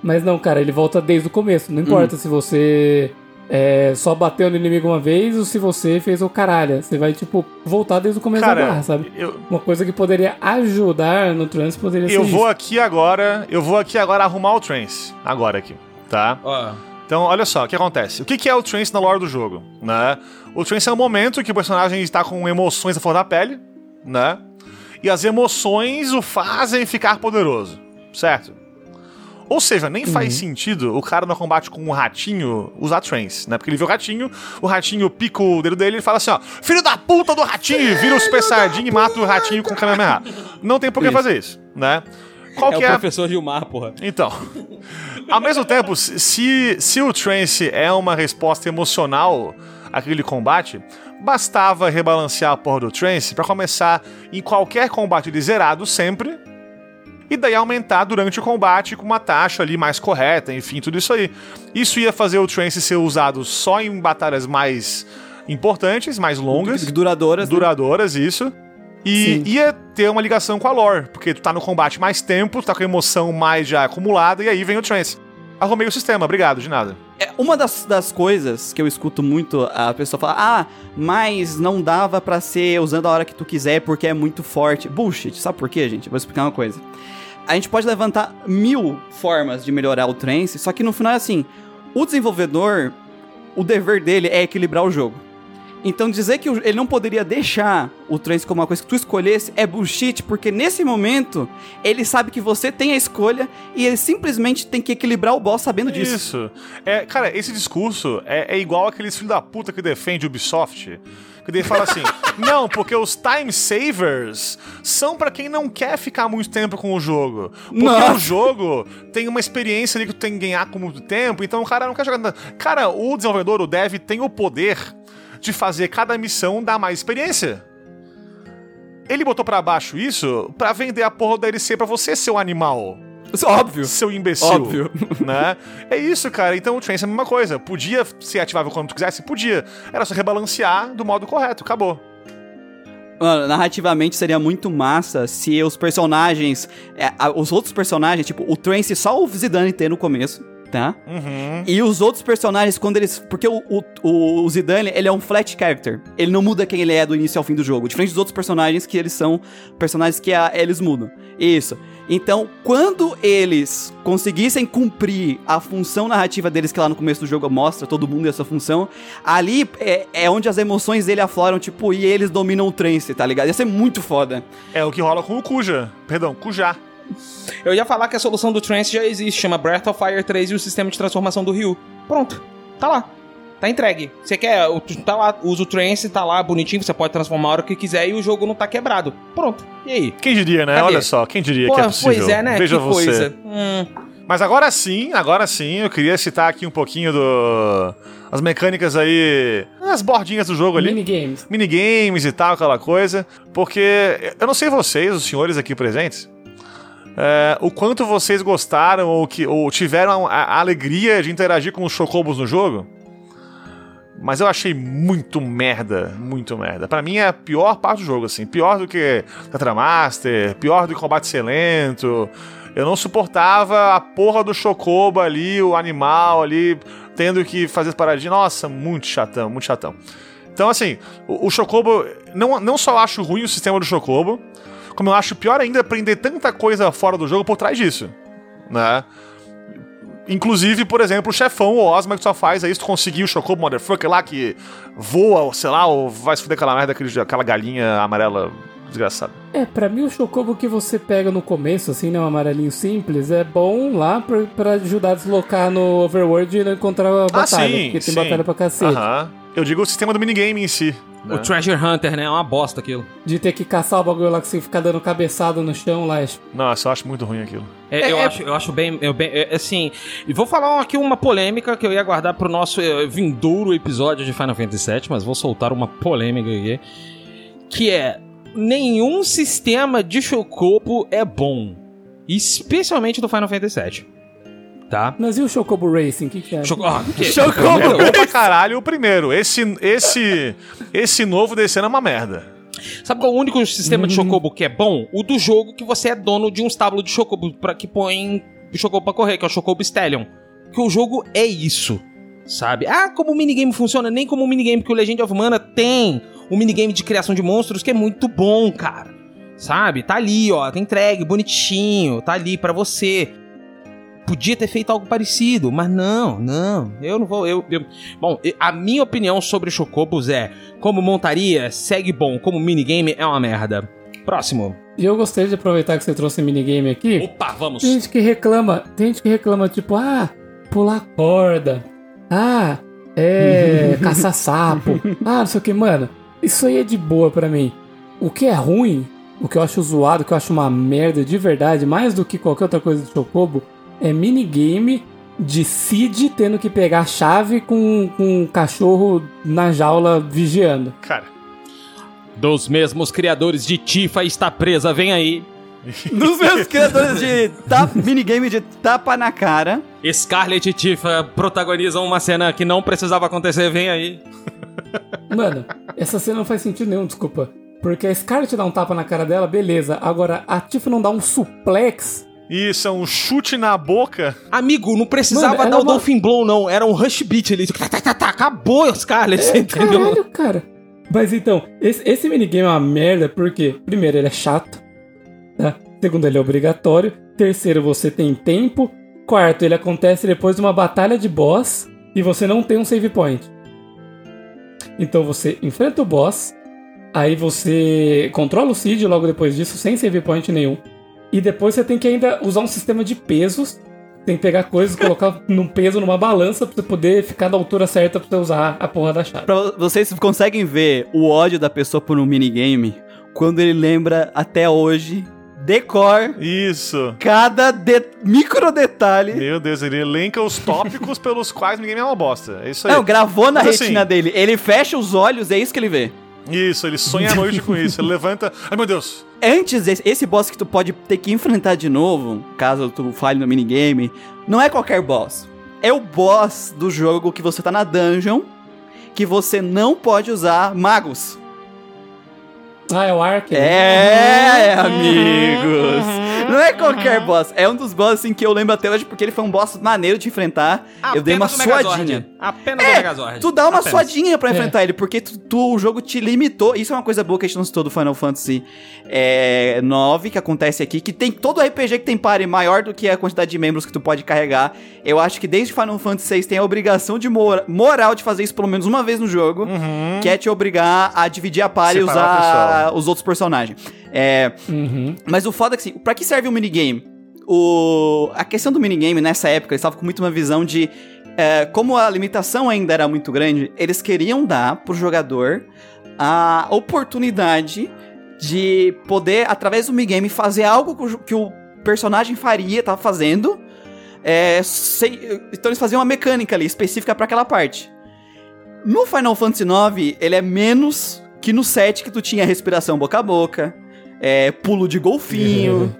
Mas não, cara, ele volta desde o começo. Não importa se você é, só bateu no inimigo uma vez ou se você fez o caralho. Você vai, tipo, voltar desde o começo da barra, Cara, sabe? eu, Uma coisa que poderia ajudar no trance poderia eu ser vou isso. aqui agora, eu vou aqui agora arrumar o trance. Agora aqui, tá? Ó. Então, olha só, o que acontece? O que que é o trance na lore do jogo, né? O trance é um momento que o personagem está com emoções à flor da pele, né? E as emoções o fazem ficar poderoso, certo? Ou seja, nem faz sentido o cara no combate com um ratinho usar trance, né? Porque ele vê o ratinho, o ratinho pica o dedo dele e fala assim, ó, filho da puta do ratinho, e vira o Super Saiyajin e mata o ratinho com o Kamehameha. Não tem por que fazer isso, né? Qual É o que é a professor Gilmar, porra. então, ao mesmo tempo, se, se o trance é uma resposta emocional àquele combate, bastava rebalancear a porra do trance pra começar em qualquer combate de zerado sempre, e daí aumentar durante o combate com uma taxa ali mais correta, enfim, tudo isso aí. Isso ia fazer o trance ser usado só em batalhas mais importantes, mais longas Duradouras. né? duradouras, isso. E Sim. ia ter uma ligação com a lore, porque tu tá no combate mais tempo, tu tá com a emoção mais já acumulada, e aí vem o trance. Arrumei o sistema, obrigado, de nada. É, uma das, das coisas que eu escuto muito a pessoa falar, ah, mas não dava pra ser usando a hora que tu quiser porque é muito forte. Bullshit, sabe por quê, gente? Vou explicar uma coisa. A gente pode levantar mil formas de melhorar o trance, só que no final é assim, o desenvolvedor, o dever dele é equilibrar o jogo. Então dizer que ele não poderia deixar o trance como uma coisa que tu escolhesse é bullshit, porque nesse momento ele sabe que você tem a escolha e ele simplesmente tem que equilibrar o boss sabendo disso. Isso. É, cara, esse discurso é, é igual aqueles filhos da puta que defende o Ubisoft. Que daí fala assim: não, porque os time savers são pra quem não quer ficar muito tempo com o jogo. Porque Nossa. o jogo tem uma experiência ali que tu tem que ganhar com muito tempo, então o cara não quer jogar. nada. Cara, o desenvolvedor, o dev, tem o poder de fazer cada missão dar mais experiência. Ele botou pra baixo isso pra vender a porra da DLC pra você, seu animal é óbvio. seu imbecil. Óbvio. Né? É isso, cara. Então o Trance é a mesma coisa. Podia ser ativável quando tu quisesse? Podia. Era só rebalancear do modo correto. Acabou. Mano, narrativamente seria muito massa se os personagens. é, os outros personagens, tipo, o Trance só o Zidane ter no começo, tá? Uhum. E os outros personagens, quando eles. Porque o, o, o Zidane, ele é um flat character. Ele não muda quem ele é do início ao fim do jogo. Diferente dos outros personagens, que eles são personagens que a- eles mudam. Isso. Então, quando eles conseguissem cumprir a função narrativa deles, que lá no começo do jogo mostra todo mundo essa função, ali é, é onde as emoções dele afloram, tipo, e eles dominam o trance, tá ligado? Ia ser muito foda. É o que rola com o Kuja. Perdão, Kuja. Eu ia falar que a solução do Trance já existe, chama Breath of Fire 3 e o sistema de transformação do Ryu. Pronto, tá lá. Tá entregue. Você quer, tá lá, usa o Trance, tá lá bonitinho, você pode transformar a hora que quiser e o jogo não tá quebrado. Pronto. E aí? Quem diria, né? Cadê? Olha só, quem diria Pô, que é possível. pois é, né? Veja que você. coisa. Hum. Mas agora sim, agora sim, eu queria citar aqui um pouquinho do. As mecânicas aí. As bordinhas do jogo ali. Minigames. minigames e tal, aquela coisa. Porque eu não sei vocês, os senhores aqui presentes, é, o quanto vocês gostaram ou, que, ou tiveram a, a alegria de interagir com os chocobos no jogo. Mas eu achei muito merda, muito merda. Pra mim é a pior parte do jogo, assim. Pior do que Tetramaster, pior do que combate ser lento. Eu não suportava a porra do chocobo ali, o animal ali, tendo que fazer paradinha. Nossa, muito chatão, muito chatão. Então, assim, o, o Chocobo. Não, não só acho ruim o sistema do Chocobo, como eu acho pior ainda prender tanta coisa fora do jogo por trás disso. Né? Inclusive, por exemplo, o chefão, o Osma, que só faz aí se tu conseguir o Chocobo Motherfucker lá que voa, ou sei lá, ou vai se fuder aquela merda, aquele- aquela galinha amarela desgraçada. É, pra mim o Chocobo que você pega no começo, assim, né, um amarelinho simples, é bom lá pra, pra ajudar a deslocar no Overworld e não encontrar a batalha, porque tem batalha pra cacete. Aham. Eu digo o sistema do minigame em si. Né? O Treasure Hunter, né? É uma bosta aquilo. De ter que caçar o bagulho lá que você fica dando cabeçada no chão lá. Nossa, eu acho muito ruim aquilo. É, eu, É- acho, eu acho bem. Eu bem é, assim. E vou falar aqui uma polêmica que eu ia guardar pro nosso eh, vindouro episódio de Final Fantasy VII, mas vou soltar uma polêmica aqui. Que é. Nenhum sistema de Chocobo é bom. Especialmente do Final Fantasy VII. Tá? Mas e o Chocobo Racing? O que, que é? Choco... Ah, que... Chocobo é bom pra caralho o primeiro. Esse, esse, esse novo descendo é uma merda. Sabe qual é o único sistema de Chocobo que é bom? O do jogo que você é dono de um estábulo de Chocobo pra, que põe o Chocobo pra correr, que é o Chocobo Stallion. Que o jogo é isso, sabe? Ah, como o minigame funciona? Nem como o minigame que o Legend of Mana tem. Um minigame de criação de monstros que é muito bom, cara. Sabe? Tá ali, ó, tá entregue, bonitinho, tá ali pra você. Podia ter feito algo parecido, mas não, não. Eu não vou. Eu, eu- Bom, a minha opinião sobre Chocobos é: como montaria, segue bom, como minigame é uma merda. Próximo. E eu gostei de aproveitar que você trouxe minigame aqui. Opa, vamos. Tem gente que reclama, tem gente que reclama, tipo, ah, pular corda. Ah, é. caçar sapo. Ah, não sei o que, mano. Isso aí é de boa pra mim. O que é ruim, o que eu acho zoado, o que eu acho uma merda de verdade, mais do que qualquer outra coisa do Chocobo, é minigame de Cid tendo que pegar a chave com, com um cachorro na jaula vigiando. Cara, Dos mesmos criadores de Tifa está presa, vem aí. Dos meus criadores de tap, minigame de tapa na cara. Scarlet e Tifa protagonizam uma cena que não precisava acontecer, vem aí. Mano, essa cena não faz sentido nenhum, desculpa. Porque a Scarlet dá um tapa na cara dela, beleza. Agora, a Tifa não dá um suplex. Isso, é um chute na boca. Amigo, não precisava Mano, dar o é uma- Dolphin Blow, não. Era um Rush Beat ali. Tá, tá, tá, tá, acabou, Scarlet, você entendeu? Caralho, cara. Mas então, esse, esse minigame é uma merda porque, primeiro, ele é chato. Tá? Segundo, ele é obrigatório. Terceiro, você tem tempo. Quarto, ele acontece depois de uma batalha de boss e você não tem um save point. Então você enfrenta o boss, aí você controla o Cid logo depois disso, sem save point nenhum. E depois você tem que ainda usar um sistema de pesos. Tem que pegar coisas, colocar num peso numa balança pra você poder ficar na altura certa pra você usar a porra da chave. Pra vocês conseguem ver o ódio da pessoa por um minigame quando ele lembra até hoje, decor, Isso. cada de- micro detalhe. Meu Deus, ele elenca os tópicos pelos quais ninguém é uma bosta. É isso aí. Não, gravou na Mas assim- retina dele. Ele fecha os olhos, é isso que ele vê. Isso, ele sonha à noite com isso. Ele levanta. Ai, meu Deus. Antes, desse, esse boss que tu pode ter que enfrentar de novo, caso tu falhe no minigame, não é qualquer boss. É o boss do jogo que você tá na dungeon, que você não pode usar magos. Ah, é o Ark? né? É, amigos. Não é qualquer boss. É um dos boss assim que eu lembro até hoje porque ele foi um boss maneiro de enfrentar. eu dei uma Apenas o suadinha. Apenas o É, Megazord. tu dá uma Apenas. suadinha pra enfrentar ele, porque tu, tu- o jogo te limitou. Isso é uma coisa boa que a gente não citou do Final Fantasy é, 9, que acontece aqui, que tem todo RPG que tem pare maior do que a quantidade de membros que tu pode carregar. Eu acho que desde Final Fantasy 6 tem a obrigação de mora- moral de fazer isso pelo menos uma vez no jogo, que é te obrigar a dividir a party e Uhum. O usar os outros personagens. É, Uhum. mas o foda é que assim, pra que serve um minigame? O... A questão do minigame nessa época, eles estavam com muito uma visão de. é, como a limitação ainda era muito grande, eles queriam dar pro jogador a oportunidade de poder, através do minigame, fazer algo que o, o personagem faria, tava fazendo. é, sem- então eles faziam uma mecânica ali, específica pra aquela parte. No Final Fantasy IX, ele é menos que no 7 que tu tinha respiração boca a boca, é, pulo de golfinho,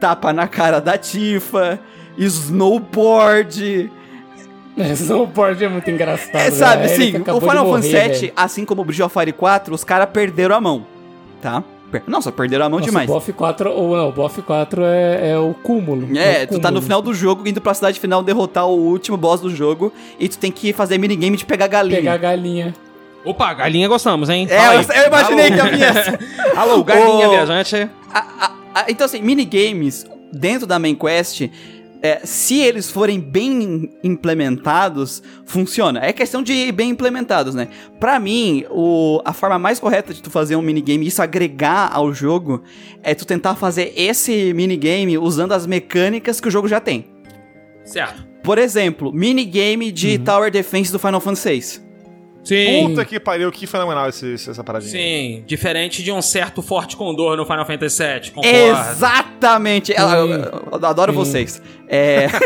tapa na cara da Tifa, snowboard. É, Snowboard é muito engraçado. É, sabe, né? A assim, Erika o Final Fantasy VII, assim como o Bridge of Fire 4, os caras perderam a mão, tá? Nossa, perderam a mão Nossa, demais. O BoF 4, ou não, o BoF 4 é, é o cúmulo. É, o tu tá no cúmulo. final do jogo, indo pra cidade final derrotar o último boss do jogo, e tu tem que fazer minigame de pegar galinha. Pegar galinha. Opa, galinha gostamos, hein? É, eu, eu imaginei que a minha... Alô, galinha Ô. viajante. A- a- a- então, assim, minigames dentro da main quest, é, se eles forem bem implementados, funciona. É questão de ir bem implementados, né? Pra mim, o, a forma mais correta de tu fazer um minigame e isso agregar ao jogo é tu tentar fazer esse minigame usando as mecânicas que o jogo já tem. Certo. Por exemplo, minigame de Tower Defense do Final Fantasy VI. Sim. Puta que pariu, que fenomenal esse, essa paradinha. Sim, diferente de um certo Forte Condor no Final Fantasy VII, concordo. Exatamente! Eu, eu- eu adoro vocês. É.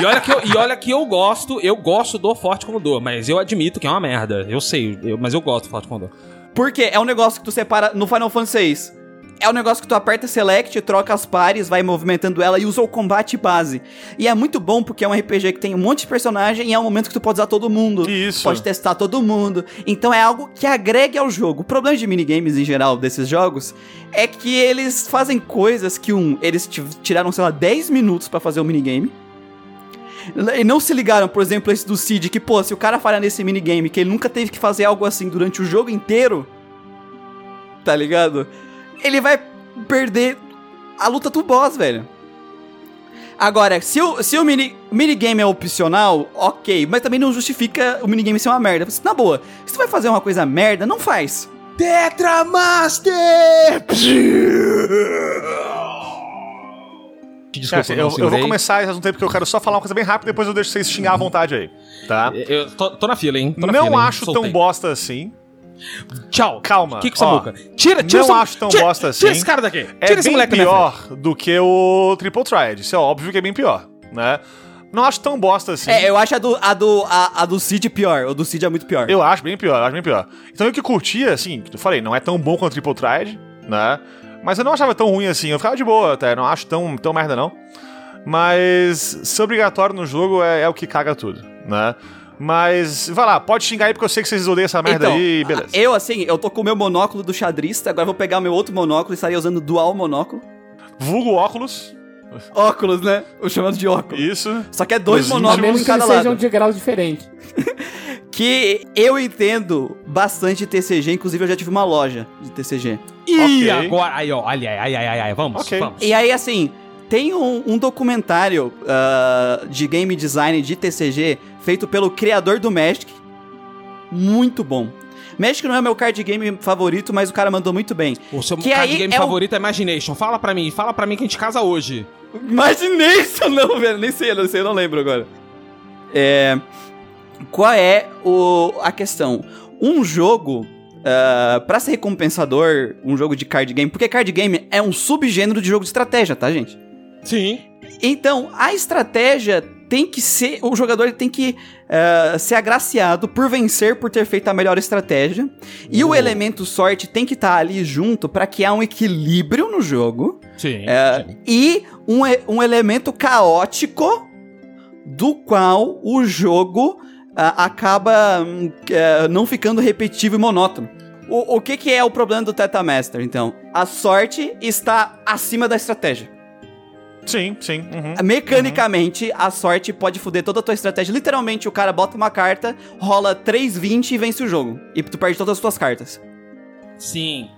E olha, que eu, e olha que eu gosto, eu gosto do Forte Condor, mas eu admito que é uma merda. Eu sei, eu- mas eu gosto do Forte Condor. Porque é um negócio que tu separa no Final Fantasy VI. É um negócio que tu aperta Select, troca as pares, vai movimentando ela e usa o combate base. E é muito bom porque é um RPG que tem um monte de personagem e é um momento que tu pode usar todo mundo. Isso. Pode testar todo mundo. Então é algo que agregue ao jogo. O problema de minigames em geral desses jogos é que eles fazem coisas que, um, eles ti- tiraram, sei lá, 10 minutos pra fazer o minigame. E não se ligaram, por exemplo, esse do Cid, que, pô, se o cara falha nesse minigame, que ele nunca teve que fazer algo assim durante o jogo inteiro, tá ligado? Ele vai perder a luta do boss, velho. Agora, se o, se o mini, minigame é opcional, ok, mas também não justifica o minigame ser uma merda. Na boa, se tu vai fazer uma coisa merda, não faz. Tetramaster! Cara, assim, eu, eu vou começar esse assunto aí porque eu quero só falar uma coisa bem rápida, depois eu deixo vocês xingar à vontade aí. Tá? Eu tô, tô na fila, hein? Tô na Não fila, hein? acho Soltei. tão bosta assim. Tchau. Calma, Kiko. Tira, tira não essa- acho tão tira- bosta assim. Tira esse cara daqui. É Tira esse bem moleque pior do que o Triple Triad. Isso é óbvio que é bem pior, né? Não acho tão bosta assim. É, eu acho a do, a do, a, a do Cid pior. O do Cid é muito pior. Eu acho bem pior, eu acho bem pior. Então eu que curtia, assim, que eu falei, não é tão bom quanto o Triple Triad, né? Mas eu não achava tão ruim assim, eu ficava de boa até, não acho tão, tão merda não. Mas ser obrigatório no jogo é, é o que caga tudo, né? Mas, vai lá, pode xingar aí porque eu sei que vocês odeiam essa merda Então, aí, beleza. Eu, assim, eu tô com o meu monóculo do xadrista, agora eu vou pegar o meu outro monóculo e estaria usando dual monóculo. Vulgo óculos, Óculos, né? Eu chamando de óculos. isso. Só que é dois Os monóculos em que cada eles sejam lado. de graus diferentes. Que eu entendo bastante TCG, inclusive eu já tive uma loja de TCG. E Ok. agora, aí, ó, olha, ai, ai, ai, ai, vamos, Ok. vamos. E aí, assim, tem um, um documentário ah, de game design de TCG feito pelo criador do Magic. Muito bom. Magic não é meu card game favorito, mas o cara mandou muito bem. O seu Que card aí game é o- favorito é Imagination. Fala pra mim, fala pra mim que a gente casa hoje. Imaginei isso não, velho. Nem sei, não sei, eu não lembro agora. É. Qual é o, a questão? Um jogo. ah, pra ser recompensador, um jogo de card game, porque card game é um subgênero de jogo de estratégia, tá, gente? Sim. Então, a estratégia tem que ser. O jogador ele tem que ah, ser agraciado por vencer, por ter feito a melhor estratégia. E o elemento sorte tem que estar ali junto pra que há um equilíbrio no jogo. Sim. É, e um, e- um elemento caótico do qual o jogo ah, acaba hum, não ficando repetitivo e monótono. O, o que, que é o problema do Teta Master, então? A sorte está acima da estratégia. Sim, sim. uhum. Mecanicamente, a sorte pode foder toda a tua estratégia. Literalmente, o cara bota uma carta, rola 3,20 e vence o jogo. E tu perde todas as tuas cartas. Sim.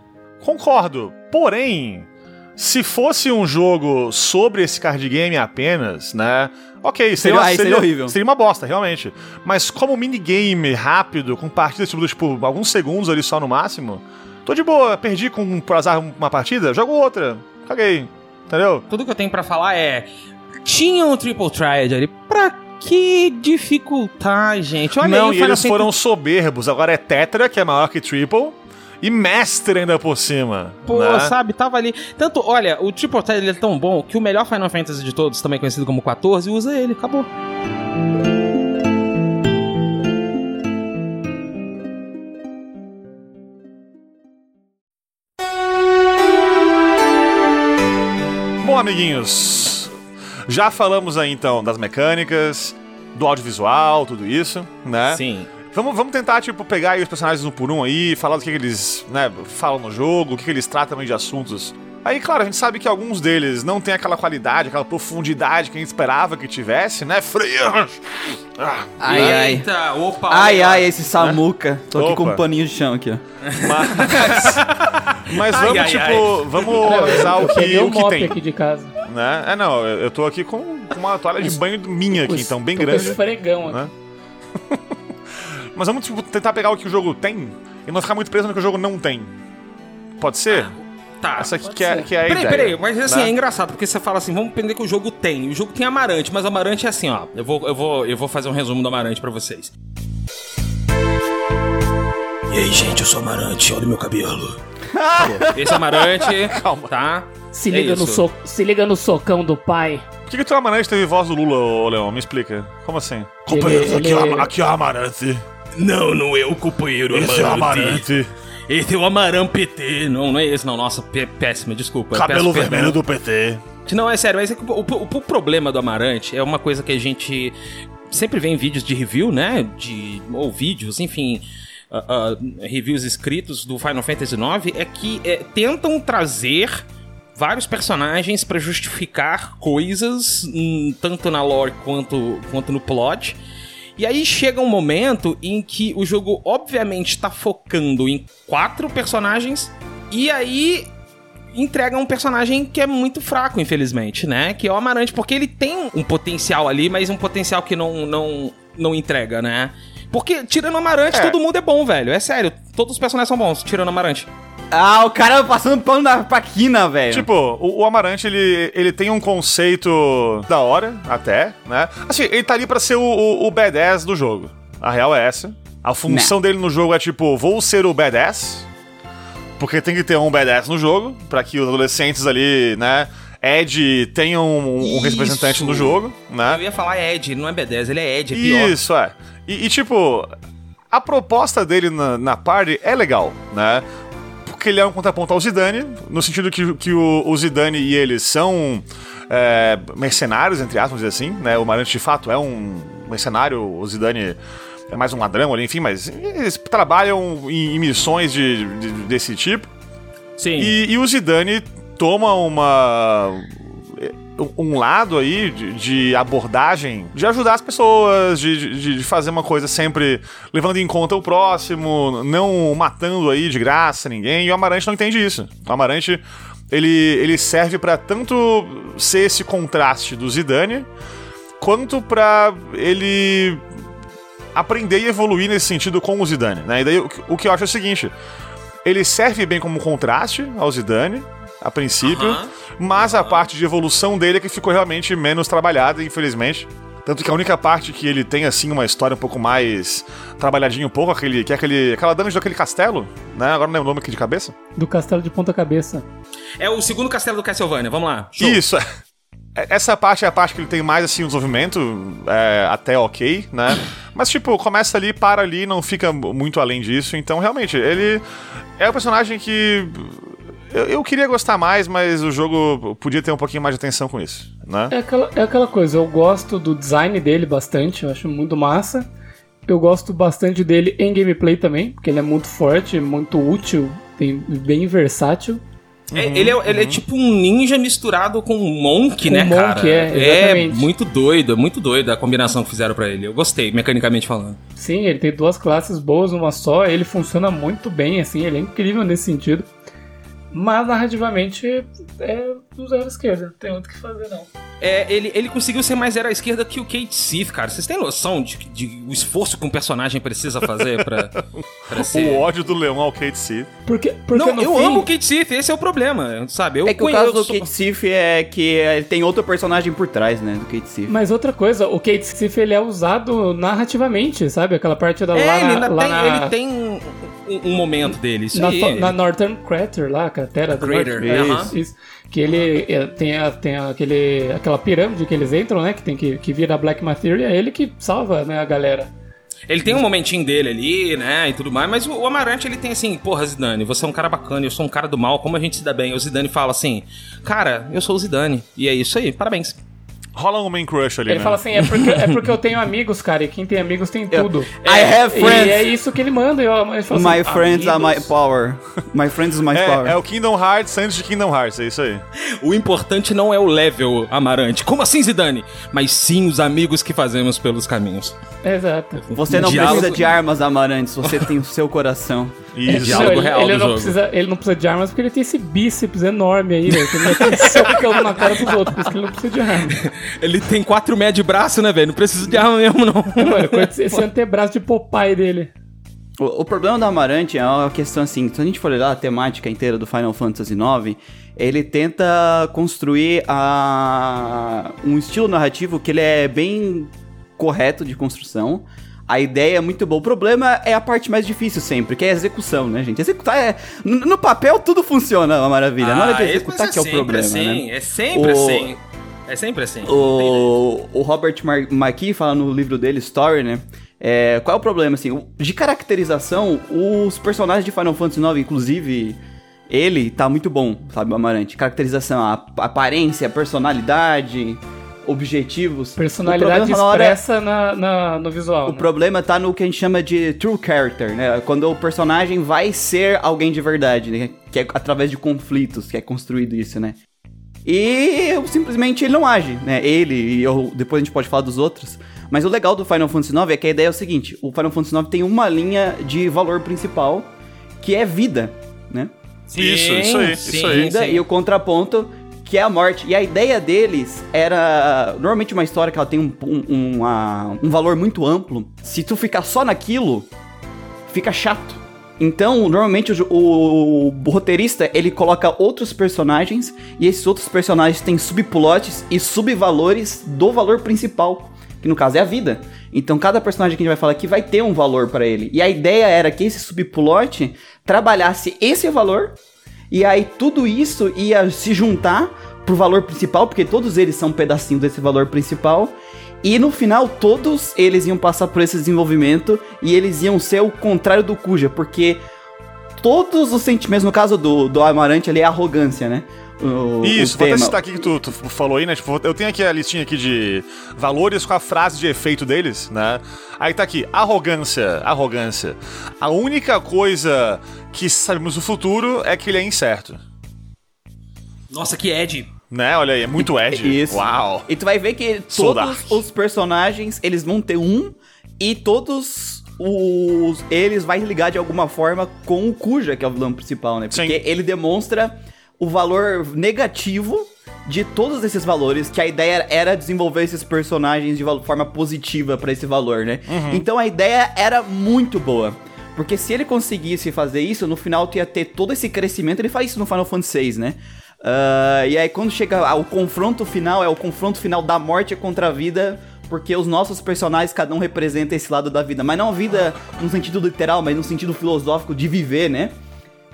Concordo. Porém, se fosse um jogo sobre esse card game apenas, né? Ok, seria, Seria- seria horrível. Seria uma bosta, realmente. Mas como minigame rápido, com partidas tipo, tipo, alguns segundos ali só no máximo, tô de boa. Perdi com por azar uma partida, jogo outra. Caguei. Entendeu? Tudo que eu tenho pra falar é. Tinha um Triple Triad ali. Pra que dificultar, gente? Olha Não, aí, e eles Fantasy- foram soberbos. Agora é Tetra, que é maior que Triple. E Mestre ainda por cima. Pô, né? sabe, tava ali. Tanto, olha, o Triple Triad ele é tão bom que o melhor Final Fantasy de todos, também conhecido como 14, usa ele. Acabou. Amiguinhos, já falamos aí então das mecânicas, do audiovisual, tudo isso, né? Sim. Vamos, vamos tentar, tipo, pegar os personagens um por um aí, falar do que, que eles, né, falam no jogo, o que, que eles tratam aí de assuntos. Aí, claro, a gente sabe que alguns deles não tem aquela qualidade, aquela profundidade que a gente esperava que tivesse, né? Frias! Ah, Ai, ai. Eita, opa. Ai, olha. ai, esse Samuca. Tô aqui com um paninho de chão aqui, ó. Mas Ai, vamos, ai, tipo, vamos avisar o Eu que, o que tem, aqui de casa. né? É, não, eu tô aqui com com uma toalha de banho minha aqui, Com então, bem tô com grande. esfregão aqui. né? Mas vamos tipo, tentar pegar o que o jogo tem e não ficar muito preso no que o jogo não tem. Pode ser? Tá. Essa aqui que é, que é a Peraí, ideia. peraí, mas assim, né? é engraçado, porque você fala assim, vamos aprender que o jogo tem. O jogo tem Amarante, mas Amarante é assim, ó. Eu vou, eu vou, eu vou fazer um resumo do Amarante pra vocês. E aí, gente, eu sou Amarante, olha o meu cabelo. Esse é Amarante, Calma. tá? Se É liga, no isso. so... Se liga no socão do pai. Por que, que o teu Amarante teve voz do Lula, ô Leão? Me explica. Como assim? Companheiros, aqui é aqui é o Amarante. Não, não é o companheiro Esse é o Amarante. Esse é o Amaram PT. Não, não é esse, não. Nossa, pé- péssimo, desculpa. Cabelo perdão. vermelho do PT. Não, é sério, mas é que o, o- o problema do Amarante é uma coisa que a gente sempre vê em vídeos de review, né? De, ou vídeos, enfim. ah, ah, reviews escritos do Final Fantasy IX é que é, tentam trazer vários personagens pra justificar coisas, hum, tanto na lore quanto, quanto no plot. E aí chega um momento em que o jogo, obviamente, tá focando em quatro personagens, e aí entrega um personagem que é muito fraco, infelizmente, né? Que é o Amarante, porque ele tem um potencial ali, mas um potencial que não, não, não entrega, né? Porque tirando o Amarante, É. todo mundo é bom, velho. É sério, todos os personagens são bons, tirando o Amarante. Ah, o cara passando pano na paquina, velho. Tipo, o, o Amarante, ele, ele tem um conceito da hora, até, né? Assim, ele tá ali pra ser o, o, o badass do jogo. A real é essa. A função dele no jogo é tipo, vou ser o badass. Porque tem que ter um badass no jogo, pra que os adolescentes ali, né? Ed tenham um, um representante no jogo, né? Eu ia falar Ed, não é B10, ele é Ed, é pior. Isso, é. E, e, tipo, a proposta dele na, na party é legal, né? Porque ele é um contraponto ao Zidane, no sentido que, que o, o Zidane e ele são é, mercenários, entre aspas, dizer assim, né? O Marante, de fato, é um mercenário, o Zidane é mais um ladrão ali, enfim, mas eles trabalham em, em missões de, de- desse tipo. Sim. E, e o Zidane toma uma. Um lado aí de, de abordagem de ajudar as pessoas, de, de- de fazer uma coisa sempre levando em conta o próximo, não matando aí de graça ninguém. E o Amarante não entende isso. O Amarante ele, ele serve pra tanto ser esse contraste do Zidane, quanto pra ele aprender e evoluir nesse sentido com o Zidane. Né? E daí o, o que eu acho é o seguinte: ele serve bem como contraste ao Zidane, a princípio, mas a parte de evolução dele é que ficou realmente menos trabalhada, infelizmente. Tanto que a única parte que ele tem, assim, uma história um pouco mais trabalhadinha um pouco, aquele, que é aquele, aquela dungeon daquele castelo, né? Agora não lembro o nome aqui de cabeça. Do castelo de ponta cabeça. É o segundo castelo do Castlevania, vamos lá. Show. Isso, é. Essa parte é a parte que ele tem mais, assim, um desenvolvimento é, até ok, né? Mas, tipo, começa ali, para ali, não fica muito além disso. Então, realmente, ele é um personagem que... Eu, eu queria gostar mais, mas o jogo podia ter um pouquinho mais de atenção com isso, né? É aquela, é aquela coisa, eu gosto do design dele bastante, eu acho muito massa. Eu gosto bastante dele em gameplay também, porque ele é muito forte, muito útil, tem, bem versátil. É, ele, é, ele é tipo um ninja misturado com um monk, Com né, um cara? monk, é, exatamente. muito doido, é muito doido a combinação que fizeram pra ele. Eu gostei, mecanicamente falando. Sim, ele tem duas classes boas numa só, ele funciona muito bem, assim, ele é incrível nesse sentido. Mas narrativamente é do zero esquerda, não tem muito o que fazer não. É, ele, ele conseguiu ser mais zero à esquerda que o Kate Sith, cara. Vocês têm noção de, de o esforço que um personagem precisa fazer pra, pra ser... O ódio do leão ao Kate Seed. Porque, porque Não, eu fim, amo o Kate Sith, esse é o problema, sabe? Eu é que o caso do Kate Sith é que ele tem outro personagem por trás, né, do Kate Sith. Mas outra coisa, o Kate Sith ele é usado narrativamente, sabe? Aquela parte da É, lá, ele, na, ainda lá tem, na, ele tem um, um momento dele, isso na, aí. na Northern Crater lá, a cratera do Crater, North- isso, isso. que ele é, tem, a- tem aquele, aquela pirâmide que eles entram, né? Que tem que, que vira Black Materia, é ele que salva né, a galera. Ele tem um momentinho dele ali, né, e tudo mais, mas o, o Amarante, ele tem assim, porra, Zidane, você é um cara bacana, eu sou um cara do mal, como a gente se dá bem? O Zidane fala assim, cara, eu sou o Zidane, e é isso aí, parabéns. Rola um main crush ali, Ele né? fala assim, é porque, é porque eu tenho amigos, cara, e quem tem amigos tem tudo. I have E friends. é isso que ele manda. e Eu, ele fala My assim, friends are my amigos. power. My friends are my power. É, é o Kingdom Hearts antes de Kingdom Hearts, é isso aí. O importante não é o level, Amarante. Como assim, Zidane? Mas sim os amigos que fazemos pelos caminhos. Exato. Você não Diálogo- precisa de armas, Amarantes, você tem o seu coração. Isso. Diálogo Não, ele, real ele do não jogo. Precisa, ele não precisa de armas porque ele tem esse bíceps enorme aí, velho. que Ele vai socando na cara dos outros, por isso que ele não precisa de arma. Ele tem 4 metros de braço, né, velho? Não precisa de arma mesmo, não. Mano, esse antebraço de Popeye dele. O, o problema do Amarante é uma questão assim, se a gente for olhar a temática inteira do Final Fantasy IX, ele tenta construir a, um estilo narrativo que ele é bem correto de construção. A ideia é muito boa. O problema é a parte mais difícil sempre, que é a execução, né, gente? Executar é. No papel tudo funciona, uma maravilha. Na hora de Ah, executar mas que é o sempre problema, assim, né? É sempre O- assim. É sempre assim. O, o Robert Mar McKee fala no livro dele, Story, né? É, qual é o problema, assim? De caracterização, os personagens de Final Fantasy IX, inclusive ele, tá muito bom, sabe, o Amarante? Caracterização, a aparência, a personalidade, objetivos. Personalidade na hora- expressa na, na- no visual. o né? problema tá no que a gente chama de true character, né? Quando o personagem vai ser alguém de verdade, né? Que é através de conflitos que é construído isso, né? E simplesmente ele não age, né? Ele e eu, depois a gente pode falar dos outros. Mas o legal do Final Fantasy IX é que a ideia é o seguinte: o Final Fantasy IX tem uma linha de valor principal que é vida, né? Isso, isso aí, isso aí. vida e o contraponto que é a morte. E a ideia deles era. Normalmente uma história que ela tem um, um, um, uma- um valor muito amplo. Se tu ficar só naquilo, fica chato. Então, normalmente o, o, o roteirista ele coloca outros personagens e esses outros personagens têm subplots e subvalores do valor principal, que no caso é a vida. Então, cada personagem que a gente vai falar aqui vai ter um valor pra ele. E a ideia era que esse subplot trabalhasse esse valor e aí tudo isso ia se juntar pro valor principal, porque todos eles são um pedacinho desse valor principal. E no final, todos eles iam passar por esse desenvolvimento e eles iam ser o contrário do Cuja, porque todos os sentimentos, no caso do, do Amarante ali, é arrogância, né? o, Isso, o vou até tema. citar aqui que tu, tu falou aí, né? Tipo, eu tenho aqui a listinha aqui de valores com a frase de efeito deles, né? Aí tá aqui, arrogância, arrogância. A única coisa que sabemos do futuro é que ele é incerto. Nossa, que Ed. Né? Olha aí, é muito Ed. Isso. Uau. E tu vai ver que Sou todos dark. os personagens, eles vão ter um e todos os eles vai ligar de alguma forma com o Kuja, que é o vilão principal, né? Porque Sim. ele demonstra o valor negativo de todos esses valores, que a ideia era desenvolver esses personagens de forma positiva pra esse valor, né? Uhum. Então a ideia era muito boa. Porque se ele conseguisse fazer isso, no final tu ia ter todo esse crescimento. Ele faz isso no Final Fantasy VI, né? Ah, e aí quando chega ao confronto final, é o confronto final da morte contra a vida. Porque os nossos personagens, cada um representa esse lado da vida. Mas não a vida no sentido literal, mas no sentido filosófico de viver, né?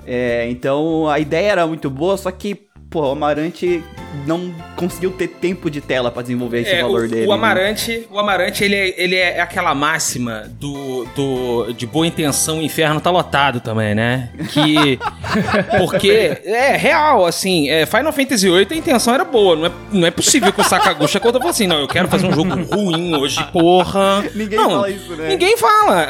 É, então a ideia era muito boa, só que, pô, o Amarante não conseguiu ter tempo de tela pra desenvolver esse É, valor o, dele. o né? Amarante, o Amarante ele, é, ele é aquela máxima do, do de boa intenção, o inferno tá lotado também, né? Que porque é real, assim, é, Final Fantasy VIII a intenção era boa, não é, não é possível que o Sakaguchi quando falou assim, não, eu quero fazer um jogo ruim hoje, porra. Ninguém não, fala isso, né? Ninguém fala.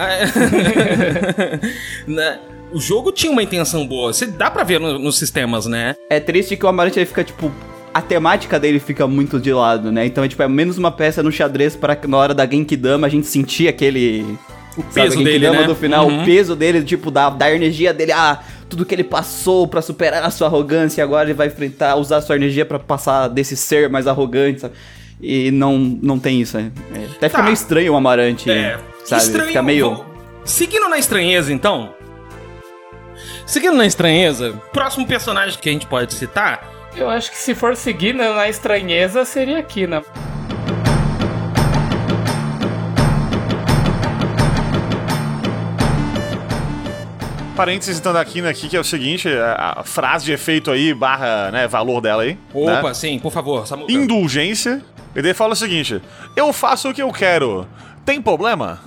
O jogo tinha uma intenção boa, você dá pra ver no- nos sistemas, né? É triste que o Amarante fica, tipo. A temática dele fica muito de lado, né? Então é tipo, é menos uma peça no xadrez para que na hora da Genkidama a gente sentir aquele. O peso dele, né? do final, Uhum. o peso dele, tipo, da, da energia dele, ah, tudo que ele passou pra superar a sua arrogância, e agora ele vai enfrentar, usar a sua energia pra passar desse ser mais arrogante, sabe? E não, não tem isso, né? É, até fica Tá. meio estranho o Amarante, É, sabe? estranho. Fica meio. Seguindo na estranheza, então. Seguindo na estranheza, próximo personagem que a gente pode citar. Eu acho que se for seguir na, na estranheza, seria aqui, né? Parênteses então da Kina aqui, que é o seguinte, a, a frase de efeito aí, barra, né, valor dela aí. Opa, né? sim, por favor. Indulgência. E daí fala o seguinte, eu faço o que eu quero. Tem problema?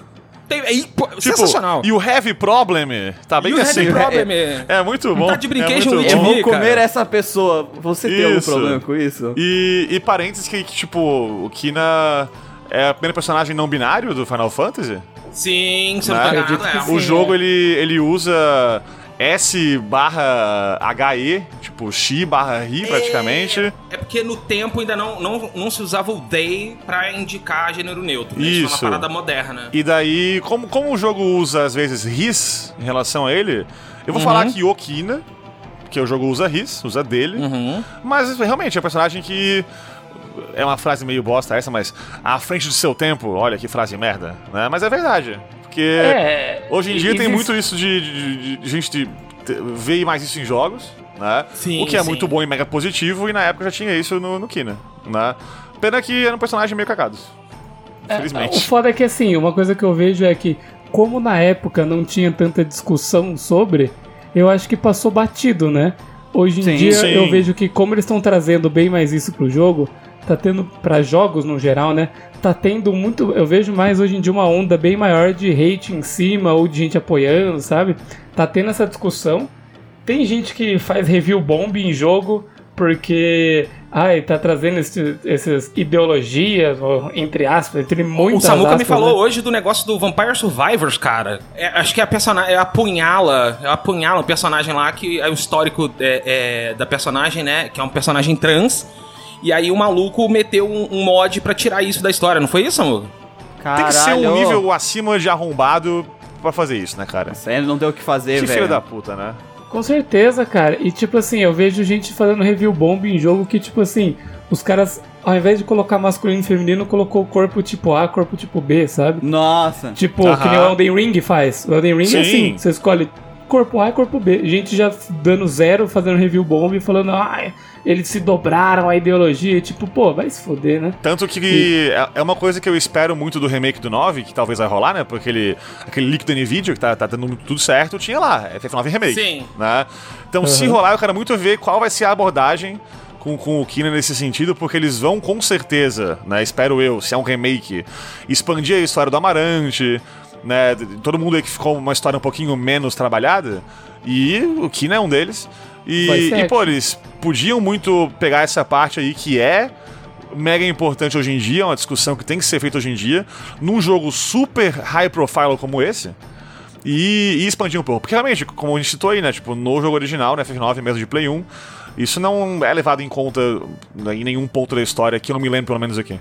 Tem, aí, pô, Tipo, sensacional. You have problem? Tá bem You assim. have problem, é. É muito bom. Tá de brinquedo é muito with Eu bom. vou comer cara. essa pessoa. Você tem algum Isso. problema com isso? E, e parênteses que, que, tipo, o Kina é o primeiro personagem não binário do Final Fantasy. Sim, você não Né? tá Acredito ganhado, que é. sim. O Sim, jogo, é. ele, ele usa S barra HE, tipo X barra RI praticamente. É porque no tempo ainda não, não, não se usava o they pra indicar gênero neutro. né? Isso. é uma parada moderna. E daí, como, como o jogo usa às vezes RIS em relação a ele, eu vou falar aqui Okina, que o jogo usa RIS, usa dele, Uhum. mas realmente é um personagem que. É uma frase meio bosta essa, mas à frente do seu tempo, olha que frase merda, né? Mas é verdade. Porque É. hoje em dia tem muito isso de, de- de- gente ver mais isso em jogos, né? Sim, o que é sim. muito bom e mega positivo, e na época já tinha isso no, no Kina, né? Pena que era um personagem meio cagado. É, Infelizmente. o foda é que assim, uma coisa que eu vejo é que, como na época não tinha tanta discussão sobre, eu acho que passou batido, né? Hoje em Sim. dia eu vejo que como eles estão trazendo bem mais isso pro jogo, tá tendo pra jogos no geral, né? Tá tendo muito, eu vejo mais hoje em dia uma onda bem maior de hate em cima ou de gente apoiando, sabe? Tá tendo essa discussão. Tem gente que faz review bomb em jogo porque ai, tá trazendo esse- essas ideologias, entre aspas, entre O muitas Samuca me aspas, falou né? hoje do negócio do Vampire Survivors, cara. É, acho que é a personagem. É a Punhala. É a Punhala, um personagem lá que é o histórico é, é, da personagem, né? Que é um personagem trans. E aí o maluco meteu um, um mod pra tirar isso da história, não foi isso, Samuca? Tem que ser um Caralho. nível acima de arrombado pra fazer isso, né, cara? Sério, não tem o que fazer, Que velho. filho da puta, né? Com certeza, cara. E tipo assim, eu vejo gente fazendo review bomb em jogo que, tipo assim, os caras, ao invés de colocar masculino e feminino, colocou corpo tipo A, corpo tipo B, sabe? Nossa. Tipo, Aham. que nem o Elden Ring faz. O Elden Ring Sim. é assim, você escolhe corpo A e corpo B. Gente já dando zero, fazendo review bomb e falando, ah, eles se dobraram a ideologia. E, tipo, pô, vai se foder, né? Tanto que é- é uma coisa que eu espero muito do remake do 9, que talvez vai rolar, né? Porque ele, aquele leak do NVIDIA, que tá, tá dando tudo certo, tinha lá, FF9 Remake. Sim. Né? Então, se rolar, eu quero muito ver qual vai ser a abordagem com, com o Kina nesse sentido, porque eles vão com certeza, né? Espero eu, se é um remake, expandir a história do Amarante, né? Todo mundo aí que ficou uma história um pouquinho menos trabalhada, e o Kina é um deles. E, e, pô, eles podiam muito pegar essa parte aí que é mega importante hoje em dia, é uma discussão que tem que ser feita hoje em dia, num jogo super high profile como esse, e, e expandir um pouco. Porque realmente, como a gente citou aí, né? Tipo, no jogo original, no FF9 mesmo de Play 1, isso não é levado em conta em nenhum ponto da história que eu não me lembro, pelo menos aqui.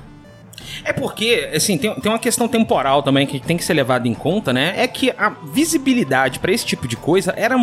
É porque, assim, tem, tem uma questão temporal também que tem que ser levada em conta, né? É que a visibilidade pra esse tipo de coisa era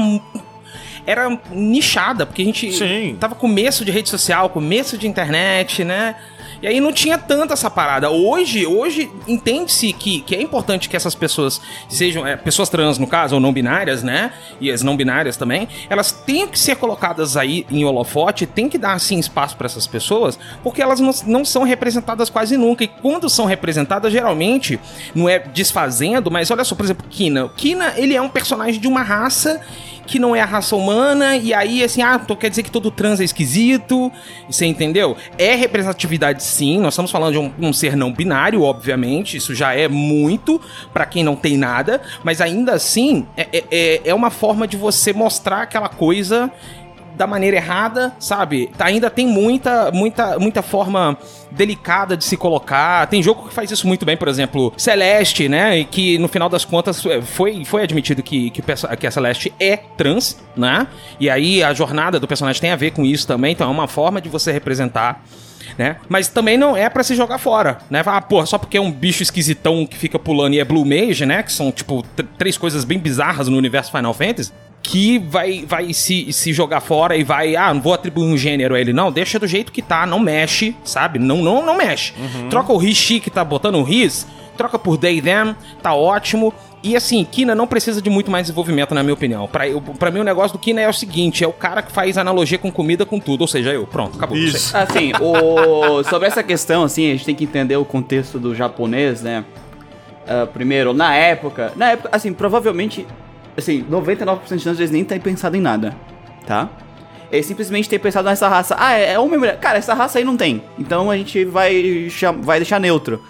era nichada, porque a gente Sim. tava começo de rede social, começo de internet, né? E aí não tinha tanta essa parada. Hoje, hoje entende-se que, que é importante que essas pessoas sejam é, pessoas trans, no caso, ou não binárias, né? E as não binárias também, elas têm que ser colocadas aí em holofote, tem que dar assim espaço para essas pessoas, porque elas não, não são representadas quase nunca. E quando são representadas, geralmente, não é desfazendo, mas olha só, por exemplo, Kina. Kina, ele é um personagem de uma raça que não é a raça humana, e aí, assim, ah, então quer dizer que todo trans é esquisito, você entendeu? É representatividade sim, nós estamos falando de um, um ser não binário, obviamente, isso já é muito pra quem não tem nada, mas ainda assim, é, é- é, é uma forma de você mostrar aquela coisa da maneira errada, sabe? Tá, ainda tem muita, muita, muita forma delicada de se colocar. Tem jogo que faz isso muito bem, por exemplo, Celeste, né? E que no final das contas é, foi, foi admitido que, que, que a Celeste é trans, né? E aí a jornada do personagem tem a ver com isso também, então é uma forma de você representar. Né? Mas também não é pra se jogar fora, né? Ah, porra, só porque é um bicho esquisitão que fica pulando e é Blue Mage, né? Que são, tipo, tr- três coisas bem bizarras no universo Final Fantasy que vai, vai se, se jogar fora e vai, ah, não vou atribuir um gênero a ele. Não, deixa do jeito que tá, não mexe, sabe? Não, não, não mexe. Troca o Rishi que tá botando o Riz, troca por They Them, tá ótimo. E assim, Kina não precisa de muito mais desenvolvimento, na minha opinião. Pra, eu- pra mim, o negócio do Kina é o seguinte: é o cara que faz analogia com comida com tudo. Ou seja, eu, pronto, acabou. Isso. Assim, o... sobre essa questão, assim, a gente tem que entender o contexto do japonês, né? Ah, primeiro, na época, na época, assim, provavelmente, assim, 99% de chance de eles nem terem pensado em nada, tá? Eles simplesmente têm pensado nessa raça, ah, é é homem e mulher. Cara, essa raça aí não tem, então a gente vai, vai deixar neutro.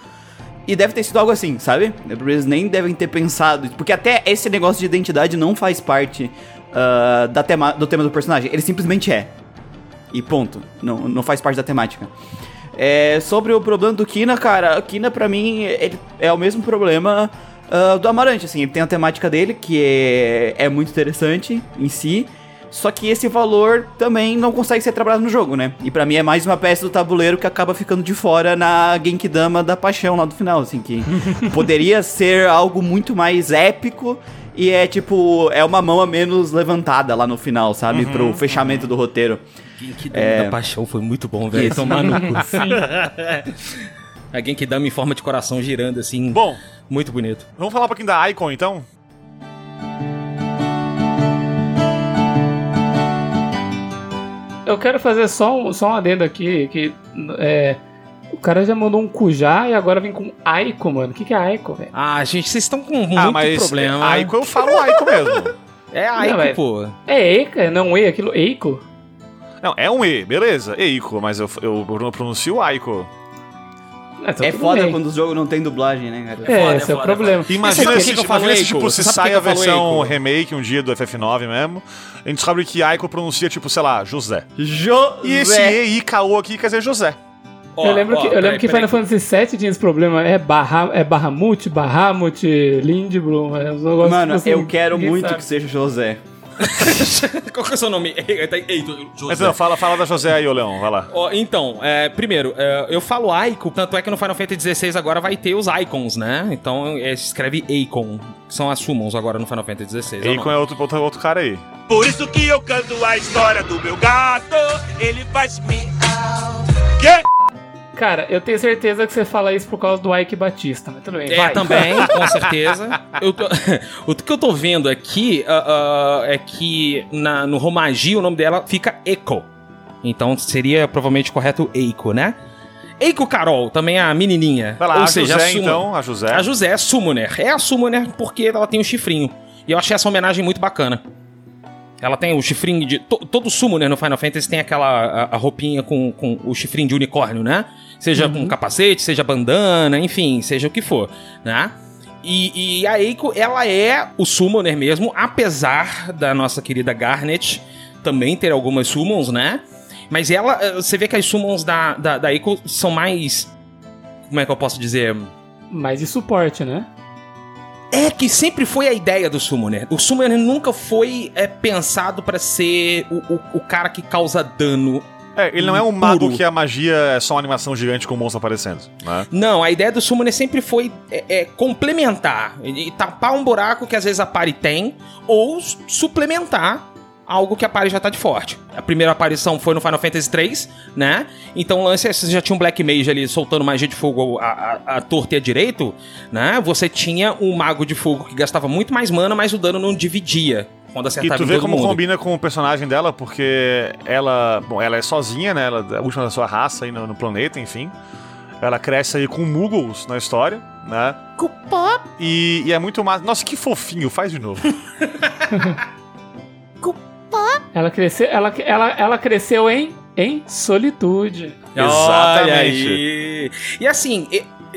E deve ter sido algo assim, sabe? Eles nem devem ter pensado, porque até esse negócio de identidade não faz parte ah, da tema, do tema do personagem, ele simplesmente é. E ponto. Não, não faz parte da temática. É, sobre o problema do Kina, cara, Kina pra mim ele é o mesmo problema ah, do Amarante, assim, ele tem a temática dele, que é, é muito interessante em si, só que esse valor também não consegue ser trabalhado no jogo, né? E pra mim é mais uma peça do tabuleiro que acaba ficando de fora na Genkidama da paixão lá do final, assim, que poderia ser algo muito mais épico e é tipo, é uma mão a menos levantada lá no final, sabe? Pro fechamento do roteiro. Que é... da paixão foi muito bom, velho. Isso. Tomar no cu. Alguém que dá em forma de coração girando assim. Bom, Muito bonito. vamos falar um pouquinho da Icon então? Eu quero fazer só um, só um adendo aqui, que é, o cara já mandou um Kujá e agora vem com Aiko, mano. O que, que é Aiko, velho? Ah, gente, vocês estão com muito ah, mas problema. Icon eu falo Icon mesmo. É Aiko, Não, é- pô. É Eika, não E, aquilo Eiko? Não, é um E, beleza, Eiko, mas eu, eu pronuncio Aiko. Ah, então É foda bem. quando os jogos não tem dublagem, né, cara? É, foda, esse é é o problema. Imagina Sabe por se, que que eu imagina se tipo, se sabe sai a versão remake um dia do FF9 mesmo, a gente descobre que Aiko pronuncia, tipo, sei lá, José. José. E esse E-I-K-O aqui quer dizer José. Ó, eu lembro ó, que, eu peraí, lembro que peraí. Final Fantasy VII tinha esse problema. É, Barra, é Bahamut, Bahamut, Lindblom. É negócios Mano, tipo assim, eu quero muito sabe. que seja José. Qual que é o seu nome? Ei, ei, ei, José. Mas não, fala, fala da José aí, ô Leão, vai lá. Ó, então, é, primeiro, é, eu falo Aiko, tanto é que no Final Fantasy XVI agora vai ter os Icons, né? Então é, se escreve Aikon, que são as Summons agora no Final Fantasy XVI. é nome. é outro, outro, outro cara aí. Por isso que eu canto a história do meu gato. Ele faz me. Que? Cara, eu tenho certeza que você fala isso por causa do Ike Batista, mas tudo bem. É, vai. também, com certeza. Eu tô- o que eu tô vendo aqui ah, ah, é que na- no Romagi o nome dela fica Echo. Então seria provavelmente correto Eiko, né? Eiko Carol, também a menininha. Vai lá, Ou a seja, José a Summon. então, a José. A José é a Summoner. É a Summoner porque ela tem o chifrinho. E eu achei essa homenagem muito bacana. Ela tem o chifrinho de. to- todo Summoner no Final Fantasy tem aquela a, a roupinha com, com o chifrinho de unicórnio, né? Seja com capacete, seja bandana, enfim, seja o que for, né? E, e a Eiko, ela é o Summoner mesmo, apesar da nossa querida Garnet também ter algumas summons, né? Mas ela, eh, você vê que as summons da, da, da Eiko são mais. Como é que eu posso dizer? Mais de suporte, né? É que sempre foi a ideia do Summoner. O Summoner nunca foi é, pensado pra ser o, o, o cara que causa dano. É, ele não é um mago Puro. que a magia é só uma animação gigante com o monstro aparecendo, né? Não, a ideia do Summoner sempre foi é, é, complementar. E tapar um buraco que às vezes a party tem, ou suplementar algo que a party já tá de forte. A primeira aparição foi no Final Fantasy III, né? Então o lance é, você já tinha um Black Mage ali soltando magia de fogo a, a, a torta e a direito, né? Você tinha um Mago de Fogo que gastava muito mais mana, mas o dano não dividia. Quando E tu vê como mundo. combina com o personagem dela, porque ela, bom, ela é sozinha, né? Ela é a última da sua raça aí no, no planeta, enfim. Ela cresce aí com Muggles na história, né? E, e é muito mais. Nossa, que fofinho, faz de novo. Ela cresceu, ela, ela, ela cresceu em, em solitude. Exatamente. Olha aí. E assim,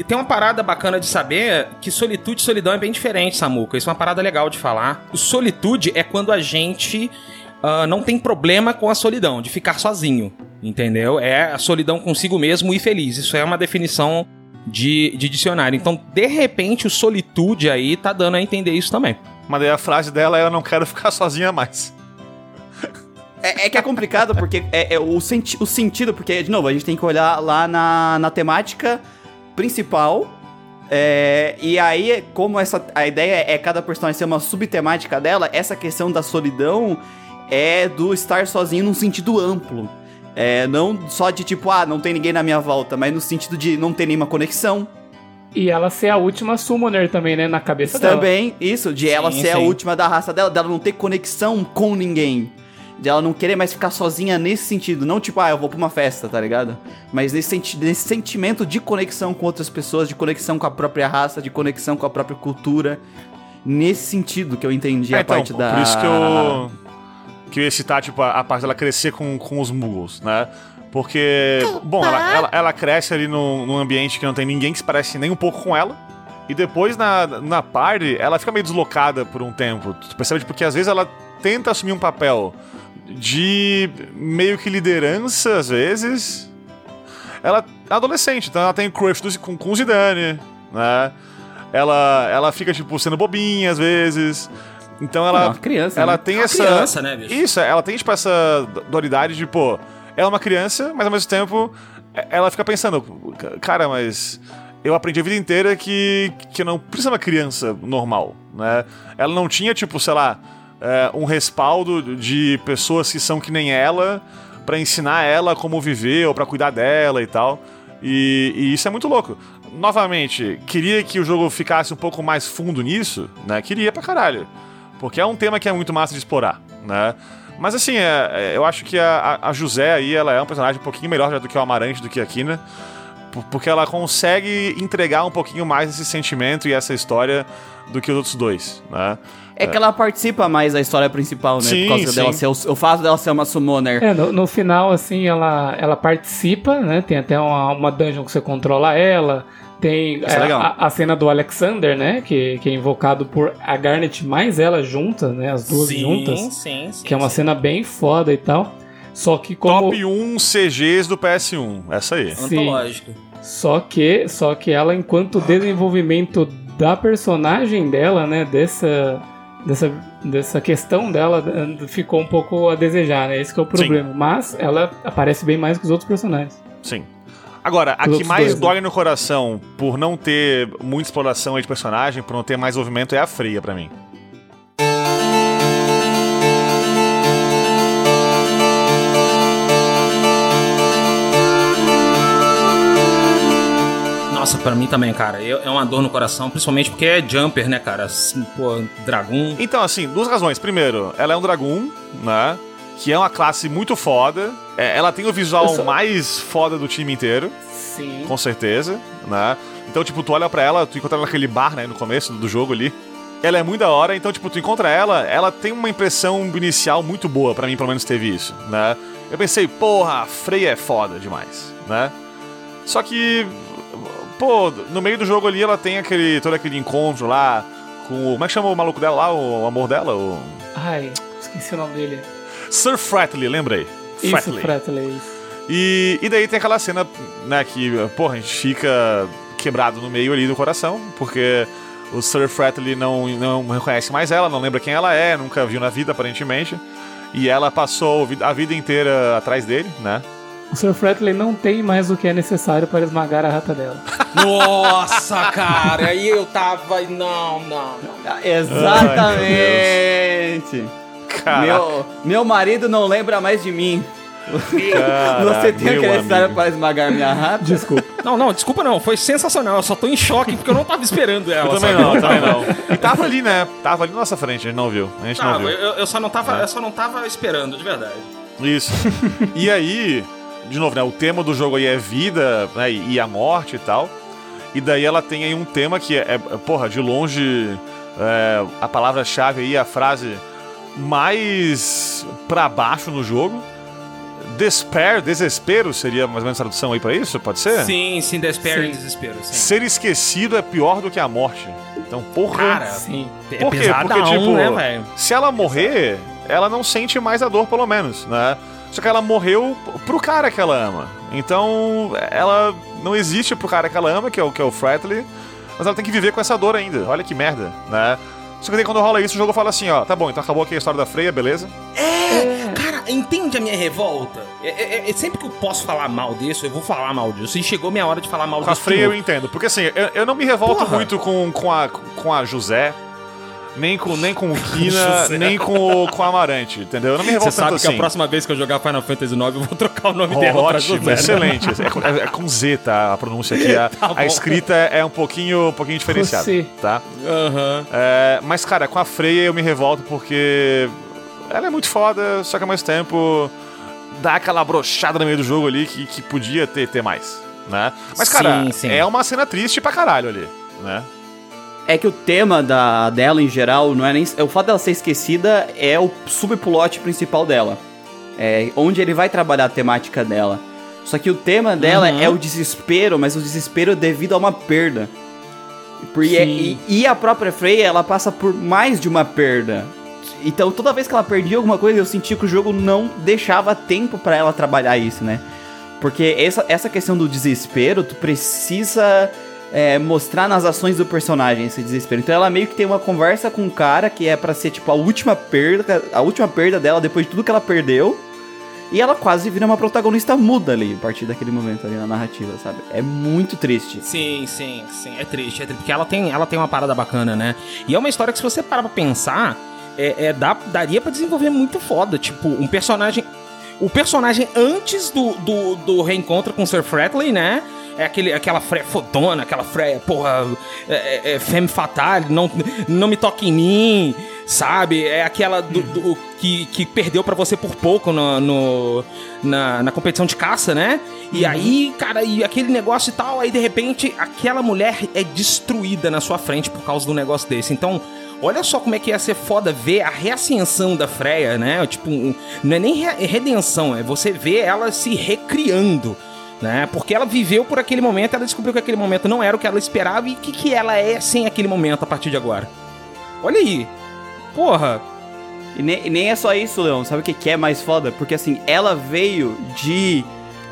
e- tem uma parada bacana de saber que solitude e solidão é bem diferente, Samuca. Isso é uma parada legal de falar. Solitude é quando a gente ah, não tem problema com a solidão, de ficar sozinho. Entendeu? É a solidão consigo mesmo e feliz. Isso é uma definição de, de dicionário. Então, de repente, o solitude aí tá dando a entender isso também. Mas daí a frase dela é: Eu não quero ficar sozinha mais. É, é que é complicado porque é, é o, senti o sentido, porque, de novo, a gente tem que olhar lá na, na temática principal. é, e aí, como essa, a ideia é cada personagem ser uma subtemática dela, essa questão da solidão é do estar sozinho num sentido amplo. É, não só de tipo, ah, não tem ninguém na minha volta, mas no sentido de não ter nenhuma conexão. E ela ser a última summoner também, né? Na cabeça dela. Também, isso, de ela Sim, ser a sim. última da raça dela, dela não ter conexão com ninguém. De ela não querer mais ficar sozinha nesse sentido. Não tipo, ah, eu vou pra uma festa, tá ligado? Mas nesse, senti nesse sentimento de conexão com outras pessoas, de conexão com a própria raça, de conexão com a própria cultura. Nesse sentido que eu entendi É, a então, parte da. Por isso que eu. Que eu ia citar, tipo, a, a parte dela crescer com, com os Muggles, né? Porque, bom, ela, ela, ela cresce ali num, num ambiente que não tem ninguém que se parece nem um pouco com ela. E depois na, na party, ela fica meio deslocada por um tempo. Tu percebe, tipo, que às vezes ela tenta assumir um papel de meio que liderança, às vezes. Ela é adolescente, então ela tem crush do- com, com o Zidane, né? Ela, ela fica, tipo, sendo bobinha às vezes. Então ela, uma criança. ela né? tem uma essa. criança, né, bicho? Isso, ela tem, tipo, essa dualidade de, pô, ela é uma criança, mas ao mesmo tempo é- ela fica pensando, cara, mas eu aprendi a vida inteira que, que não precisa uma criança normal, né? Ela não tinha, tipo, sei lá, é, um respaldo de pessoas que são que nem ela pra ensinar ela como viver ou pra cuidar dela e tal. E, e isso é muito louco. Novamente, queria que o jogo ficasse um pouco mais fundo nisso, né? Queria pra caralho. Porque é um tema que é muito massa de explorar, né? Mas assim, é- é, eu acho que a, a- José aí, ela é um personagem um pouquinho melhor do que o Amarante, do que a Kina. por- Porque ela consegue entregar um pouquinho mais esse sentimento e essa história do que os outros dois, né? É que ela participa mais da história principal, né? Sim, Por causa sim. dela ser o, o fato dela ser uma summoner. É, no, no final, assim, ela, ela participa, né? Tem até uma, uma dungeon que você controla ela. Tem Isso é é, legal. a, a cena do Alexander, né? Que, que é invocado por a Garnet mais ela juntas, né? As duas juntas. sim, sim. Que é uma cena bem foda e tal. Só que como. Top 1 CGs do PS1, essa aí. Sim. Antológico. Só que, só que ela, enquanto desenvolvimento da personagem dela, né, dessa, dessa, dessa questão dela, eh, ficou um pouco a desejar, né? Esse que é o problema. Mas ela aparece bem mais que os outros personagens. Sim. Agora, a que mais dois, né? dói no coração por não ter muita exploração aí de personagem, por não ter mais movimento, é a Freia pra mim. Pra mim também, cara. Eu- é uma dor no coração, principalmente porque é jumper, né, cara? Assim, Pô, Dragon. Então, assim, duas razões. Primeiro, ela é um Dragoon, né? Que é uma classe muito foda. É, ela tem o visual só- mais foda do time inteiro, Sim. com certeza, né? Então, tipo, tu olha pra ela, tu encontra ela naquele bar, né, no começo do jogo ali. Ela é muito da hora, então, tipo, tu encontra ela, ela tem uma impressão inicial muito boa, pra mim, pelo menos teve isso, né? Eu pensei, porra, a Freya é foda demais, né? Só que, pô, no meio do jogo ali ela tem aquele, todo aquele encontro lá com o. Como é que chama o maluco dela lá, o amor dela? O... Ai, esqueci o nome dele. Sir Fratley, lembrei. Isso, Fratley. Fretley. isso. E, e daí tem aquela cena, né, que, porra, a gente fica quebrado no meio ali do coração, porque o Sir Fratley não, não reconhece mais ela, não lembra quem ela é, nunca viu na vida, aparentemente. E ela passou a vida inteira atrás dele, né? O Sr. Fretley não tem mais o que é necessário para esmagar a rata dela. Nossa, cara, aí eu tava. Não, não, não. Exatamente. Caraca. Meu, meu marido não lembra mais de mim. Você tem o meu que é necessário para esmagar minha rata? Desculpa. Não, não, desculpa não, foi sensacional. Eu só tô em choque porque eu não tava esperando ela. Eu também sabe? não, também não. E tava ali, né? Tava ali na nossa frente, a gente não viu. A gente não Tava, viu. eu, eu só não tava, eu só não tava esperando, de verdade. Isso. e aí, de novo, né? O tema do jogo aí é vida né, e a morte e tal. E daí ela tem aí um tema que é, é, porra, de longe, é, a palavra-chave aí, a frase mais pra baixo no jogo. Despair, desespero seria mais ou menos a tradução aí pra isso? Pode ser? Sim, sim, desespero e desespero, sim. Ser esquecido é pior do que a morte. Então, porra. Cara, Sim. é Por quê? Porque, tipo, né, se ela morrer, ela não sente mais a dor, pelo menos, né? Só que ela morreu pro cara que ela ama. Então, ela não existe pro cara que ela ama, que é o, que é o Fratley, mas ela tem que viver com essa dor ainda. Olha que merda, né? Só que daí quando rola isso, o jogo fala assim, ó, tá bom, então acabou aqui a história da Freia, beleza? É, cara, entende a minha revolta? É, é- é- sempre que eu posso falar mal disso, eu vou falar mal disso. E chegou minha hora de falar mal Com a disso. Freia de eu entendo, porque assim, eu, eu não me revolto Porra. muito com, com, a, com a José, nem com, nem com o Kina, nem com, o- com o Amarante, entendeu? Eu não me revolto Você sabe tanto que assim. a próxima vez que eu jogar Final Fantasy IX, eu vou trocar o nome dela pra Ótimo, José. né? excelente. É com, é- é com Z, tá? A pronúncia aqui. A, Tá a escrita é um pouquinho, um pouquinho diferenciada, Você. tá? Aham. É, mas, cara, com a Freya eu me revolto porque ela é muito foda, só que ao mesmo tempo dá aquela brochada no meio do jogo ali que, que podia ter, ter mais, né? Mas, cara, Sim, sim. é uma cena triste pra caralho ali, né? É que o tema da, dela em geral não é nem. O fato dela ser esquecida é o subplot principal dela. É onde ele vai trabalhar a temática dela. Só que o tema dela Uhum. é o desespero, mas o desespero devido a uma perda. Por- e, Sim. e- e a própria Freya, ela passa por mais de uma perda. Então toda vez que ela perdia alguma coisa, eu sentia que o jogo não deixava tempo pra ela trabalhar isso, né? Porque essa, essa questão do desespero, tu precisa é, mostrar nas ações do personagem esse desespero. Então ela meio que tem uma conversa com um cara que é pra ser tipo a última perda, a última perda dela depois de tudo que ela perdeu. E ela quase vira uma protagonista muda ali, a partir daquele momento ali na narrativa, sabe? É muito triste. Sim, sim, sim. É triste, é triste. Porque ela tem, ela tem uma parada bacana, né? E é uma história que, se você parar pra pensar, é, é, dá, daria pra desenvolver muito foda. Tipo, um personagem. O personagem antes do, do, do reencontro com o Sir Fretley, né? É aquele, aquela freia fodona, aquela freia, porra, é, é, é femme fatale, não, não me toque em mim, sabe? É aquela do, do- que, que perdeu pra você por pouco no, no- na, na competição de caça, né? E aí, cara, e aquele negócio e tal, aí de repente aquela mulher é destruída na sua frente por causa do negócio desse. Então, olha só como é que ia ser foda ver a reascensão da Freya, né? Tipo, não é nem re- redenção, é você ver ela se recriando. Né? Porque ela viveu por aquele momento, ela descobriu que aquele momento não era o que ela esperava e o que, que ela é sem aquele momento a partir de agora. Olha aí. Porra. E nem, e nem é só isso, Leon. Sabe o que, que é mais foda? Porque assim, ela veio de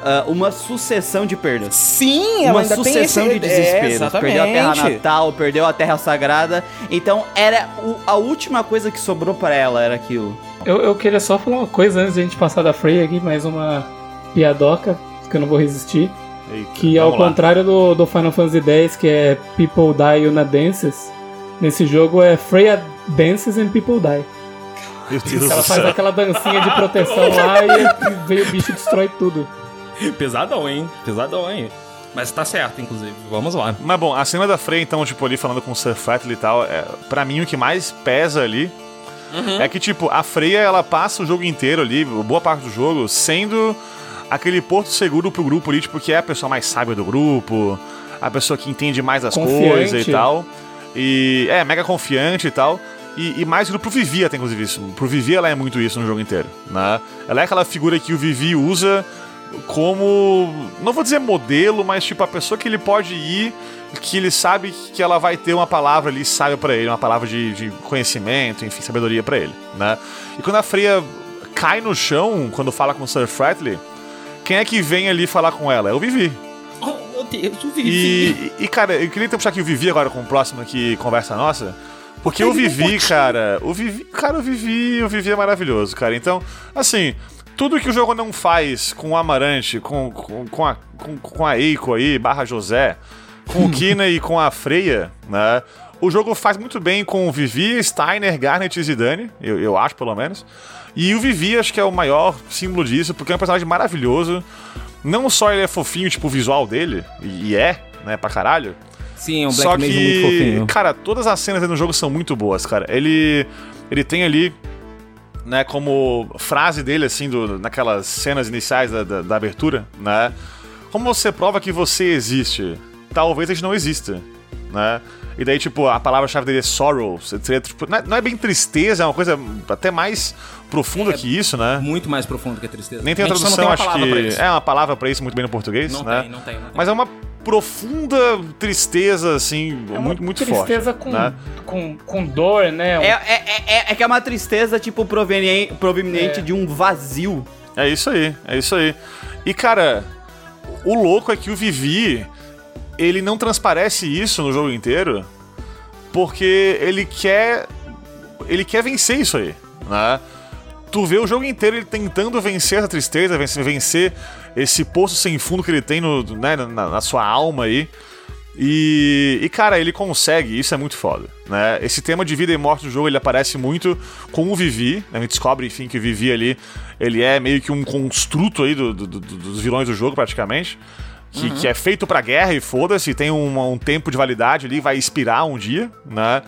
ah, uma sucessão de perdas. Sim, ela uma ainda sucessão tem esse... de desesperos. É, perdeu a terra natal, perdeu a terra sagrada. Então era o- a última coisa que sobrou pra ela era aquilo. Eu, eu queria só falar uma coisa antes de a gente passar da Frey aqui, mais uma piadoca, que eu não vou resistir. Eita, Que ao lá. contrário do, do Final Fantasy X, que é People Die Una Dances, nesse jogo é Freya Dances and People Die. Meu Deus Ela do faz céu. aquela dancinha de proteção lá e vem o bicho e destrói tudo. Pesadão, hein? Pesadão, hein? Mas tá certo, inclusive. Vamos lá. Mas bom, a cena da Frey, então, tipo, ali falando com o Sir e tal, é, pra mim o que mais pesa ali é que, tipo, a Freya, ela passa o jogo inteiro ali, boa parte do jogo, sendo aquele porto seguro pro grupo ali, tipo, que é a pessoa mais sábia do grupo, a pessoa que entende mais as coisas e tal. E é, mega confiante e tal. E, e mais pro Vivi até, inclusive, isso. Pro Vivi ela é muito isso no jogo inteiro, né? Ela é aquela figura que o Vivi usa como, não vou dizer modelo, mas tipo a pessoa que ele pode ir, que ele sabe que ela vai ter uma palavra ali sábia pra ele, uma palavra de, de conhecimento, enfim, sabedoria pra ele, né? E quando a Freya cai no chão quando fala com o Sir Fratley, quem é que vem ali falar com ela? É o Vivi. Oh, meu Deus, o Vivi. E, e, cara, eu queria puxar aqui o Vivi agora com o próximo aqui, conversa nossa. Porque o Vivi, cara, o Vivi, cara, o Vivi, o Vivi é maravilhoso, cara. Então, assim, tudo que o jogo não faz com o Amarante, com, com, com, a, com, com a Eiko aí, barra José, com o Kina e com a Freya, né? O jogo faz muito bem com o Vivi, Steiner, Garnet e Zidane, eu, eu acho pelo menos. E o Vivi acho que é o maior símbolo disso, porque é um personagem maravilhoso. Não só ele é fofinho, tipo, o visual dele, e é, né, pra caralho. Sim, é um Black Só Mage que, muito fofinho. cara, todas as cenas no jogo são muito boas, cara. Ele, ele tem ali, né, como frase dele, assim, do, naquelas cenas iniciais da, da, da abertura, né? Como você prova que você existe? Talvez a gente não exista, né? E daí, tipo, a palavra-chave dele é sorrow. Seria, tipo, não, é, não é bem tristeza, é uma coisa até mais profunda É, que isso, né? Muito mais profundo que a tristeza. Nem tem a A tradução, não acho tem palavra que. pra isso. É uma palavra pra isso muito bem no português, Não né? tem, não tem, não tem. Mas é uma profunda tristeza, assim, É uma muito, muito forte. tristeza com, né? com, com dor, né? É, é, é, é que é uma tristeza, tipo, proveniente, proveniente É. de um vazio. É isso aí, é isso aí. E, cara, o louco é que o Vivi, ele não transparece isso no jogo inteiro, porque ele quer. Ele quer vencer isso aí, né? Tu vê o jogo inteiro ele tentando vencer essa tristeza, vencer, vencer esse poço sem fundo que ele tem no, né, na, na sua alma aí. E, e, cara, ele consegue, isso é muito foda, né? Esse tema de vida e morte do jogo, ele aparece muito com o Vivi, né? a gente descobre, enfim, que o Vivi ali, ele é meio que um construto aí do- do- do- dos vilões do jogo, praticamente, que, que é feito pra guerra e foda-se, tem um, um tempo de validade ali, vai expirar um dia, né?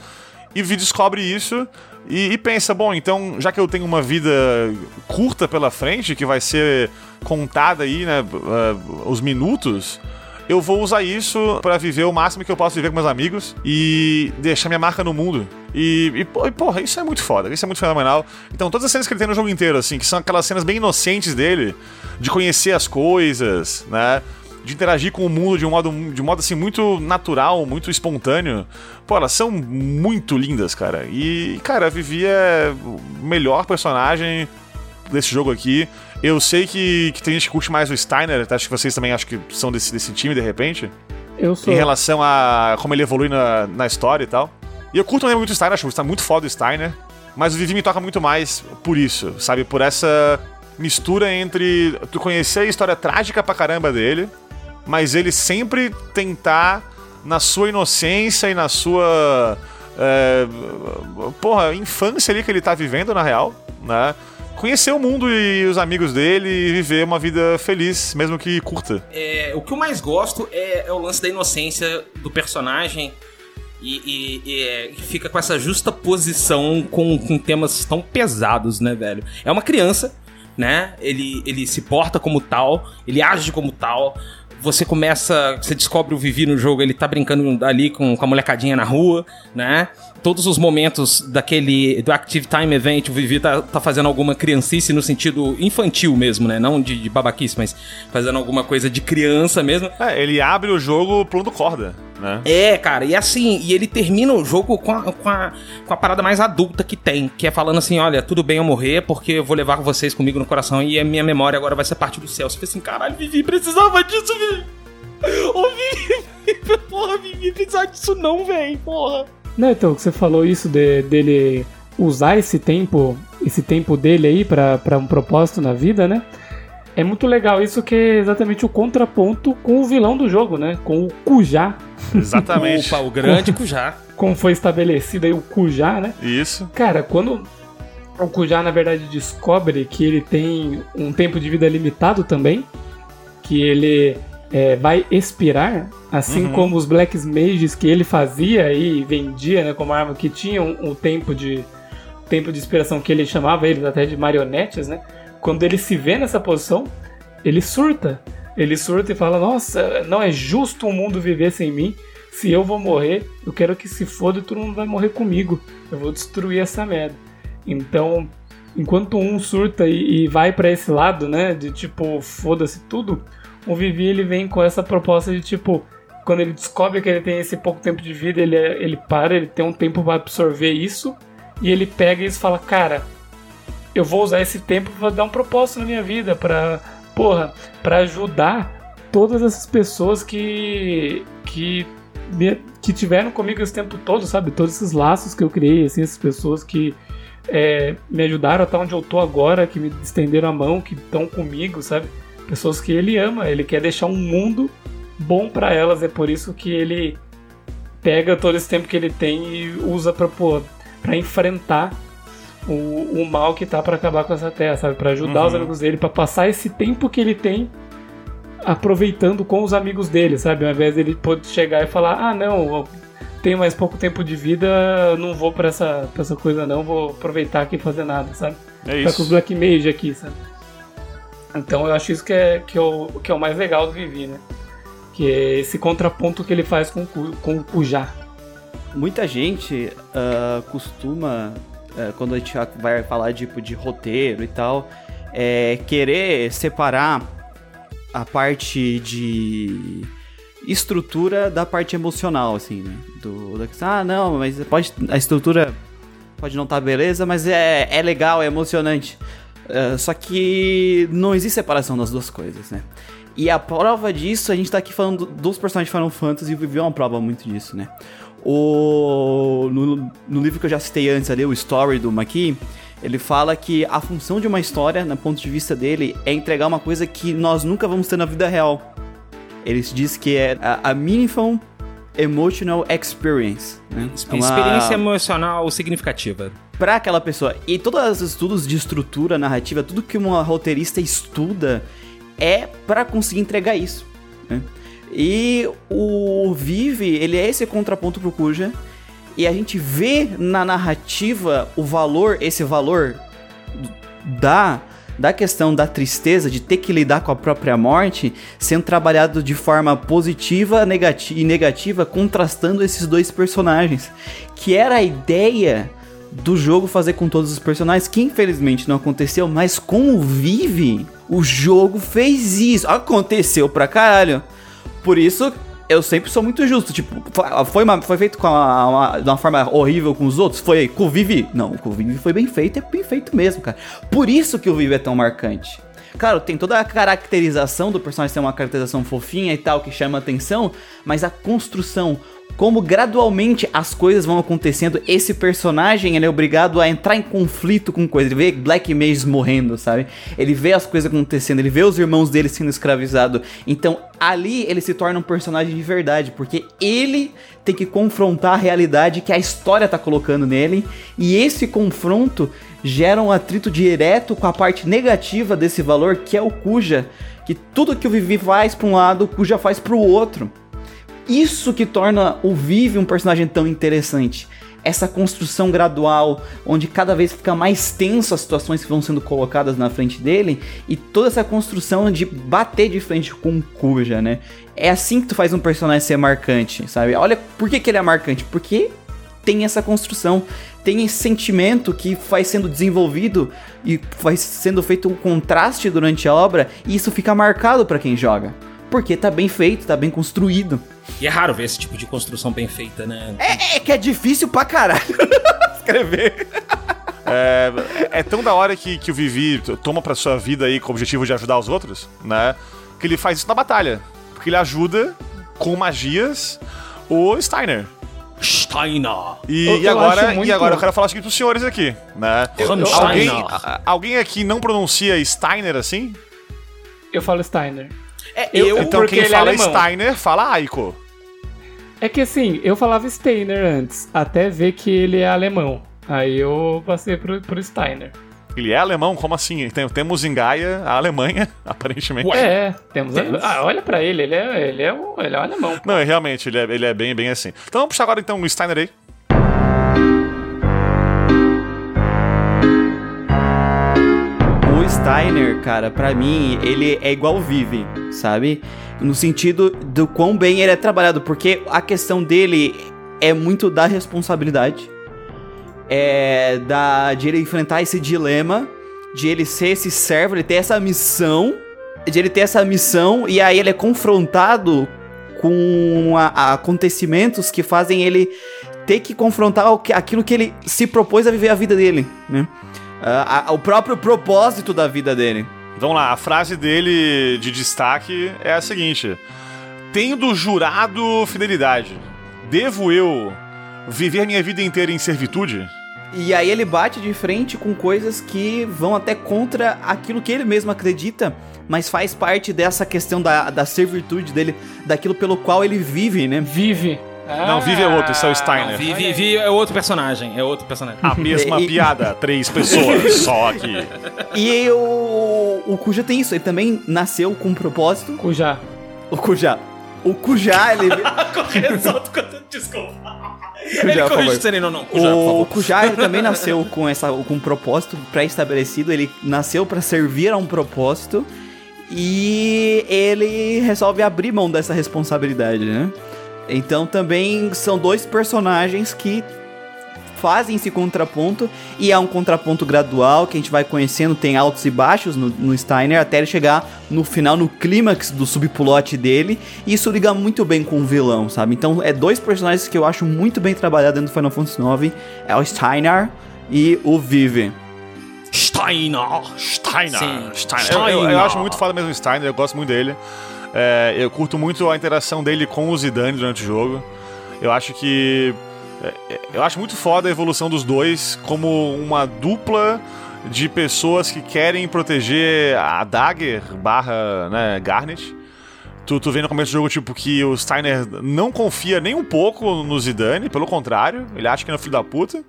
E Vivi descobre isso e, e pensa, bom, então, já que eu tenho uma vida curta pela frente, que vai ser contada aí, né, eh, os minutos, eu vou usar isso pra viver o máximo que eu posso viver com meus amigos e deixar minha marca no mundo. E, e, pô- e, porra, isso é muito foda, isso é muito fenomenal. Então, todas as cenas que ele tem no jogo inteiro, assim, que são aquelas cenas bem inocentes dele, de conhecer as coisas, né? De interagir com o mundo de um modo, de um modo assim, muito natural, muito espontâneo. Pô, elas são muito lindas, cara. E, cara, a Vivi é o melhor personagem desse jogo aqui. Eu sei que, que tem gente que curte mais o Steiner, acho que vocês também acho que são desse, desse time, de repente, Eu sou. em relação a como ele evolui na, na história e tal. E eu curto também muito o Steiner, acho que tá muito foda o Steiner, mas o Vivi me toca muito mais por isso, sabe? Por essa mistura entre tu conhecer a história trágica pra caramba dele, mas ele sempre tentar, na sua inocência e na sua. é, porra, infância ali que ele tá vivendo, na real, né? Conhecer o mundo e os amigos dele e viver uma vida feliz, mesmo que curta. É, o que eu mais gosto é, é o lance da inocência do personagem e, e- e, é, fica com essa justa posição com, com temas tão pesados, né, velho? É uma criança, né? Ele, ele se porta como tal, ele age como tal. Você começa, você descobre o Vivi no jogo, ele tá brincando ali com, com a molecadinha na rua, né? Todos os momentos daquele do Active Time Event, o Vivi tá, tá fazendo alguma criancice no sentido infantil mesmo, né? Não de, de babaquice, mas fazendo alguma coisa de criança mesmo. É, ele abre o jogo pulando corda, né? É, cara, e assim, e ele termina o jogo com a, com, a, com a parada mais adulta que tem, que é falando assim: olha, tudo bem eu morrer, porque eu vou levar vocês comigo no coração e a minha memória agora vai ser parte do céu. Você fica assim, caralho, Vivi, precisava disso, Vivi. Ô, Vivi, porra, Vivi, precisava disso não, velho, porra. Não, então, que você falou isso de, dele usar esse tempo, esse tempo dele aí pra um propósito na vida, né? É muito legal isso que é exatamente o contraponto com o vilão do jogo, né? Com o Kujá, Exatamente. Opa, o grande Kujá. como foi estabelecido aí o Kujá, né? Isso. Cara, quando o Kujá na verdade descobre que ele tem um tempo de vida limitado também, que ele é, vai expirar, assim Uhum. como os Black Mages que ele fazia e vendia, né, como arma que tinham um tempo de tempo de inspiração que ele chamava eles até de marionetes, né? Quando ele se vê nessa posição, ele surta. Ele surta e fala: Nossa, não é justo o mundo viver sem mim. Se eu vou morrer, eu quero que se foda e todo mundo vai morrer comigo. Eu vou destruir essa merda. Então, enquanto um surta e, e vai pra esse lado, né? De tipo, foda-se tudo, o Vivi ele vem com essa proposta de tipo. Quando ele descobre que ele tem esse pouco tempo de vida, ele, ele para, ele tem um tempo pra absorver isso. E ele pega isso e fala: Cara, eu vou usar esse tempo pra dar um propósito na minha vida, pra, porra, pra ajudar todas essas pessoas que. que. que tiveram comigo esse tempo todo, sabe? Todos esses laços que eu criei, assim, essas pessoas que é, me ajudaram a estar onde eu tô agora, que me estenderam a mão, que estão comigo, sabe? Pessoas que ele ama, ele quer deixar um mundo bom pra elas, é por isso que ele pega todo esse tempo que ele tem e usa pra, pô, pra enfrentar o, o mal que tá pra acabar com essa terra, sabe? Pra ajudar os amigos dele, pra passar esse tempo que ele tem aproveitando com os amigos dele, sabe? Ao invés dele poder chegar e falar: ah, não, tenho mais pouco tempo de vida, não vou pra essa, pra essa coisa, não, vou aproveitar aqui e fazer nada, sabe? É Tá com os isso. Black Mage aqui, sabe? Então eu acho isso que é, que é, o, que é o mais legal do Vivi, né? Que é esse contraponto que ele faz com, com o Kujá. Muita gente ah, costuma, quando a gente vai falar tipo, de roteiro e tal, é, querer separar a parte de estrutura da parte emocional, assim, né? Do, questão, ah, não, mas pode, a estrutura pode não estar beleza, mas é, é legal, é emocionante. Ah, só que não existe separação das duas coisas, né? E a prova disso, a gente tá aqui falando dos personagens de Final Fantasy e é uma prova muito disso, né? O, no, no livro que eu já citei antes ali, o Story do Maki, ele fala que a função de uma história, no ponto de vista dele, é entregar uma coisa que nós nunca vamos ter na vida real. Ele diz que é a, a Meaningful Emotional Experience. Né? É uma- Experiência emocional significativa. pra aquela pessoa. E todos os estudos de estrutura narrativa, tudo que uma roteirista estuda é pra conseguir entregar isso. né? E o Vive, ele é esse contraponto pro Kuja. E a gente vê na narrativa o valor, esse valor da, da questão da tristeza, de ter que lidar com a própria morte, sendo trabalhado de forma positiva negati e negativa, contrastando esses dois personagens. Que era a ideia do jogo fazer com todos os personagens, que infelizmente não aconteceu, mas com o Vive, o jogo fez isso. Aconteceu pra caralho. Por isso, eu sempre sou muito justo. Tipo, foi, uma- foi feito com uma, uma- de uma forma horrível com os outros? Foi com o Vivi? Não, com o Vivi foi bem feito, é bem feito mesmo, cara. Por isso que o Vivi é tão marcante. Claro, tem toda a caracterização do personagem ter uma caracterização fofinha e tal, que chama atenção, mas a construção, como gradualmente as coisas vão acontecendo, esse personagem ele é obrigado a entrar em conflito com coisas. Ele vê Black Mages morrendo, sabe? Ele vê as coisas acontecendo, ele vê os irmãos dele sendo escravizados. Então ali ele se torna um personagem de verdade, porque ele tem que confrontar a realidade que a história tá colocando nele, e esse confronto gera um atrito direto com a parte negativa desse valor, que é o Kuja, que tudo que o Vivi faz pra um lado, o Kuja faz pro outro. Isso que torna o Vive um personagem tão interessante. Essa construção gradual, onde cada vez fica mais tenso as situações que vão sendo colocadas na frente dele, e toda essa construção de bater de frente com o Kuja, né? É assim que tu faz um personagem ser marcante, sabe? Olha por que, que ele é marcante, porque tem essa construção, tem esse sentimento que vai sendo desenvolvido e vai sendo feito um contraste durante a obra, e isso fica marcado pra quem joga. Porque tá bem feito, tá bem construído. E é raro ver esse tipo de construção bem feita, né? É, é que é difícil pra caralho escrever. É, é tão da hora que, que o Vivi toma pra sua vida aí com o objetivo de ajudar os outros, né? Que ele faz isso na batalha. Porque ele ajuda com magias o Steiner. Steiner. E, Eu- e agora, muito- e agora eu quero falar o seguinte pros senhores aqui, né? Alguém, alguém aqui não pronuncia Steiner assim? Eu falo Steiner. É, Eu- eu, Então quem ele é fala alemão. Steiner fala Aiko. É que assim, eu falava Steiner antes, até ver que ele é alemão. Aí eu passei pro, pro Steiner. Ele é alemão? Como assim? Tem- temos em Gaia a Alemanha, aparentemente. Ué. É, temos. Temos? Ah, olha pra ele, ele é, ele é, um, ele é um alemão. Não, é, realmente, ele é, ele é bem, bem assim. Então vamos puxar agora então o Steiner aí. Steiner, cara, pra mim, ele é igual o Vive, sabe? No sentido do quão bem ele é trabalhado, porque a questão dele é muito da responsabilidade, é da de ele enfrentar esse dilema, de ele ser esse servo, ele ter essa missão, de ele ter essa missão e aí ele é confrontado com a- a acontecimentos que fazem ele ter que confrontar aquilo que ele se propôs a viver a vida dele, né? Ah, a- o próprio propósito da vida dele. Vamos lá, a frase dele de destaque é a seguinte: Tendo jurado fidelidade, devo eu viver minha vida inteira em servitude? E aí ele bate de frente com coisas que vão até contra aquilo que ele mesmo acredita, mas faz parte dessa questão da, da servitude dele, daquilo pelo qual ele vive, né? Vive. Não, vive é outro, esse é o Steiner. Vi, vi, vi é outro personagem. É outro personagem. A mesma E- piada, três pessoas só aqui. E o, o Kuja tem isso, ele também nasceu com um propósito. Cuja. O Kuja. O Kuja, ele. Desculpa. Kuja, Ele isso não, não. Cuja, por O ele também nasceu com, essa, com um propósito pré-estabelecido, ele nasceu para servir a um propósito e ele resolve abrir mão dessa responsabilidade, né? Então também são dois personagens que fazem esse contraponto e é um contraponto gradual que a gente vai conhecendo, tem altos e baixos no, no Steiner até ele chegar no final, no clímax do subplot dele e isso liga muito bem com o vilão, sabe? Então é dois personagens que eu acho muito bem trabalhados dentro do Final Fantasy IX, é o Steiner e o Vive. Steiner. Steiner. Sim. Steiner. Eu, eu- eu acho muito foda mesmo o Steiner, eu gosto muito dele. É, eu curto muito a interação dele com o Zidane durante o jogo. Eu acho que. é, é, Eu acho muito foda a evolução dos dois como uma dupla de pessoas que querem proteger a Dagger barra né, Garnet. Tu, tu vê no começo do jogo, tipo, que o Steiner não confia nem um pouco no Zidane, pelo contrário, ele acha que ele é um filho da puta.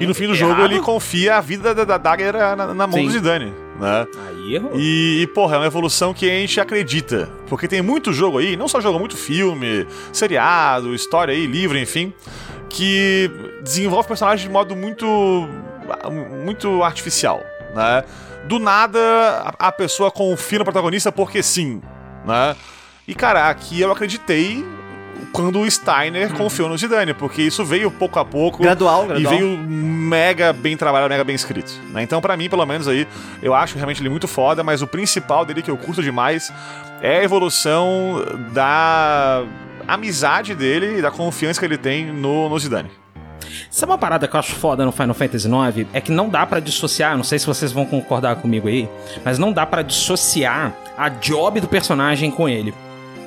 E no fim do jogo Errado. ele confia a vida da, da Dagger na, na mão Sim. do Zidane, né? Aí errou. E, e, porra, é uma evolução que a gente acredita. Porque tem muito jogo aí, não só jogo, muito filme, seriado, história aí, livro, enfim, que desenvolve personagens de modo muito. muito artificial, né? Do nada, a, a pessoa confia no protagonista porque sim, né? E, cara, aqui eu acreditei quando o Steiner confiou no Zidane, porque isso veio pouco a pouco. Gradual, E gradual. veio mega bem trabalhado, mega bem escrito. né? Então, pra mim, pelo menos aí, eu acho realmente ele muito foda, mas o principal dele que eu curto demais é a evolução da amizade dele e da confiança que ele tem no, no Zidane. Sabe uma parada que eu acho foda no Final Fantasy IX? É que não dá pra dissociar, não sei se vocês vão concordar comigo aí, mas não dá pra dissociar a job do personagem com ele.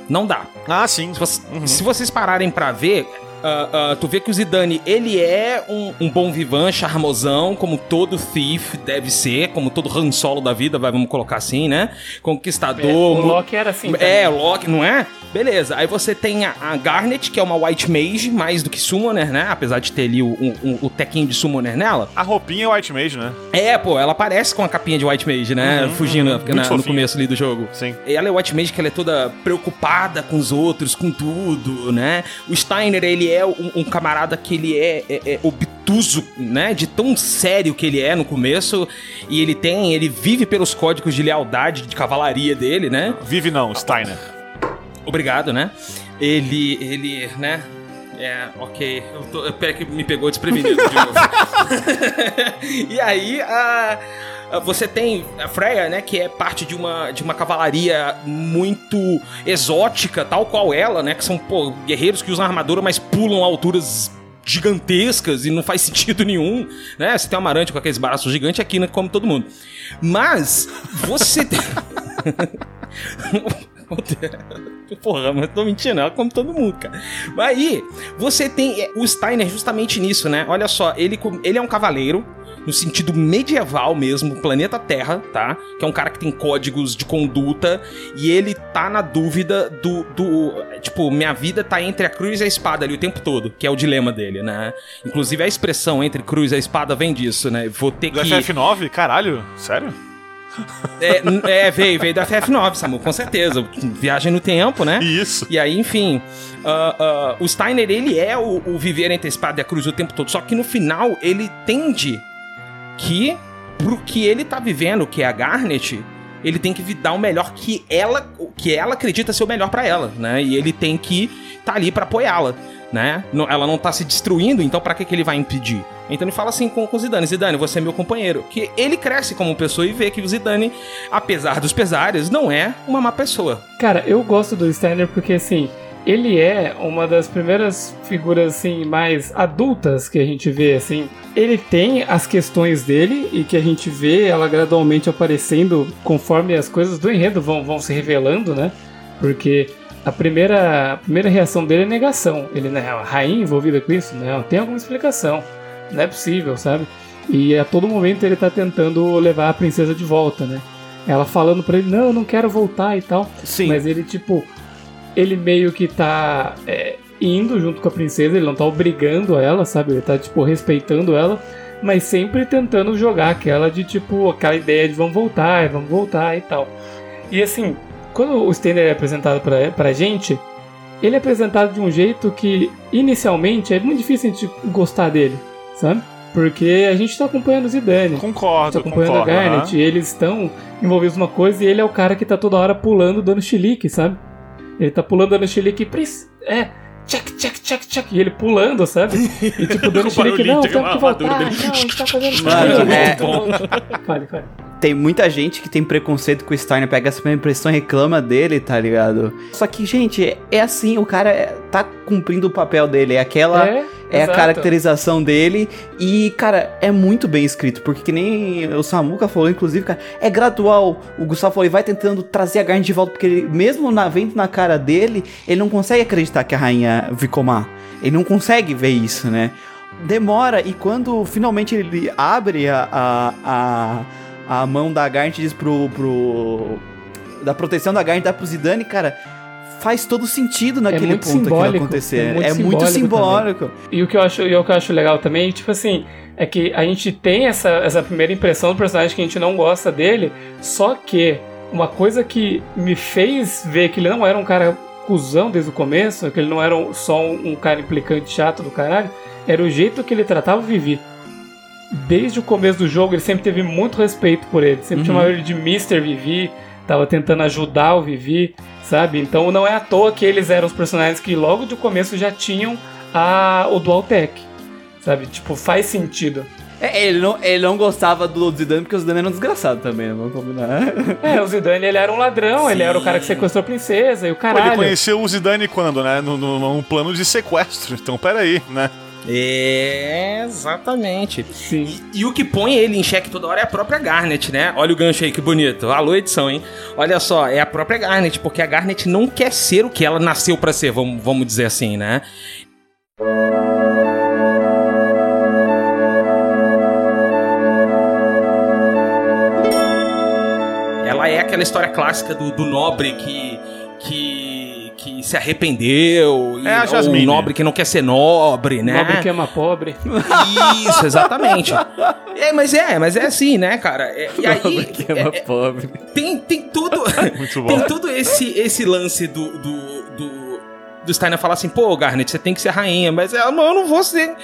Não dá. Ah, sim. Se, você- se vocês pararem pra ver, ah, ah, tu vê que o Zidane, ele é um, um bom vivan, charmosão, como todo thief deve ser, como todo Han Solo da vida, vai, vamos colocar assim, né? Conquistador. o mu- Loki era assim. É, o Loki, não é? Beleza. Aí você tem a, a Garnet, que é uma White Mage, mais do que Summoner, né? Apesar de ter ali o, o, o tequinho de Summoner nela. A roupinha é White Mage, né? É, pô, ela parece com a capinha de White Mage, né? Fugindo muito na- no começo ali do jogo. Sim. Ela é White Mage que ela é toda preocupada com os outros, com tudo, né? O Steiner, ele é um, um camarada que ele é, é- é obtuso, né? De tão sério que ele é no começo. E ele tem, ele vive pelos códigos de lealdade, de cavalaria dele, né? Vive não, Steiner. Obrigado, né? Ele, ele, né? É, ok. Eu tô, pera que me pegou desprevenido de novo. e aí, a, a- você tem a Freya, né? Que é parte de uma, de uma cavalaria muito exótica, tal qual ela, né? Que são, pô, guerreiros que usam armadura, mas pulam alturas gigantescas e não faz sentido nenhum, né? Você tem uma amarante com aqueles braços gigantes aqui, né? Come todo mundo. Mas, você. Porra, mas tô mentindo, ela come todo mundo, cara. Mas aí, você tem é, o Steiner justamente nisso, né? Olha só, ele, ele é um cavaleiro, no sentido medieval mesmo, planeta Terra, tá? Que é um cara que tem códigos de conduta e ele tá na dúvida do, do. Tipo, minha vida tá entre a cruz e a espada ali o tempo todo, que é o dilema dele, né? Inclusive a expressão entre cruz e a espada vem disso, né? Vou ter Do que. FF9? Caralho? Sério? É, é, veio, veio da FF9, Samu, com certeza. Viagem no tempo, né? Isso. E aí, enfim, ah, ah, o Steiner, ele é o, o viver entre a espada e a cruz o tempo todo. Só que no final, ele tende que, pro que ele tá vivendo, que é a Garnet, ele tem que dar o melhor que ela, que ela acredita ser o melhor pra ela, né? E ele tem que tá ali pra apoiá-la, né? Ela não tá se destruindo, então pra que, que ele vai impedir? Então ele fala assim com, com o Zidane, Zidane, você é meu companheiro. Que ele cresce como pessoa e vê que o Zidane, apesar dos pesares, não é uma má pessoa. Cara, eu gosto do Steiner porque, assim, ele é uma das primeiras figuras assim mais adultas que a gente vê assim. Ele tem as questões dele e que a gente vê ela gradualmente aparecendo conforme as coisas do enredo vão, vão se revelando, né? Porque a primeira, a primeira reação dele é negação. Ele não é a rainha envolvida com isso? Não, tem alguma explicação. Não é possível, sabe? E a todo momento ele tá tentando levar a princesa de volta, né? Ela falando pra ele, não, eu não quero voltar e tal. Sim. Mas ele, tipo, ele meio que tá é, indo junto com a princesa, ele não tá obrigando ela, sabe? Ele tá, tipo, respeitando ela, mas sempre tentando jogar aquela de, tipo, aquela ideia de vamos voltar, vamos voltar e tal. E assim, quando o Stanley é apresentado pra, pra gente, ele é apresentado de um jeito que, inicialmente, é muito difícil a gente gostar dele, sabe? Porque a gente tá acompanhando o Zidane. Concordo, Tá acompanhando concordo. a Garnet, e eles estão envolvidos numa coisa e ele é o cara que tá toda hora pulando, dando chilique, sabe? Ele tá pulando, dando chilique, pris- é, check, check, check, check, e ele pulando, sabe? E tipo, dando barulhinho, não, tem que voltar, não, a armadura dele. gente tá fazendo Mano, é- Fale, fale. Tem muita gente que tem preconceito com o Steiner, pega essa primeira impressão e reclama dele, tá ligado? Só que, gente, é assim, o cara é- tá cumprindo o papel dele, é aquela. É, É a caracterização dele e, cara, é muito bem escrito, porque que nem o Samuka falou, inclusive, cara, é gradual. O Gustavo falou, ele vai tentando trazer a Garnet de volta, porque ele, mesmo na, vendo na cara dele, ele não consegue acreditar que a rainha Vicomar. Ele não consegue ver isso, né? Demora, e quando finalmente ele abre a, a, a, a mão da Garnet diz pro, pro. da proteção da Garnet dá pro Zidane, cara. Faz todo sentido naquele muito ponto aquilo simbólico, acontecer. é muito é muito simbólico simbólico. E o que eu acho, e o que eu acho legal também, tipo assim, é que a gente tem essa, essa primeira impressão do personagem que a gente não gosta dele, só que uma coisa que me fez ver que ele não era um cara cuzão desde o começo, que ele não era só um, um cara implicante chato do caralho, era o jeito que ele tratava o Vivi. Desde o começo do jogo, ele sempre teve muito respeito por ele, sempre chamava ele de Mr. Vivi, tava tentando ajudar o Vivi, sabe? Então não é à toa que eles eram os personagens que logo de começo já tinham a, o Dual Tech, sabe? Tipo, faz sentido. É, ele, não, ele não gostava do Zidane porque o Zidane era um desgraçado também, né? Vamos combinar. É, o Zidane ele era um ladrão, ele era o cara que sequestrou a princesa e o Pô, ele caralho. conheceu o Zidane quando, né? Num plano de sequestro. Então, peraí, né? É, exatamente. Sim. E o que põe ele em xeque toda hora é a própria Garnet, né? Olha o gancho aí, que bonito. Alô, edição, hein? Olha só, é a própria Garnet, porque a Garnet não quer ser o que ela nasceu pra ser, vamos, vamos dizer assim, né? Ela é aquela história clássica do, do nobre que. que. Que se arrependeu. e- É a Jasmine. um nobre que não quer ser nobre, né? Nobre que ama pobre. Isso, exatamente. É, mas é, mas é assim, né, cara? É, e aí que é uma pobre. tem, tem tudo. Muito bom. tem todo esse, esse lance do. do, do do Steiner falar assim, pô, Garnet, você tem que ser rainha, mas ela, "Mas eu não vou ser.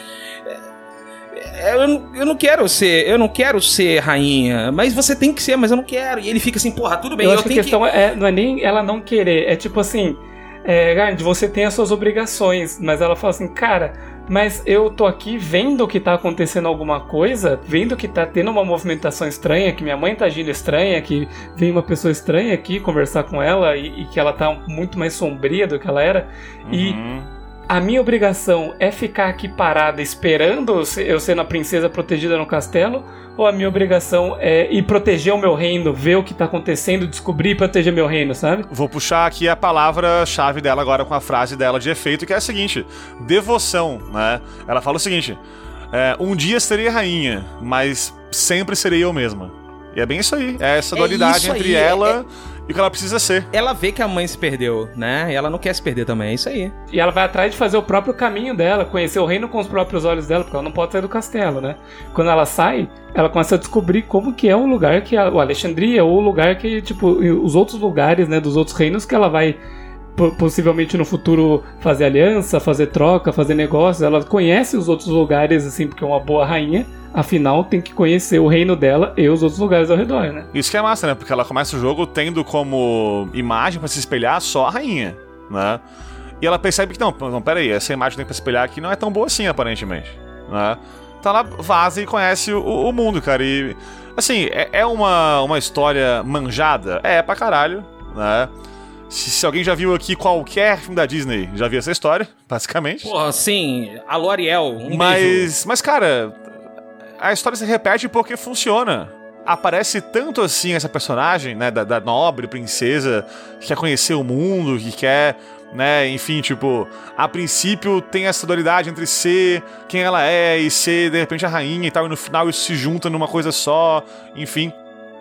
é, Eu não, eu não quero ser, eu não quero ser rainha, mas você tem que ser, mas eu não quero. E ele fica assim, porra, tudo bem, eu eu, acho que a questão é, não é nem ela não querer, é tipo assim, é, Garnet, você tem as suas obrigações, mas ela fala assim, cara, mas eu tô aqui vendo que tá acontecendo alguma coisa, vendo que tá tendo uma movimentação estranha, que minha mãe tá agindo estranha, que vem uma pessoa estranha aqui conversar com ela e, e que ela tá muito mais sombria do que ela era, e Uhum. A minha obrigação é ficar aqui parada esperando eu sendo a princesa protegida no castelo? Ou a minha obrigação é ir proteger o meu reino, ver o que tá acontecendo, descobrir e proteger meu reino, sabe? Vou puxar aqui a palavra-chave dela agora com a frase dela de efeito, que é a seguinte: devoção, né? Ela fala o seguinte: é, um dia serei rainha, mas sempre serei eu mesma. E é bem isso aí. É essa É dualidade isso entre aí, é- ela e o que ela precisa ser. Ela vê que a mãe se perdeu, né? E ela não quer se perder também, é isso aí. E ela vai atrás de fazer o próprio caminho dela, conhecer o reino com os próprios olhos dela, porque ela não pode sair do castelo, né? Quando ela sai, ela começa a descobrir como que é o lugar que a, o Alexandria, ou o lugar que, tipo, os outros lugares, né, dos outros reinos que ela vai possivelmente no futuro fazer aliança, fazer troca, fazer negócios. Ela conhece os outros lugares, assim, porque é uma boa rainha. Afinal, tem que conhecer o reino dela e os outros lugares ao redor, né? Isso que é massa, né? Porque ela começa o jogo tendo como imagem pra se espelhar só a rainha, né? E ela percebe que, não, não, peraí, essa imagem tem pra espelhar aqui não é tão boa assim, aparentemente, né? Então ela vaza e conhece o, o mundo, cara. E, assim, é, é uma, uma história manjada? É, pra caralho, né? Se, se alguém já viu aqui qualquer filme da Disney, já viu essa história, basicamente. Porra, sim, a L'Oreal, um beijo. Mas, mas, cara, a história se repete porque funciona. Aparece tanto assim essa personagem, né, da, da nobre princesa que quer conhecer o mundo, que quer, né, enfim, tipo, a princípio tem essa dualidade entre ser quem ela é e ser, de repente, a rainha e tal, e no final isso se junta numa coisa só, enfim.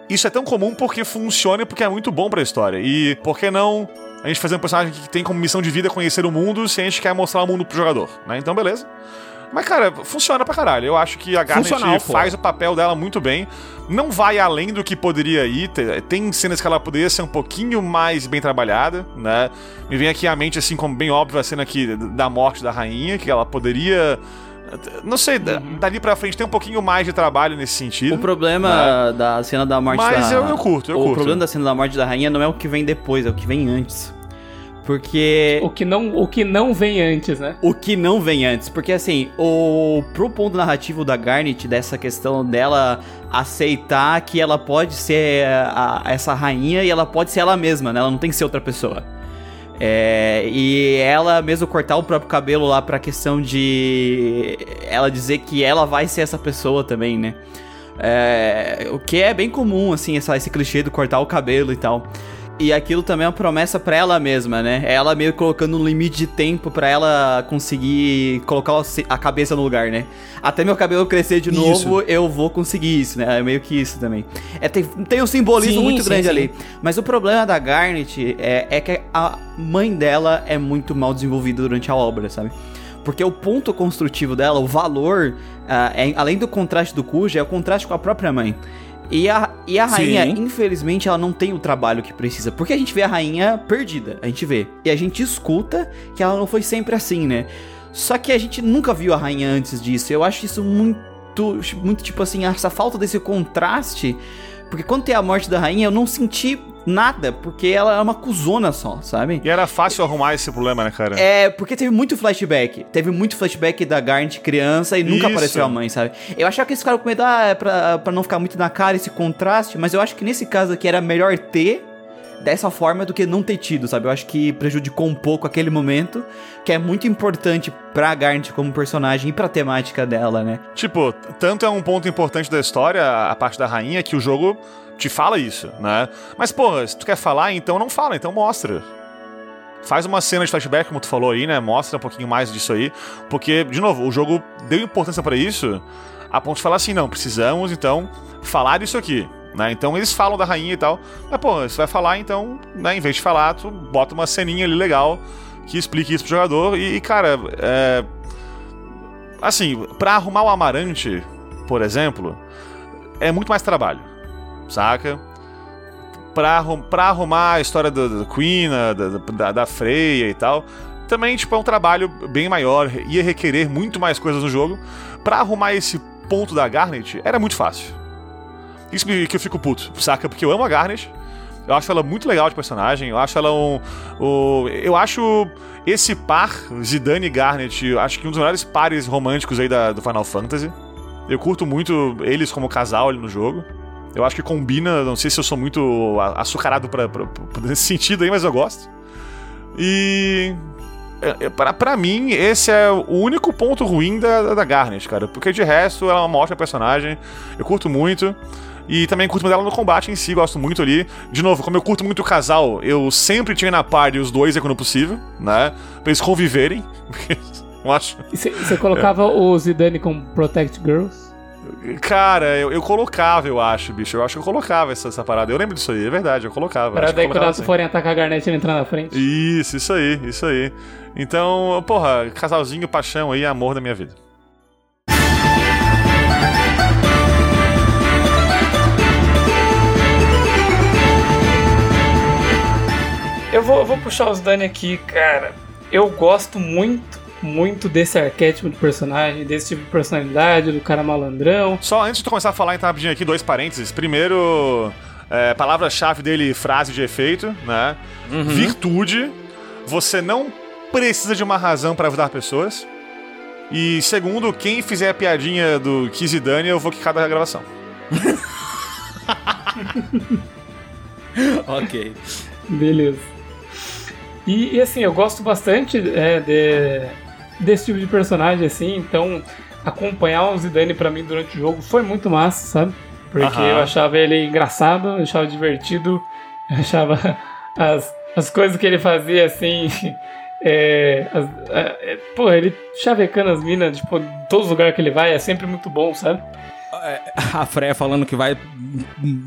Isso é tão comum porque funciona e porque é muito bom pra história. E por que não a gente fazer um personagem que tem como missão de vida conhecer o mundo se a gente quer mostrar o mundo pro jogador, né? Então, beleza. Mas, cara, funciona pra caralho. Eu acho que a Garnet Funcional, pô. faz o papel dela muito bem. Não vai além do que poderia ir. Te- Tem cenas que ela poderia ser um pouquinho mais bem trabalhada, né? Me vem aqui à mente, assim, como bem óbvio, a cena aqui da morte da rainha, que ela poderia. Não sei, da- dali pra frente tem um pouquinho mais de trabalho nesse sentido. O problema da cena da morte Mas da... eu- eu curto, eu o curto. problema da cena da morte da rainha não é o que vem depois, é o que vem antes. Porque... O que, não, o que não vem antes, né? O que não vem antes. Porque assim, o pro ponto narrativo da Garnet, dessa questão dela aceitar que ela pode ser a- essa rainha e ela pode ser ela mesma, né? Ela não tem que ser outra pessoa. É, e ela mesmo cortar o próprio cabelo lá pra questão de ela dizer que ela vai ser essa pessoa também, né? É, o que é bem comum, assim, essa- esse clichê do cortar o cabelo e tal. E aquilo também é uma promessa pra ela mesma, né? Ela meio colocando um limite de tempo pra ela conseguir colocar a cabeça no lugar, né? Até meu cabelo crescer de novo, eu vou conseguir isso, né? É meio que isso também. É, tem, tem um simbolismo Sim, muito sim, grande sim. ali. Mas o problema da Garnet é, é que a mãe dela é muito mal desenvolvida durante a obra, sabe? Porque o ponto construtivo dela, o valor, ah, é- além do contraste do Cuja, é o contraste com a própria mãe. E a, e a Sim. rainha, infelizmente, ela não tem o trabalho que precisa. Porque a gente vê a rainha perdida, a gente vê. E a gente escuta que ela não foi sempre assim, né? Só que a gente nunca viu a rainha antes disso. Eu acho isso muito, muito tipo assim, essa falta desse contraste. Porque quando tem a morte da rainha, eu não senti nada, porque ela é uma cuzona só, sabe? E era fácil arrumar esse problema, né, cara? É, porque teve muito flashback. Teve muito flashback da Garnet criança e nunca Isso. apareceu a mãe, sabe? Eu achava que eles ficaram com medo, ah, é pra, pra não ficar muito na cara esse contraste, mas eu acho que nesse caso aqui era melhor ter dessa forma do que não ter tido, sabe? Eu acho que prejudicou um pouco aquele momento, que é muito importante pra Garnet como personagem e pra temática dela, né? Tipo, tanto é um ponto importante da história, a parte da rainha, que o jogo te fala isso, né? Mas, porra, se tu quer falar, então não fala, então mostra. Faz uma cena de flashback, como tu falou aí, né? Mostra um pouquinho mais disso aí. Porque, de novo, o jogo deu importância pra isso a ponto de falar assim, não, precisamos, então, falar disso aqui. Né? Então eles falam da rainha e tal. Mas, pô, você vai falar, então, né, em vez de falar, tu bota uma ceninha ali legal que explique isso pro jogador. E, e, cara, é. Assim, pra arrumar o Amarante, por exemplo, é muito mais trabalho, saca? Pra, pra arrumar a história da, da Queen, da, da, da Freya e tal, também, tipo, é um trabalho bem maior, ia requerer muito mais coisas no jogo. Pra arrumar esse ponto da Garnet, era muito fácil. Isso que eu fico puto, saca? Porque eu amo a Garnet, eu acho ela muito legal de personagem, eu acho ela um. um- eu acho esse par, Zidane e Garnet, acho que um dos melhores pares românticos aí da, do Final Fantasy. Eu curto muito eles como casal ali no jogo. Eu acho que combina, não sei se eu sou muito açucarado pra, pra- pra- nesse sentido aí, mas eu gosto. E. é, é, Pra, pra mim, esse é o único ponto ruim da, da Garnet, cara. Porque de resto, ela é uma ótima personagem. Eu curto muito. E também curto muito dela no combate em si, gosto muito ali. De novo, como eu curto muito o casal, eu sempre tinha na party os dois, é quando possível, né? Pra eles conviverem. eu acho. E você colocava o Zidane como Protect Girls? Cara, eu, eu colocava, eu acho, bicho. Eu acho que eu colocava essa, essa parada. Eu lembro disso aí, é verdade, eu colocava. Pra daí quando elas assim. forem atacar a Garnet ele entrar na frente? Isso, isso aí, isso aí. Então, porra, casalzinho, paixão aí, amor da minha vida. Eu vou, eu vou puxar os Dani aqui, cara. Eu gosto muito, muito desse arquétipo de personagem, desse tipo de personalidade, do cara malandrão. Só antes de tu começar a falar, então, rapidinho aqui, dois parênteses. Primeiro, é, palavra-chave dele, frase de efeito, né? Virtude. Você não precisa de uma razão pra ajudar pessoas. E segundo, quem fizer a piadinha do Kiss e Dani, eu vou quicar da gravação. Ok. Beleza. E, e, assim, eu gosto bastante é, de, desse tipo de personagem, assim, então acompanhar o Zidane pra mim durante o jogo foi muito massa, sabe? Porque eu achava ele engraçado, eu achava divertido, eu achava as, as coisas que ele fazia assim. É, as- é, é, pô, ele chavecando as minas, tipo, em todos os lugares que ele vai, é sempre muito bom, sabe? A Freya falando que vai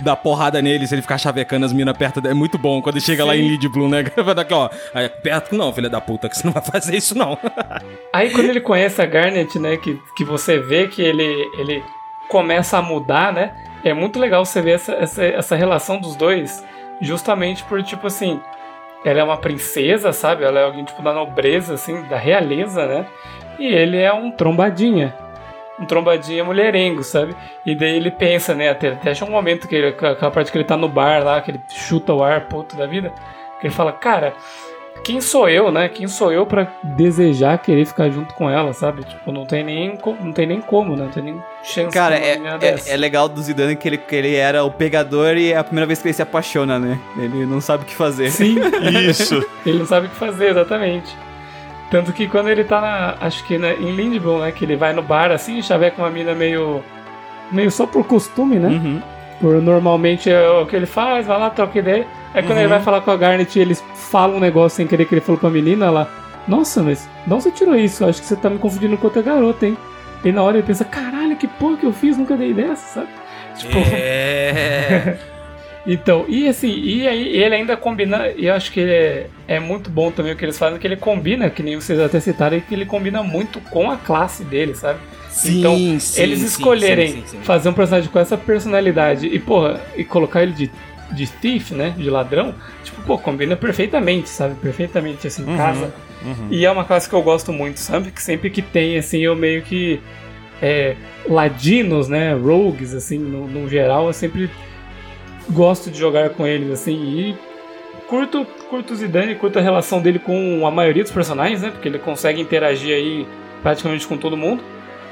dar porrada nele se ele ficar chavecando as minas perto dele. É muito bom quando chega lá em Lead Blue, né? Vai daqui, ó. Aí, perto não, filha da puta, que você não vai fazer isso, não. Aí quando ele conhece a Garnet, né, que, que você vê que ele, ele começa a mudar, né? É muito legal você ver essa, essa, essa relação dos dois, justamente por, tipo assim, ela é uma princesa, sabe? Ela é alguém, tipo, da nobreza, assim, da realeza, né? E ele é um trombadinha. Um trombadinha mulherengo, sabe? E daí ele pensa, né? Até, até acha um momento que ele, aquela parte que ele tá no bar lá, que ele chuta o ar puto da vida, que ele fala, cara, quem sou eu, né? Quem sou eu pra desejar querer ficar junto com ela, sabe? Tipo, não tem nem, não tem nem como, né? Não tem nem chance Cara, é, é, é legal do Zidane que ele, que ele era o pegador e é a primeira vez que ele se apaixona, né? Ele não sabe o que fazer. Sim, Isso. ele não sabe o que fazer, exatamente. Tanto que quando ele tá na. Acho que na, em Lindblom, né? Que ele vai no bar assim, chaveca uma mina meio. meio só por costume, né? Uhum. Por normalmente é o que ele faz, vai lá, troca ideia. Aí quando ele vai falar com a Garnet, eles falam um negócio sem querer que ele falou pra menina, ela. Nossa, mas de onde você tirou isso? Acho que você tá me confundindo com outra garota, hein? E na hora ele pensa, caralho, que porra que eu fiz, nunca dei dessa, sabe? Tipo, É. então, e assim, e aí ele ainda combina, e eu acho que ele é, é muito bom também o que eles fazem, que ele combina, que nem vocês até citaram, que ele combina muito com a classe dele, sabe? Sim, então, sim, eles escolherem sim, fazer um personagem com essa personalidade e, porra, e colocar ele de, de thief, né? De ladrão, tipo, pô, combina perfeitamente, sabe? Perfeitamente, assim, casa. E é uma classe que eu gosto muito, sabe? Que sempre que tem, assim, eu meio que. É, ladinos, né? Rogues, assim, no, no geral, eu sempre gosto de jogar com eles, assim, e curto, curto o Zidane, curto a relação dele com a maioria dos personagens, né? Porque ele consegue interagir aí praticamente com todo mundo.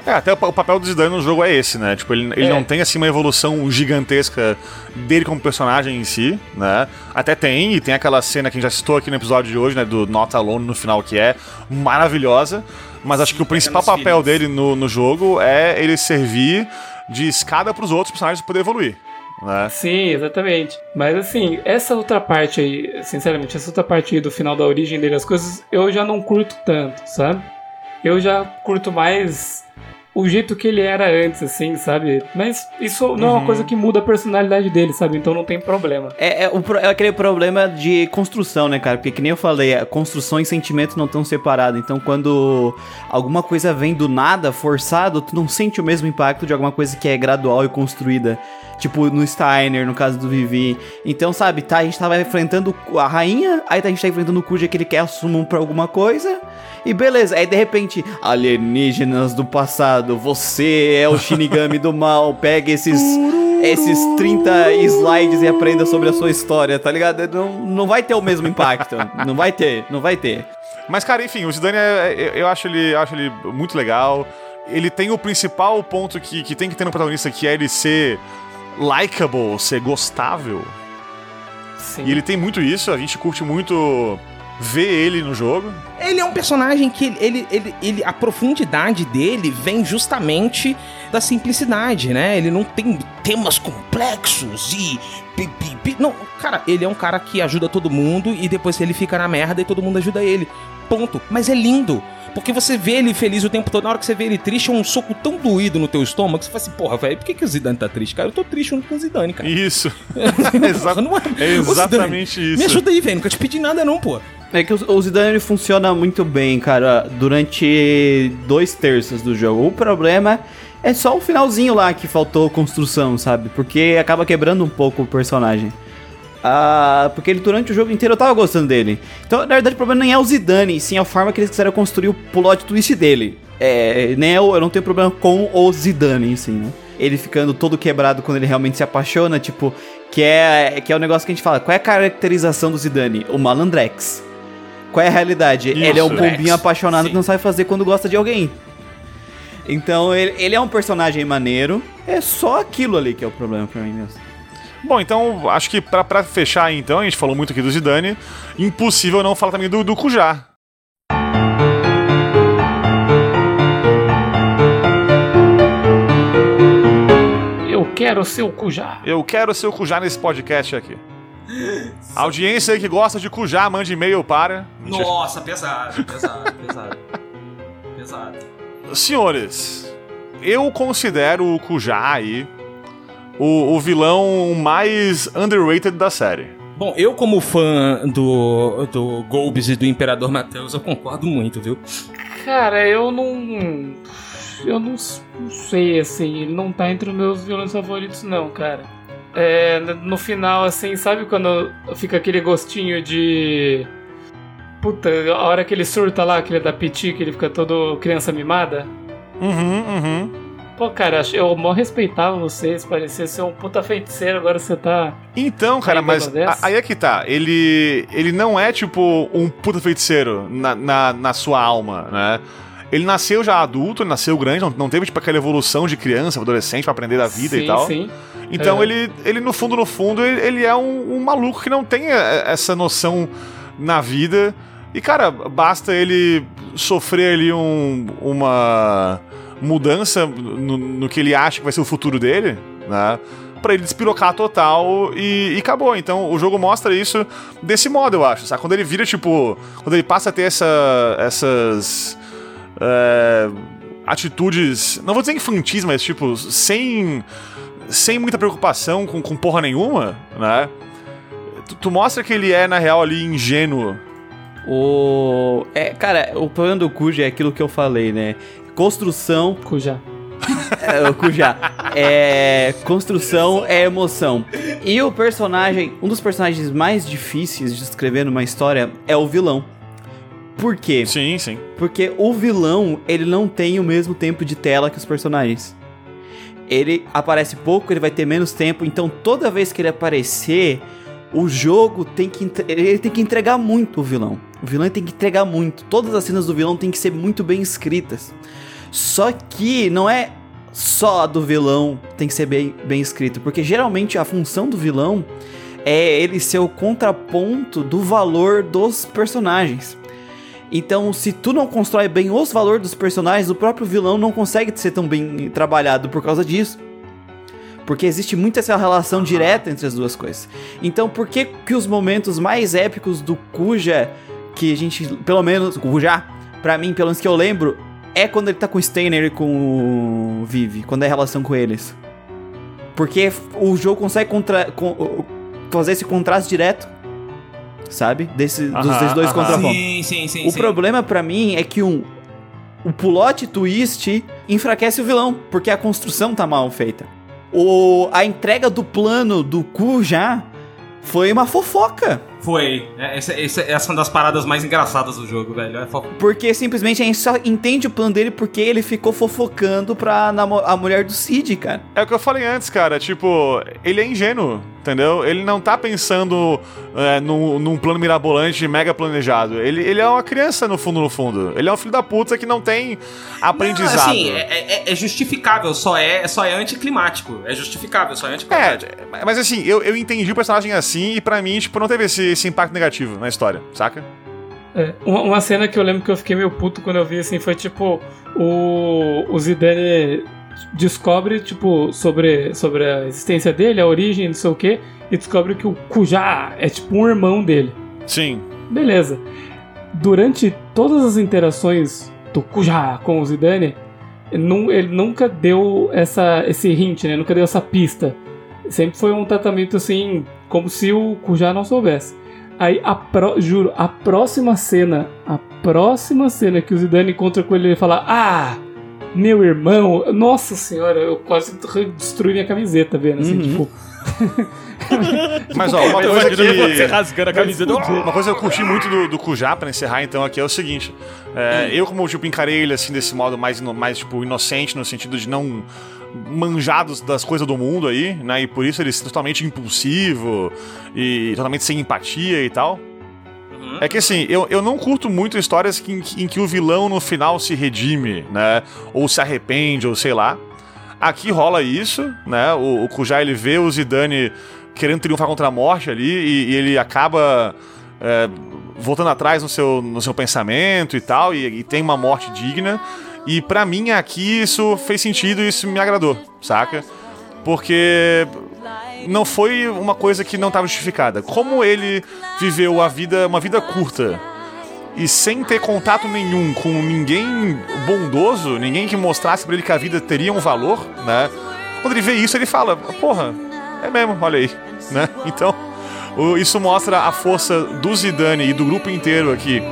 É, até o, pa- o papel do Zidane no jogo é esse, né? Tipo, ele, ele É. não tem, assim, uma evolução gigantesca dele como personagem em si, né? Até tem, e tem aquela cena que a gente já citou aqui no episódio de hoje, né? Do Not Alone no final, que é maravilhosa. Mas acho que o principal os papel feelings. dele no, no jogo é ele servir de escada pros outros personagens poder evoluir, né? Sim, exatamente. Mas assim, essa outra parte aí, sinceramente, essa outra parte aí do final da origem dele, as coisas, eu já não curto tanto, sabe? Eu já curto mais o jeito que ele era antes, assim, sabe? Mas isso não é uma coisa que muda a personalidade dele, sabe? Então não tem problema. É, é, o é aquele problema de construção, né, cara? Porque que nem eu falei, a construção e sentimento não estão separados. Então, quando alguma coisa vem do nada, forçado, tu não sente o mesmo impacto de alguma coisa que é gradual e construída. Tipo, no Steiner, no caso do Vivi. Então, sabe, tá, a gente tava enfrentando a rainha, aí a gente tá enfrentando o Kuja que ele quer assumir pra alguma coisa. E beleza, aí de repente, alienígenas do passado, você é o Shinigami do mal, pega esses, esses 30 slides e aprenda sobre a sua história, tá ligado? Não, não vai ter o mesmo impacto, não vai ter, não vai ter. Mas, cara, enfim, o Zidane, é, eu- eu acho ele, acho ele muito legal. Ele tem o principal ponto que, que tem que ter no protagonista, que é ele ser likable, ser gostável. Sim. E ele tem muito isso, a gente curte muito ver ele no jogo. Ele é um personagem que ele, ele, ele, ele- a profundidade dele vem justamente da simplicidade, né? Ele não tem temas complexos e pi, pi, pi. não, cara, ele é um cara que ajuda todo mundo e depois ele fica na merda e todo mundo ajuda ele. Ponto. Mas é lindo. Porque você vê ele feliz o tempo todo, na hora que você vê ele triste, é um soco tão doído no teu estômago que você fala assim, porra, velho, por que, que o Zidane tá triste, cara? Eu tô triste junto com o Zidane, cara. Isso. Porra, não é Ô, Zidane, exatamente isso. Me ajuda aí, velho, nunca te pedi nada não, pô. É que o, o Zidane ele funciona muito bem, cara, durante dois terços do jogo. O problema é só o finalzinho lá que faltou construção, sabe? Porque acaba quebrando um pouco o personagem. Ah, porque ele durante o jogo inteiro eu tava gostando dele. Então, na verdade, o problema nem é o Zidane, sim a forma que eles quiseram construir o plot twist dele. É, nem é eu não tenho problema com o Zidane, si, né? Ele ficando todo quebrado quando ele realmente se apaixona, tipo, que é, que é o negócio que a gente fala. Qual é a caracterização do Zidane? O malandrex. Qual é a realidade? Isso. ele é um pombinho apaixonado sim. que não sabe fazer quando gosta de alguém. Então ele, ele é um personagem maneiro. É só aquilo ali que é o problema pra mim mesmo. Bom, então, acho que pra, pra fechar aí, então, a gente falou muito aqui do Zidane, impossível não falar também do, do Cujar. Eu quero ser o Cujar. Eu quero ser o Cujar nesse podcast aqui. A audiência aí que gosta de Cujar, mande e-mail para... Nossa, pesado, pesado, pesado. pesado. Senhores, eu considero o Cujar aí o, o vilão mais underrated da série. Bom, eu como fã do, do Golbes e do Imperador Mateus, eu concordo muito, viu? Cara, eu não. Eu não, não sei, assim. Ele não tá entre os meus vilões favoritos, não, cara. É, no final, assim, sabe quando fica aquele gostinho de. Puta, a hora que ele surta lá, aquele da Piti, que ele fica todo criança mimada? Uhum, uhum. Pô, cara, eu mó respeitava vocês, parecia ser um puta feiticeiro, agora você tá. Então, cara, mas a- aí é que tá. Ele, ele não é tipo um puta feiticeiro na, na, na sua alma, né? Ele nasceu já adulto, ele nasceu grande, não, não teve tipo aquela evolução de criança, adolescente pra aprender da vida sim, e tal. Sim. Então É. ele, ele, no fundo, no fundo, ele, ele é um, um maluco que não tem é, essa noção na vida. E, cara, basta ele sofrer ali um, uma mudança no, no que ele acha que vai ser o futuro dele, né? Pra ele despirocar total e, e acabou. Então o jogo mostra isso desse modo, eu acho. Sabe? Quando ele vira, tipo. Quando ele passa a ter essa, essas. é, atitudes. Não vou dizer infantis, mas tipo, sem. Sem muita preocupação com, com porra nenhuma, né? Tu, tu mostra que ele é, na real, ali ingênuo. O. É, cara, o problema do Cuja é aquilo que eu falei, né? Construção. Cujar. É, Cuja. É. Construção é emoção. E o personagem. Um dos personagens mais difíceis de escrever numa história é o vilão. Por quê? Sim, sim. Porque o vilão, ele não tem o mesmo tempo de tela que os personagens. Ele aparece pouco, ele vai ter menos tempo, então toda vez que ele aparecer, o jogo tem que ele tem que entregar muito o vilão. O vilão tem que entregar muito. Todas as cenas do vilão têm que ser muito bem escritas. Só que não é só a do vilão tem que ser bem, bem escrito, porque geralmente a função do vilão é ele ser o contraponto do valor dos personagens. Então, se tu não constrói bem os valores dos personagens, o próprio vilão não consegue ser tão bem trabalhado por causa disso. Porque existe muito essa relação direta entre as duas coisas. Então, por que que os momentos mais épicos do Kuja, que a gente, pelo menos, Kuja, pra mim, pelo menos que eu lembro, é quando ele tá com o Steiner e com o Vivi, quando é a relação com eles. Porque o jogo consegue contra, com- fazer esse contraste direto, sabe? Desse, dos, dois aham. contrapontos. Sim, sim, sim. O sim. problema pra mim é que um, o plot twist enfraquece o vilão, porque a construção tá mal feita. O, a entrega do plano do cu já foi uma fofoca. Foi. É, Essa, essa, essa é uma das paradas mais engraçadas do jogo, velho. É Porque simplesmente a gente só entende o plano dele porque ele ficou fofocando pra a mulher do Cid, cara. É o que eu falei antes, cara. Tipo, ele é ingênuo, entendeu? Ele não tá pensando é, num, num plano mirabolante mega planejado. Ele, ele é uma criança, no fundo, no fundo. Ele é um filho da puta que não tem aprendizado. Não, assim, é, é- é justificável, só é, só é anticlimático. É justificável, só é anticlimático. É, mas assim, eu, eu entendi o personagem assim e pra mim, tipo, não teve esse, esse impacto negativo na história, saca? É, uma, uma cena que eu lembro que eu fiquei meio puto quando eu vi assim foi tipo o, o Zidane descobre tipo sobre, sobre a existência dele, a origem, não sei o que, e descobre que o Kuja é tipo um irmão dele. Sim. Beleza. Durante todas as interações do Kuja com o Zidane, ele, nu- ele nunca deu essa, esse hint, né? Nunca deu essa pista. Sempre foi um tratamento assim, como se o Kuja não soubesse. Aí, a pró- juro, a próxima cena, a próxima cena que o Zidane encontra com ele, ele fala: Ah, meu irmão, nossa senhora, eu quase destruí minha camiseta vendo, assim, Uhum. tipo. Mas ó, uma coisa que. rasgando a camiseta. Uma coisa que eu curti muito do, do Kujá, pra encerrar então aqui, é o seguinte. é, Eu, como tipo, encarei ele assim desse modo mais, mais tipo, inocente, no sentido de não manjados das coisas do mundo aí, né? E por isso ele é totalmente impulsivo e totalmente sem empatia e tal. É que assim, eu, eu não curto muito histórias que- em, que- o vilão no final se redime, né? Ou se arrepende, ou sei lá. Aqui rola isso, né? O, o Kujá ele vê o Zidane querendo triunfar contra a morte ali, e, e ele acaba é, voltando atrás no seu, no seu pensamento e tal, e, e tem uma morte digna. E pra mim aqui isso fez sentido e isso me agradou, saca? Porque não foi uma coisa que não estava justificada. Como ele viveu a vida, uma vida curta e sem ter contato nenhum com ninguém bondoso, ninguém que mostrasse pra ele que a vida teria um valor, né? Quando ele vê isso, ele fala: "Porra, é mesmo, olha aí", né? Então, isso mostra a força do Zidane e do grupo inteiro aqui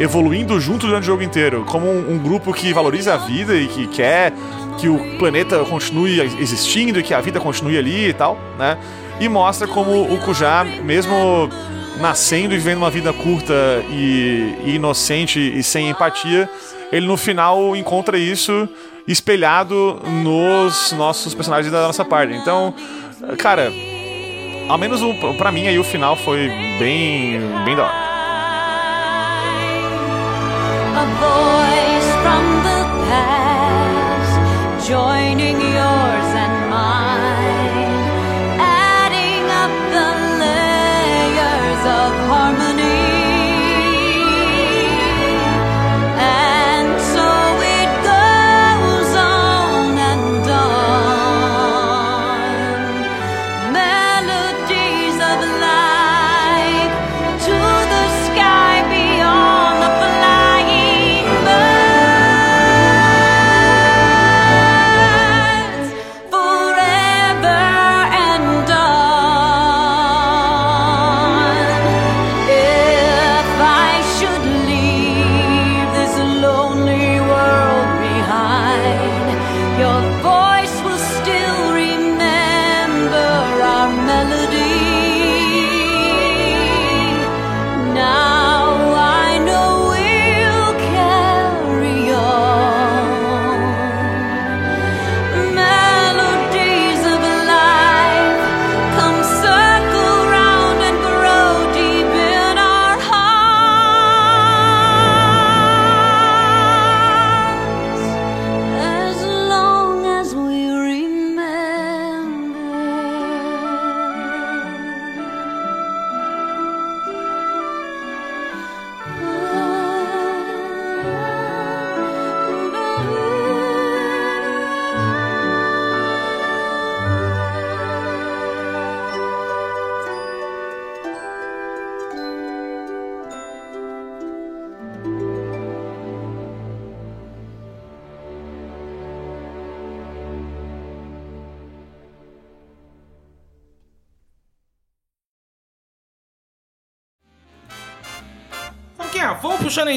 evoluindo junto durante o jogo inteiro, como um, um grupo que valoriza a vida e que quer que o planeta continue existindo e que a vida continue ali e tal, né? E mostra como o Kujá, mesmo nascendo e vivendo uma vida curta e, e inocente e sem empatia, ele no final encontra isso espelhado nos nossos personagens da nossa parte. Então, cara, ao menos o, pra mim aí o final foi bem, bem da hora. A voice from the past joining you.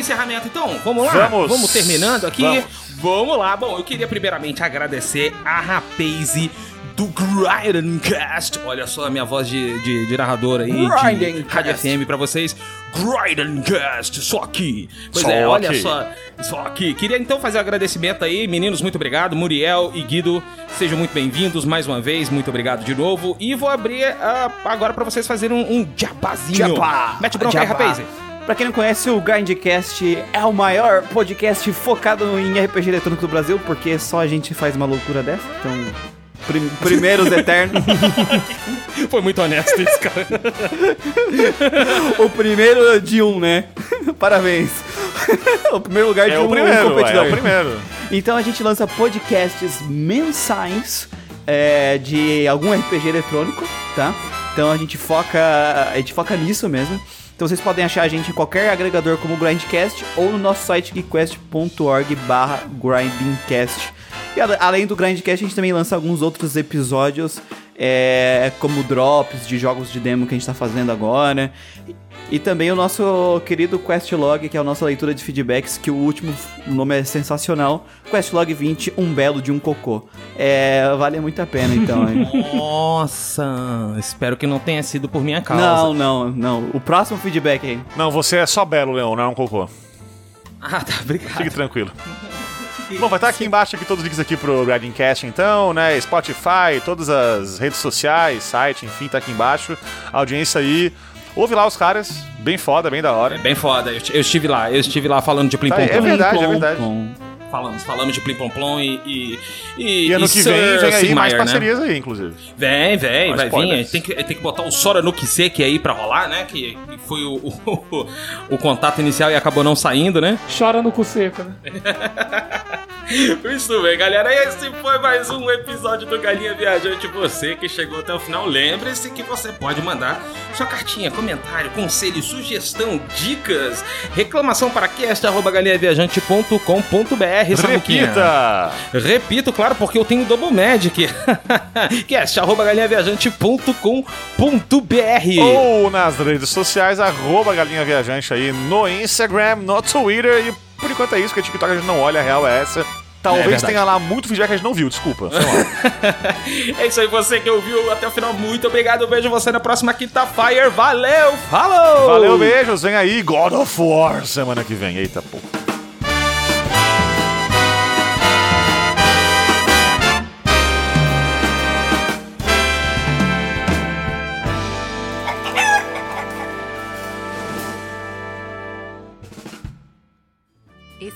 Encerramento então? Vamos lá? Vamos. terminando aqui? Vamos. Vamos lá. Bom, eu queria primeiramente agradecer a Rapaze do Grindcast. Olha só a minha voz de, de, de narrador aí, de. Rádio FM pra vocês. Grindcast, só aqui. Pois Só é, olha aqui. só, só aqui. Queria então fazer um agradecimento aí, meninos, muito obrigado. Muriel e Guido, sejam muito bem-vindos mais uma vez, muito obrigado de novo. E vou abrir ah, agora pra vocês fazerem um, um jabazinho. Jabá, Mete bronca aí, jabá. Pra quem não conhece, o Grindcast é o maior podcast focado em RPG eletrônico do Brasil, porque só a gente faz uma loucura dessa. Então, prim primeiros eternos. Foi muito honesto isso, cara. o primeiro de um, né? Parabéns. o primeiro lugar de É um o primeiro, competidor. é o primeiro. Então a gente lança podcasts mensais é, de algum RPG eletrônico, tá? Então a gente foca, a gente foca nisso mesmo. Então vocês podem achar a gente em qualquer agregador como Grindcast ou no nosso site geekquest.org barra grindingcast. E ale- além do Grindcast, a gente também lança alguns outros episódios, é, como drops de jogos de demo que a gente tá fazendo agora. E também o nosso querido Questlog, que é a nossa leitura de feedbacks, que o último o nome é sensacional. Questlog 20, um belo de um cocô. É, vale muito a pena, então. Nossa, espero que não tenha sido por minha causa. não, não, não. O próximo feedback aí. Não, você é só belo, Leão, não é um cocô. Ah, tá, obrigado. Fique tranquilo. Bom, vai estar aqui embaixo aqui todos os links aqui pro Gradingcast, então, né? Spotify, todas as redes sociais, site, enfim, tá aqui embaixo. A audiência aí. Ouve lá os caras, bem foda, bem da hora. É bem foda, eu, eu estive lá, eu estive lá falando de Plim Tá, é Plom. verdade, é verdade. plom. Falamos, falamos de Plim Plom Plom e. E, e, E ano e que Sir vem, vem aí mais né? parcerias aí, inclusive. Vem, vem, Ó, vai spoilers. vir. Tem que, tem que botar o Sora no Kiseki aí pra rolar, né? Que, que foi o, o, o contato inicial e acabou não saindo, né? Chora no cu seco, né? Isso bem, galera. Esse foi mais um episódio do Galinha Viajante. Você que chegou até o final, lembre-se que você pode mandar sua cartinha, comentário, conselho, sugestão, dicas, reclamação para cast.galinhaviajante.com.br. Samuquinha. Repita! Repito, claro, porque eu tenho Double Magic. cast.galinhaviajante.com.br. Ou nas redes sociais, arroba Galinha Viajante aí no Instagram, no Twitter. E por enquanto é isso, porque o TikTok a gente não olha, a real é essa. Talvez verdade. tenha lá muito feedback que a gente não viu, desculpa. É isso aí, você que ouviu até o final, muito obrigado. Eu vejo você na próxima quinta-feira. Valeu, falou! Valeu, beijos, vem aí, God of War semana que vem. Eita, pô.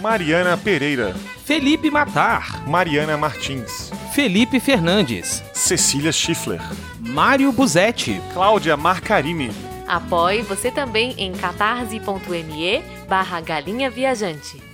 Mariana Pereira, Felipe Matar, Mariana Martins, Felipe Fernandes, Cecília Schiffler, Mário Buzetti, Cláudia Marcarini, Apoie você também em catarse.me barra galinha viajante.